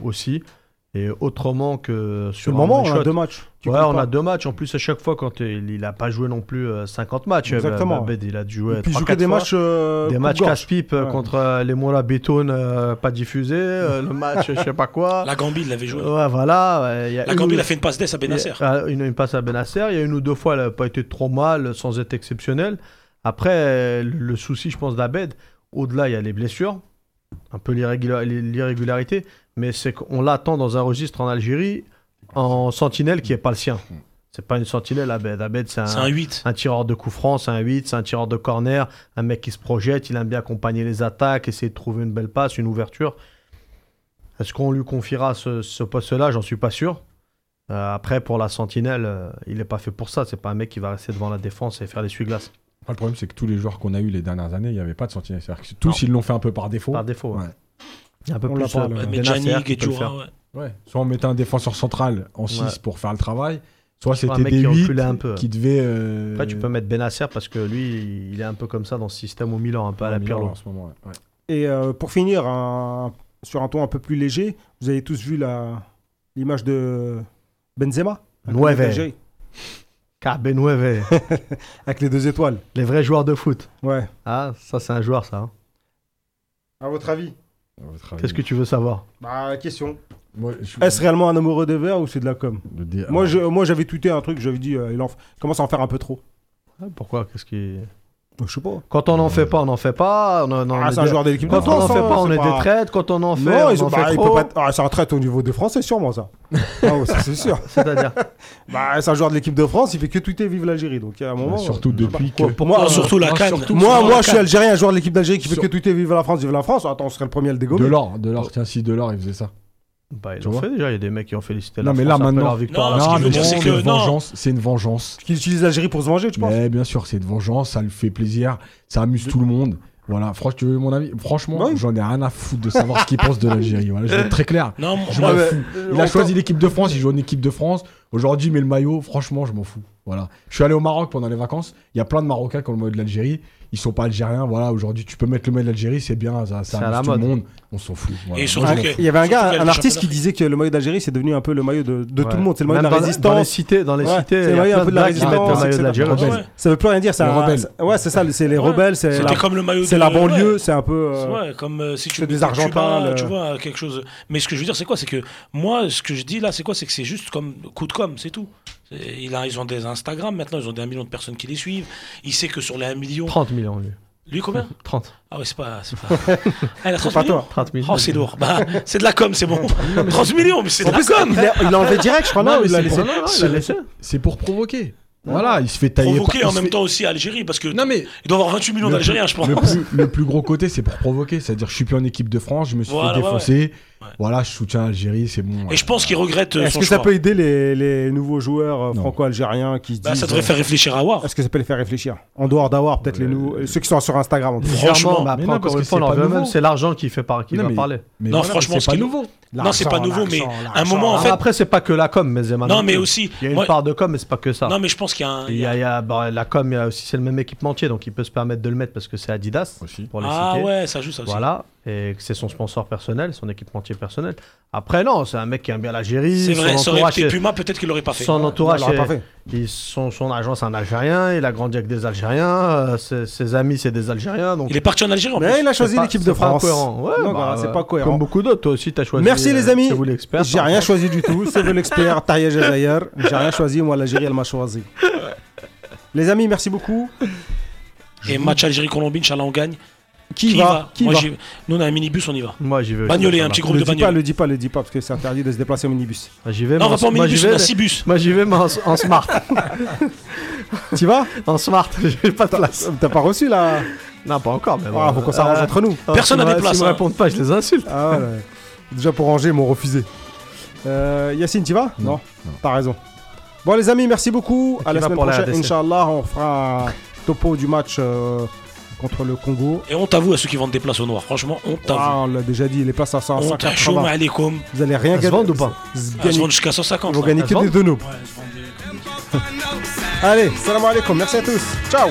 aussi. Et autrement que Sur le moment, on a deux matchs. Tu Ouais, on pas. a deux matchs. En plus, à chaque fois, quand il, il a pas joué non plus euh, 50 matchs, Exactement. Babed, il a dû jouer puis, il 3, joue que des matchs. euh, des matchs casse-pipe euh, Ouais. contre euh, les Mola Béton, euh, pas diffusés. euh, le match, je sais pas quoi. La Gambie, il l'avait joué. Ouais, voilà. y a La Gambie, il a fait une passe d'ess à Benasser. il y a Une, une passe à Benasser. Il y a une ou deux fois, elle n'a pas été trop mal, sans être exceptionnelle. Après, euh, le, souci, je pense, d'Abed, au-delà, il y a les blessures, un peu l'irrégula- l'irrégularité, mais c'est qu'on l'attend dans un registre en Algérie en sentinelle qui n'est pas le sien. C'est pas une sentinelle, Abed. Abed, c'est un, un 8. un tireur de coup franc, c'est un 8, c'est un tireur de corner, un mec qui se projette, il aime bien accompagner les attaques, essayer de trouver une belle passe, une ouverture. Est-ce qu'on lui confiera ce, ce poste-là? J'en suis pas sûr. Euh, après, pour la sentinelle, euh, il n'est pas fait pour ça. C'est pas un mec qui va rester devant la défense et faire les glaces Après, le problème, c'est que tous les joueurs qu'on a eu les dernières années, il n'y avait pas de sentinelle. C'est-à-dire que tous, ils l'ont fait un peu par défaut. par défaut. ouais. Ouais. Un peu On plus l'a pas, euh, Ouais, qui peut le Guedjura, faire. ouais. Ouais. Soit on mettait un défenseur central en 6 Ouais. pour faire le travail, soit c'était des qui 8 reculait un peu. qui devaient. euh, Après, tu peux mettre Benasser parce que lui, il est un peu comme ça dans ce système au Milan, un peu à la Pirlo. en ce moment. ouais. Et euh, pour finir, un- sur un ton un peu plus léger, vous avez tous vu la- l'image de Benzema Nueve. Carbe Nueve, *laughs* Avec les deux étoiles. les vrais joueurs de foot. Ouais. Ah, ça, c'est un joueur, ça. hein. À votre avis. Qu'est-ce que tu veux savoir Bah, question. Moi, je- Est-ce réellement un amoureux des Verts ou c'est de la com Moi, je, moi, j'avais tweeté un truc, j'avais dit, euh, il en f- commence à en faire un peu trop. Ah, Pourquoi? Qu'est-ce qui... Je sais pas. Quand on n'en fait pas, on n'en fait pas. On, on- on Ah, est c'est un joueur de l'équipe de Quand on n'en France. fait pas, on est pas- des traites. Quand on en fait, Non, on ils en ont- bah, fait il trop. pas ah, c'est un traite au niveau des Français, sûrement ça. *laughs* ah, ouais, ça, c'est sûr. C'est-à-dire Bah, c'est un joueur de l'équipe de France, il fait que tweeter vive l'Algérie. Donc à un moment. surtout euh, je sais depuis que- Pour moi, euh, surtout la canne. surtout- moi, Surtout moi la je suis algérien, un joueur de l'équipe d'Algérie qui fait Sur- que tweeter vive la France, vive la France. Attends, on serait le premier à le dégommer. Delors, Delors, tiens, si Delors, il faisait ça. Bah, ils Tu l'ont fait déjà. Il y a des mecs qui ont félicité Non, la mais France là, après maintenant- leur victoire. Non, ce mais veut dire, bon, c'est une non. vengeance. C'est une vengeance. Qui utilise l'Algérie pour se venger, tu penses? Mais bien sûr, c'est une vengeance, ça lui fait plaisir, ça amuse tout le monde. Voilà, franchement, tu veux mon avis? Franchement, oui. j'en ai rien à foutre de savoir ce qu'il pense de l'Algérie. Voilà, je vais être très clair. Non, Je moi, fous. euh, Il a choisi l'équipe de France, il joue en équipe de France. Aujourd'hui, met le maillot. Franchement, je m'en fous. Voilà. Je suis allé au Maroc pendant les vacances. Il y a plein de Marocains qui ont le maillot de l'Algérie. Ils sont pas algériens. Voilà, aujourd'hui, tu peux mettre le maillot de l'Algérie, c'est bien. Ça, ça C'est à la amuse tout le mode. monde. On s'en fout. Voilà. Et surtout que-. Il y avait un Surtout qu'il y gars, a un des artiste qui championnats. disait que le maillot d'Algérie, c'est devenu un peu le maillot de, de tout le monde. C'est le maillot de la dans les- résistance. Dans les cités, dans les Ouais, cités, c'est il y a un plein peu de la blagues qui mettent le résistance, maillot de etc. l'Algérie. Rebelle. Ouais. Ça veut plus rien dire. C'est Les un- rebelles. c'est- Ouais, c'est ça. C'est les Ouais. rebelles. C'est C'était la, comme le maillot c'est de- la banlieue. ouais. C'est un peu. euh, comme euh, si tu c'est des Argentins, le- tu vois, quelque chose. Mais ce que je veux dire, c'est quoi? C'est que moi, ce que je dis là, c'est quoi? C'est que c'est juste comme coup de com'. Com, c'est tout. C'est- Il a, ils ont des Instagram maintenant, ils ont des 1 million de personnes qui les suivent. Il sait que sur les 1 million. 30 millions, lui. Lui, combien *laughs* 30. Ah ouais, c'est pas. C'est pas... Ah, il a 30 pas millions toi. 30 millions. Oh, c'est lourd. Bah, c'est de la com, c'est bon. 30 *laughs* millions, mais c'est de la com. il a, il a enlevé direct, je crois, non, Non, il l'a laissé. laissé. C'est pour provoquer. Voilà, il se fait tailler. Provoquer par- en même fait- temps aussi Algérie, parce que Non mais il doit avoir 28 millions d'Algériens, je pense. Le plus, le plus gros côté, c'est pour provoquer. C'est-à-dire, je suis plus en équipe de France, je me suis Voilà, fait ouais, défoncer. Ouais. Voilà, je soutiens l'Algérie, c'est bon. Et je pense qu'il regrette euh, Est-ce son que ça peut aider les, les nouveaux joueurs euh, franco-algériens qui se Bah, disent. ça devrait euh, faire réfléchir à War. Est-ce que ça peut les faire réfléchir En dehors d'Awar, peut-être les nouveaux. Ceux qui sont sur Instagram. Franchement, Franchement, mais après, non, parce encore que une fois, c'est l'argent qui fait par, qui Non, va mais- parler. Mais Non, voilà, franchement, c'est ce pas nouveau. Non, c'est pas nouveau, mais un moment, en Alors fait. Après, c'est pas que la com, mais Zeman. Non, mais aussi. Il y a une part de com, mais c'est pas que ça. Non, mais je pense qu'il y a bah, la com, il y a aussi, c'est le même équipementier, donc il peut se permettre de le mettre parce que c'est Adidas, Aussi. pour les Ah ouais, ça joue ça aussi. Voilà, et que c'est son sponsor personnel, son équipementier personnel. Après, non, c'est un mec qui aime bien l'Algérie. C'est vrai, son ça aurait entourage, été Puma, peut-être qu'il l'aurait pas fait. son entourage, Non, il l'aurait c'est- pas fait. il- son, son agent, c'est un Algérien, il a grandi avec des Algériens, euh, ses, ses amis, c'est des Algériens. Donc Il est parti en Algérie en Mais plus. il a choisi c'est pas- l'équipe c'est de pas France. incohérent. Ouais, bah, bah, c'est pas cohérent. Comme beaucoup d'autres, toi aussi, tu as choisi. Merci les amis. C'est vous l'expert. J'ai rien choisi du tout. C'est vous *laughs* l'expert. Tahia Jazair. J'ai rien choisi. Moi, l'Algérie, elle m'a choisi. Les amis, merci beaucoup. Et match Algérie-Colombie, Inch'Allah, on gagne. Qui, y va, Qui Moi, va j'y- Nous, on a un minibus, on y va. Moi, j'y vais. Bagnolet, un petit groupe Le de dis pas, bagnoles. le dis pas, le dis pas, parce que c'est interdit de se déplacer en minibus. Bah, J'y vais, Non, on va pas en moi, minibus, j'y on vais, a mais- 6 bus. Moi, j'y vais, mais en, en smart. *laughs* Tu vas en smart, *laughs* j'ai pas de place. T'as pas reçu là Non, pas encore, mais bon. Ah, faut qu'on s'arrange Euh, entre nous. Personne n'a me- des places, me hein. répondent pas, je les insulte. Ah ouais, ouais. Déjà pour ranger, ils m'ont refusé. Euh, Yacine, tu vas Non, non. T'as raison. Bon, les amis, merci beaucoup. À la va semaine prochaine? Inch'Allah, on fera un topo du match euh, contre le Congo. Et on t'avoue à ceux qui vendent des places au noir. Franchement, on Ah, t'avoue. on l'a déjà dit, les places à 100, On t'a chaud, 180. alaikum. Vous allez rien gagner. ou pas Vous Elles se gagnez- vendent jusqu'à Ils 150. vont là. gagner que des deux *laughs* Allez, salam alaikum, merci à tous. Ciao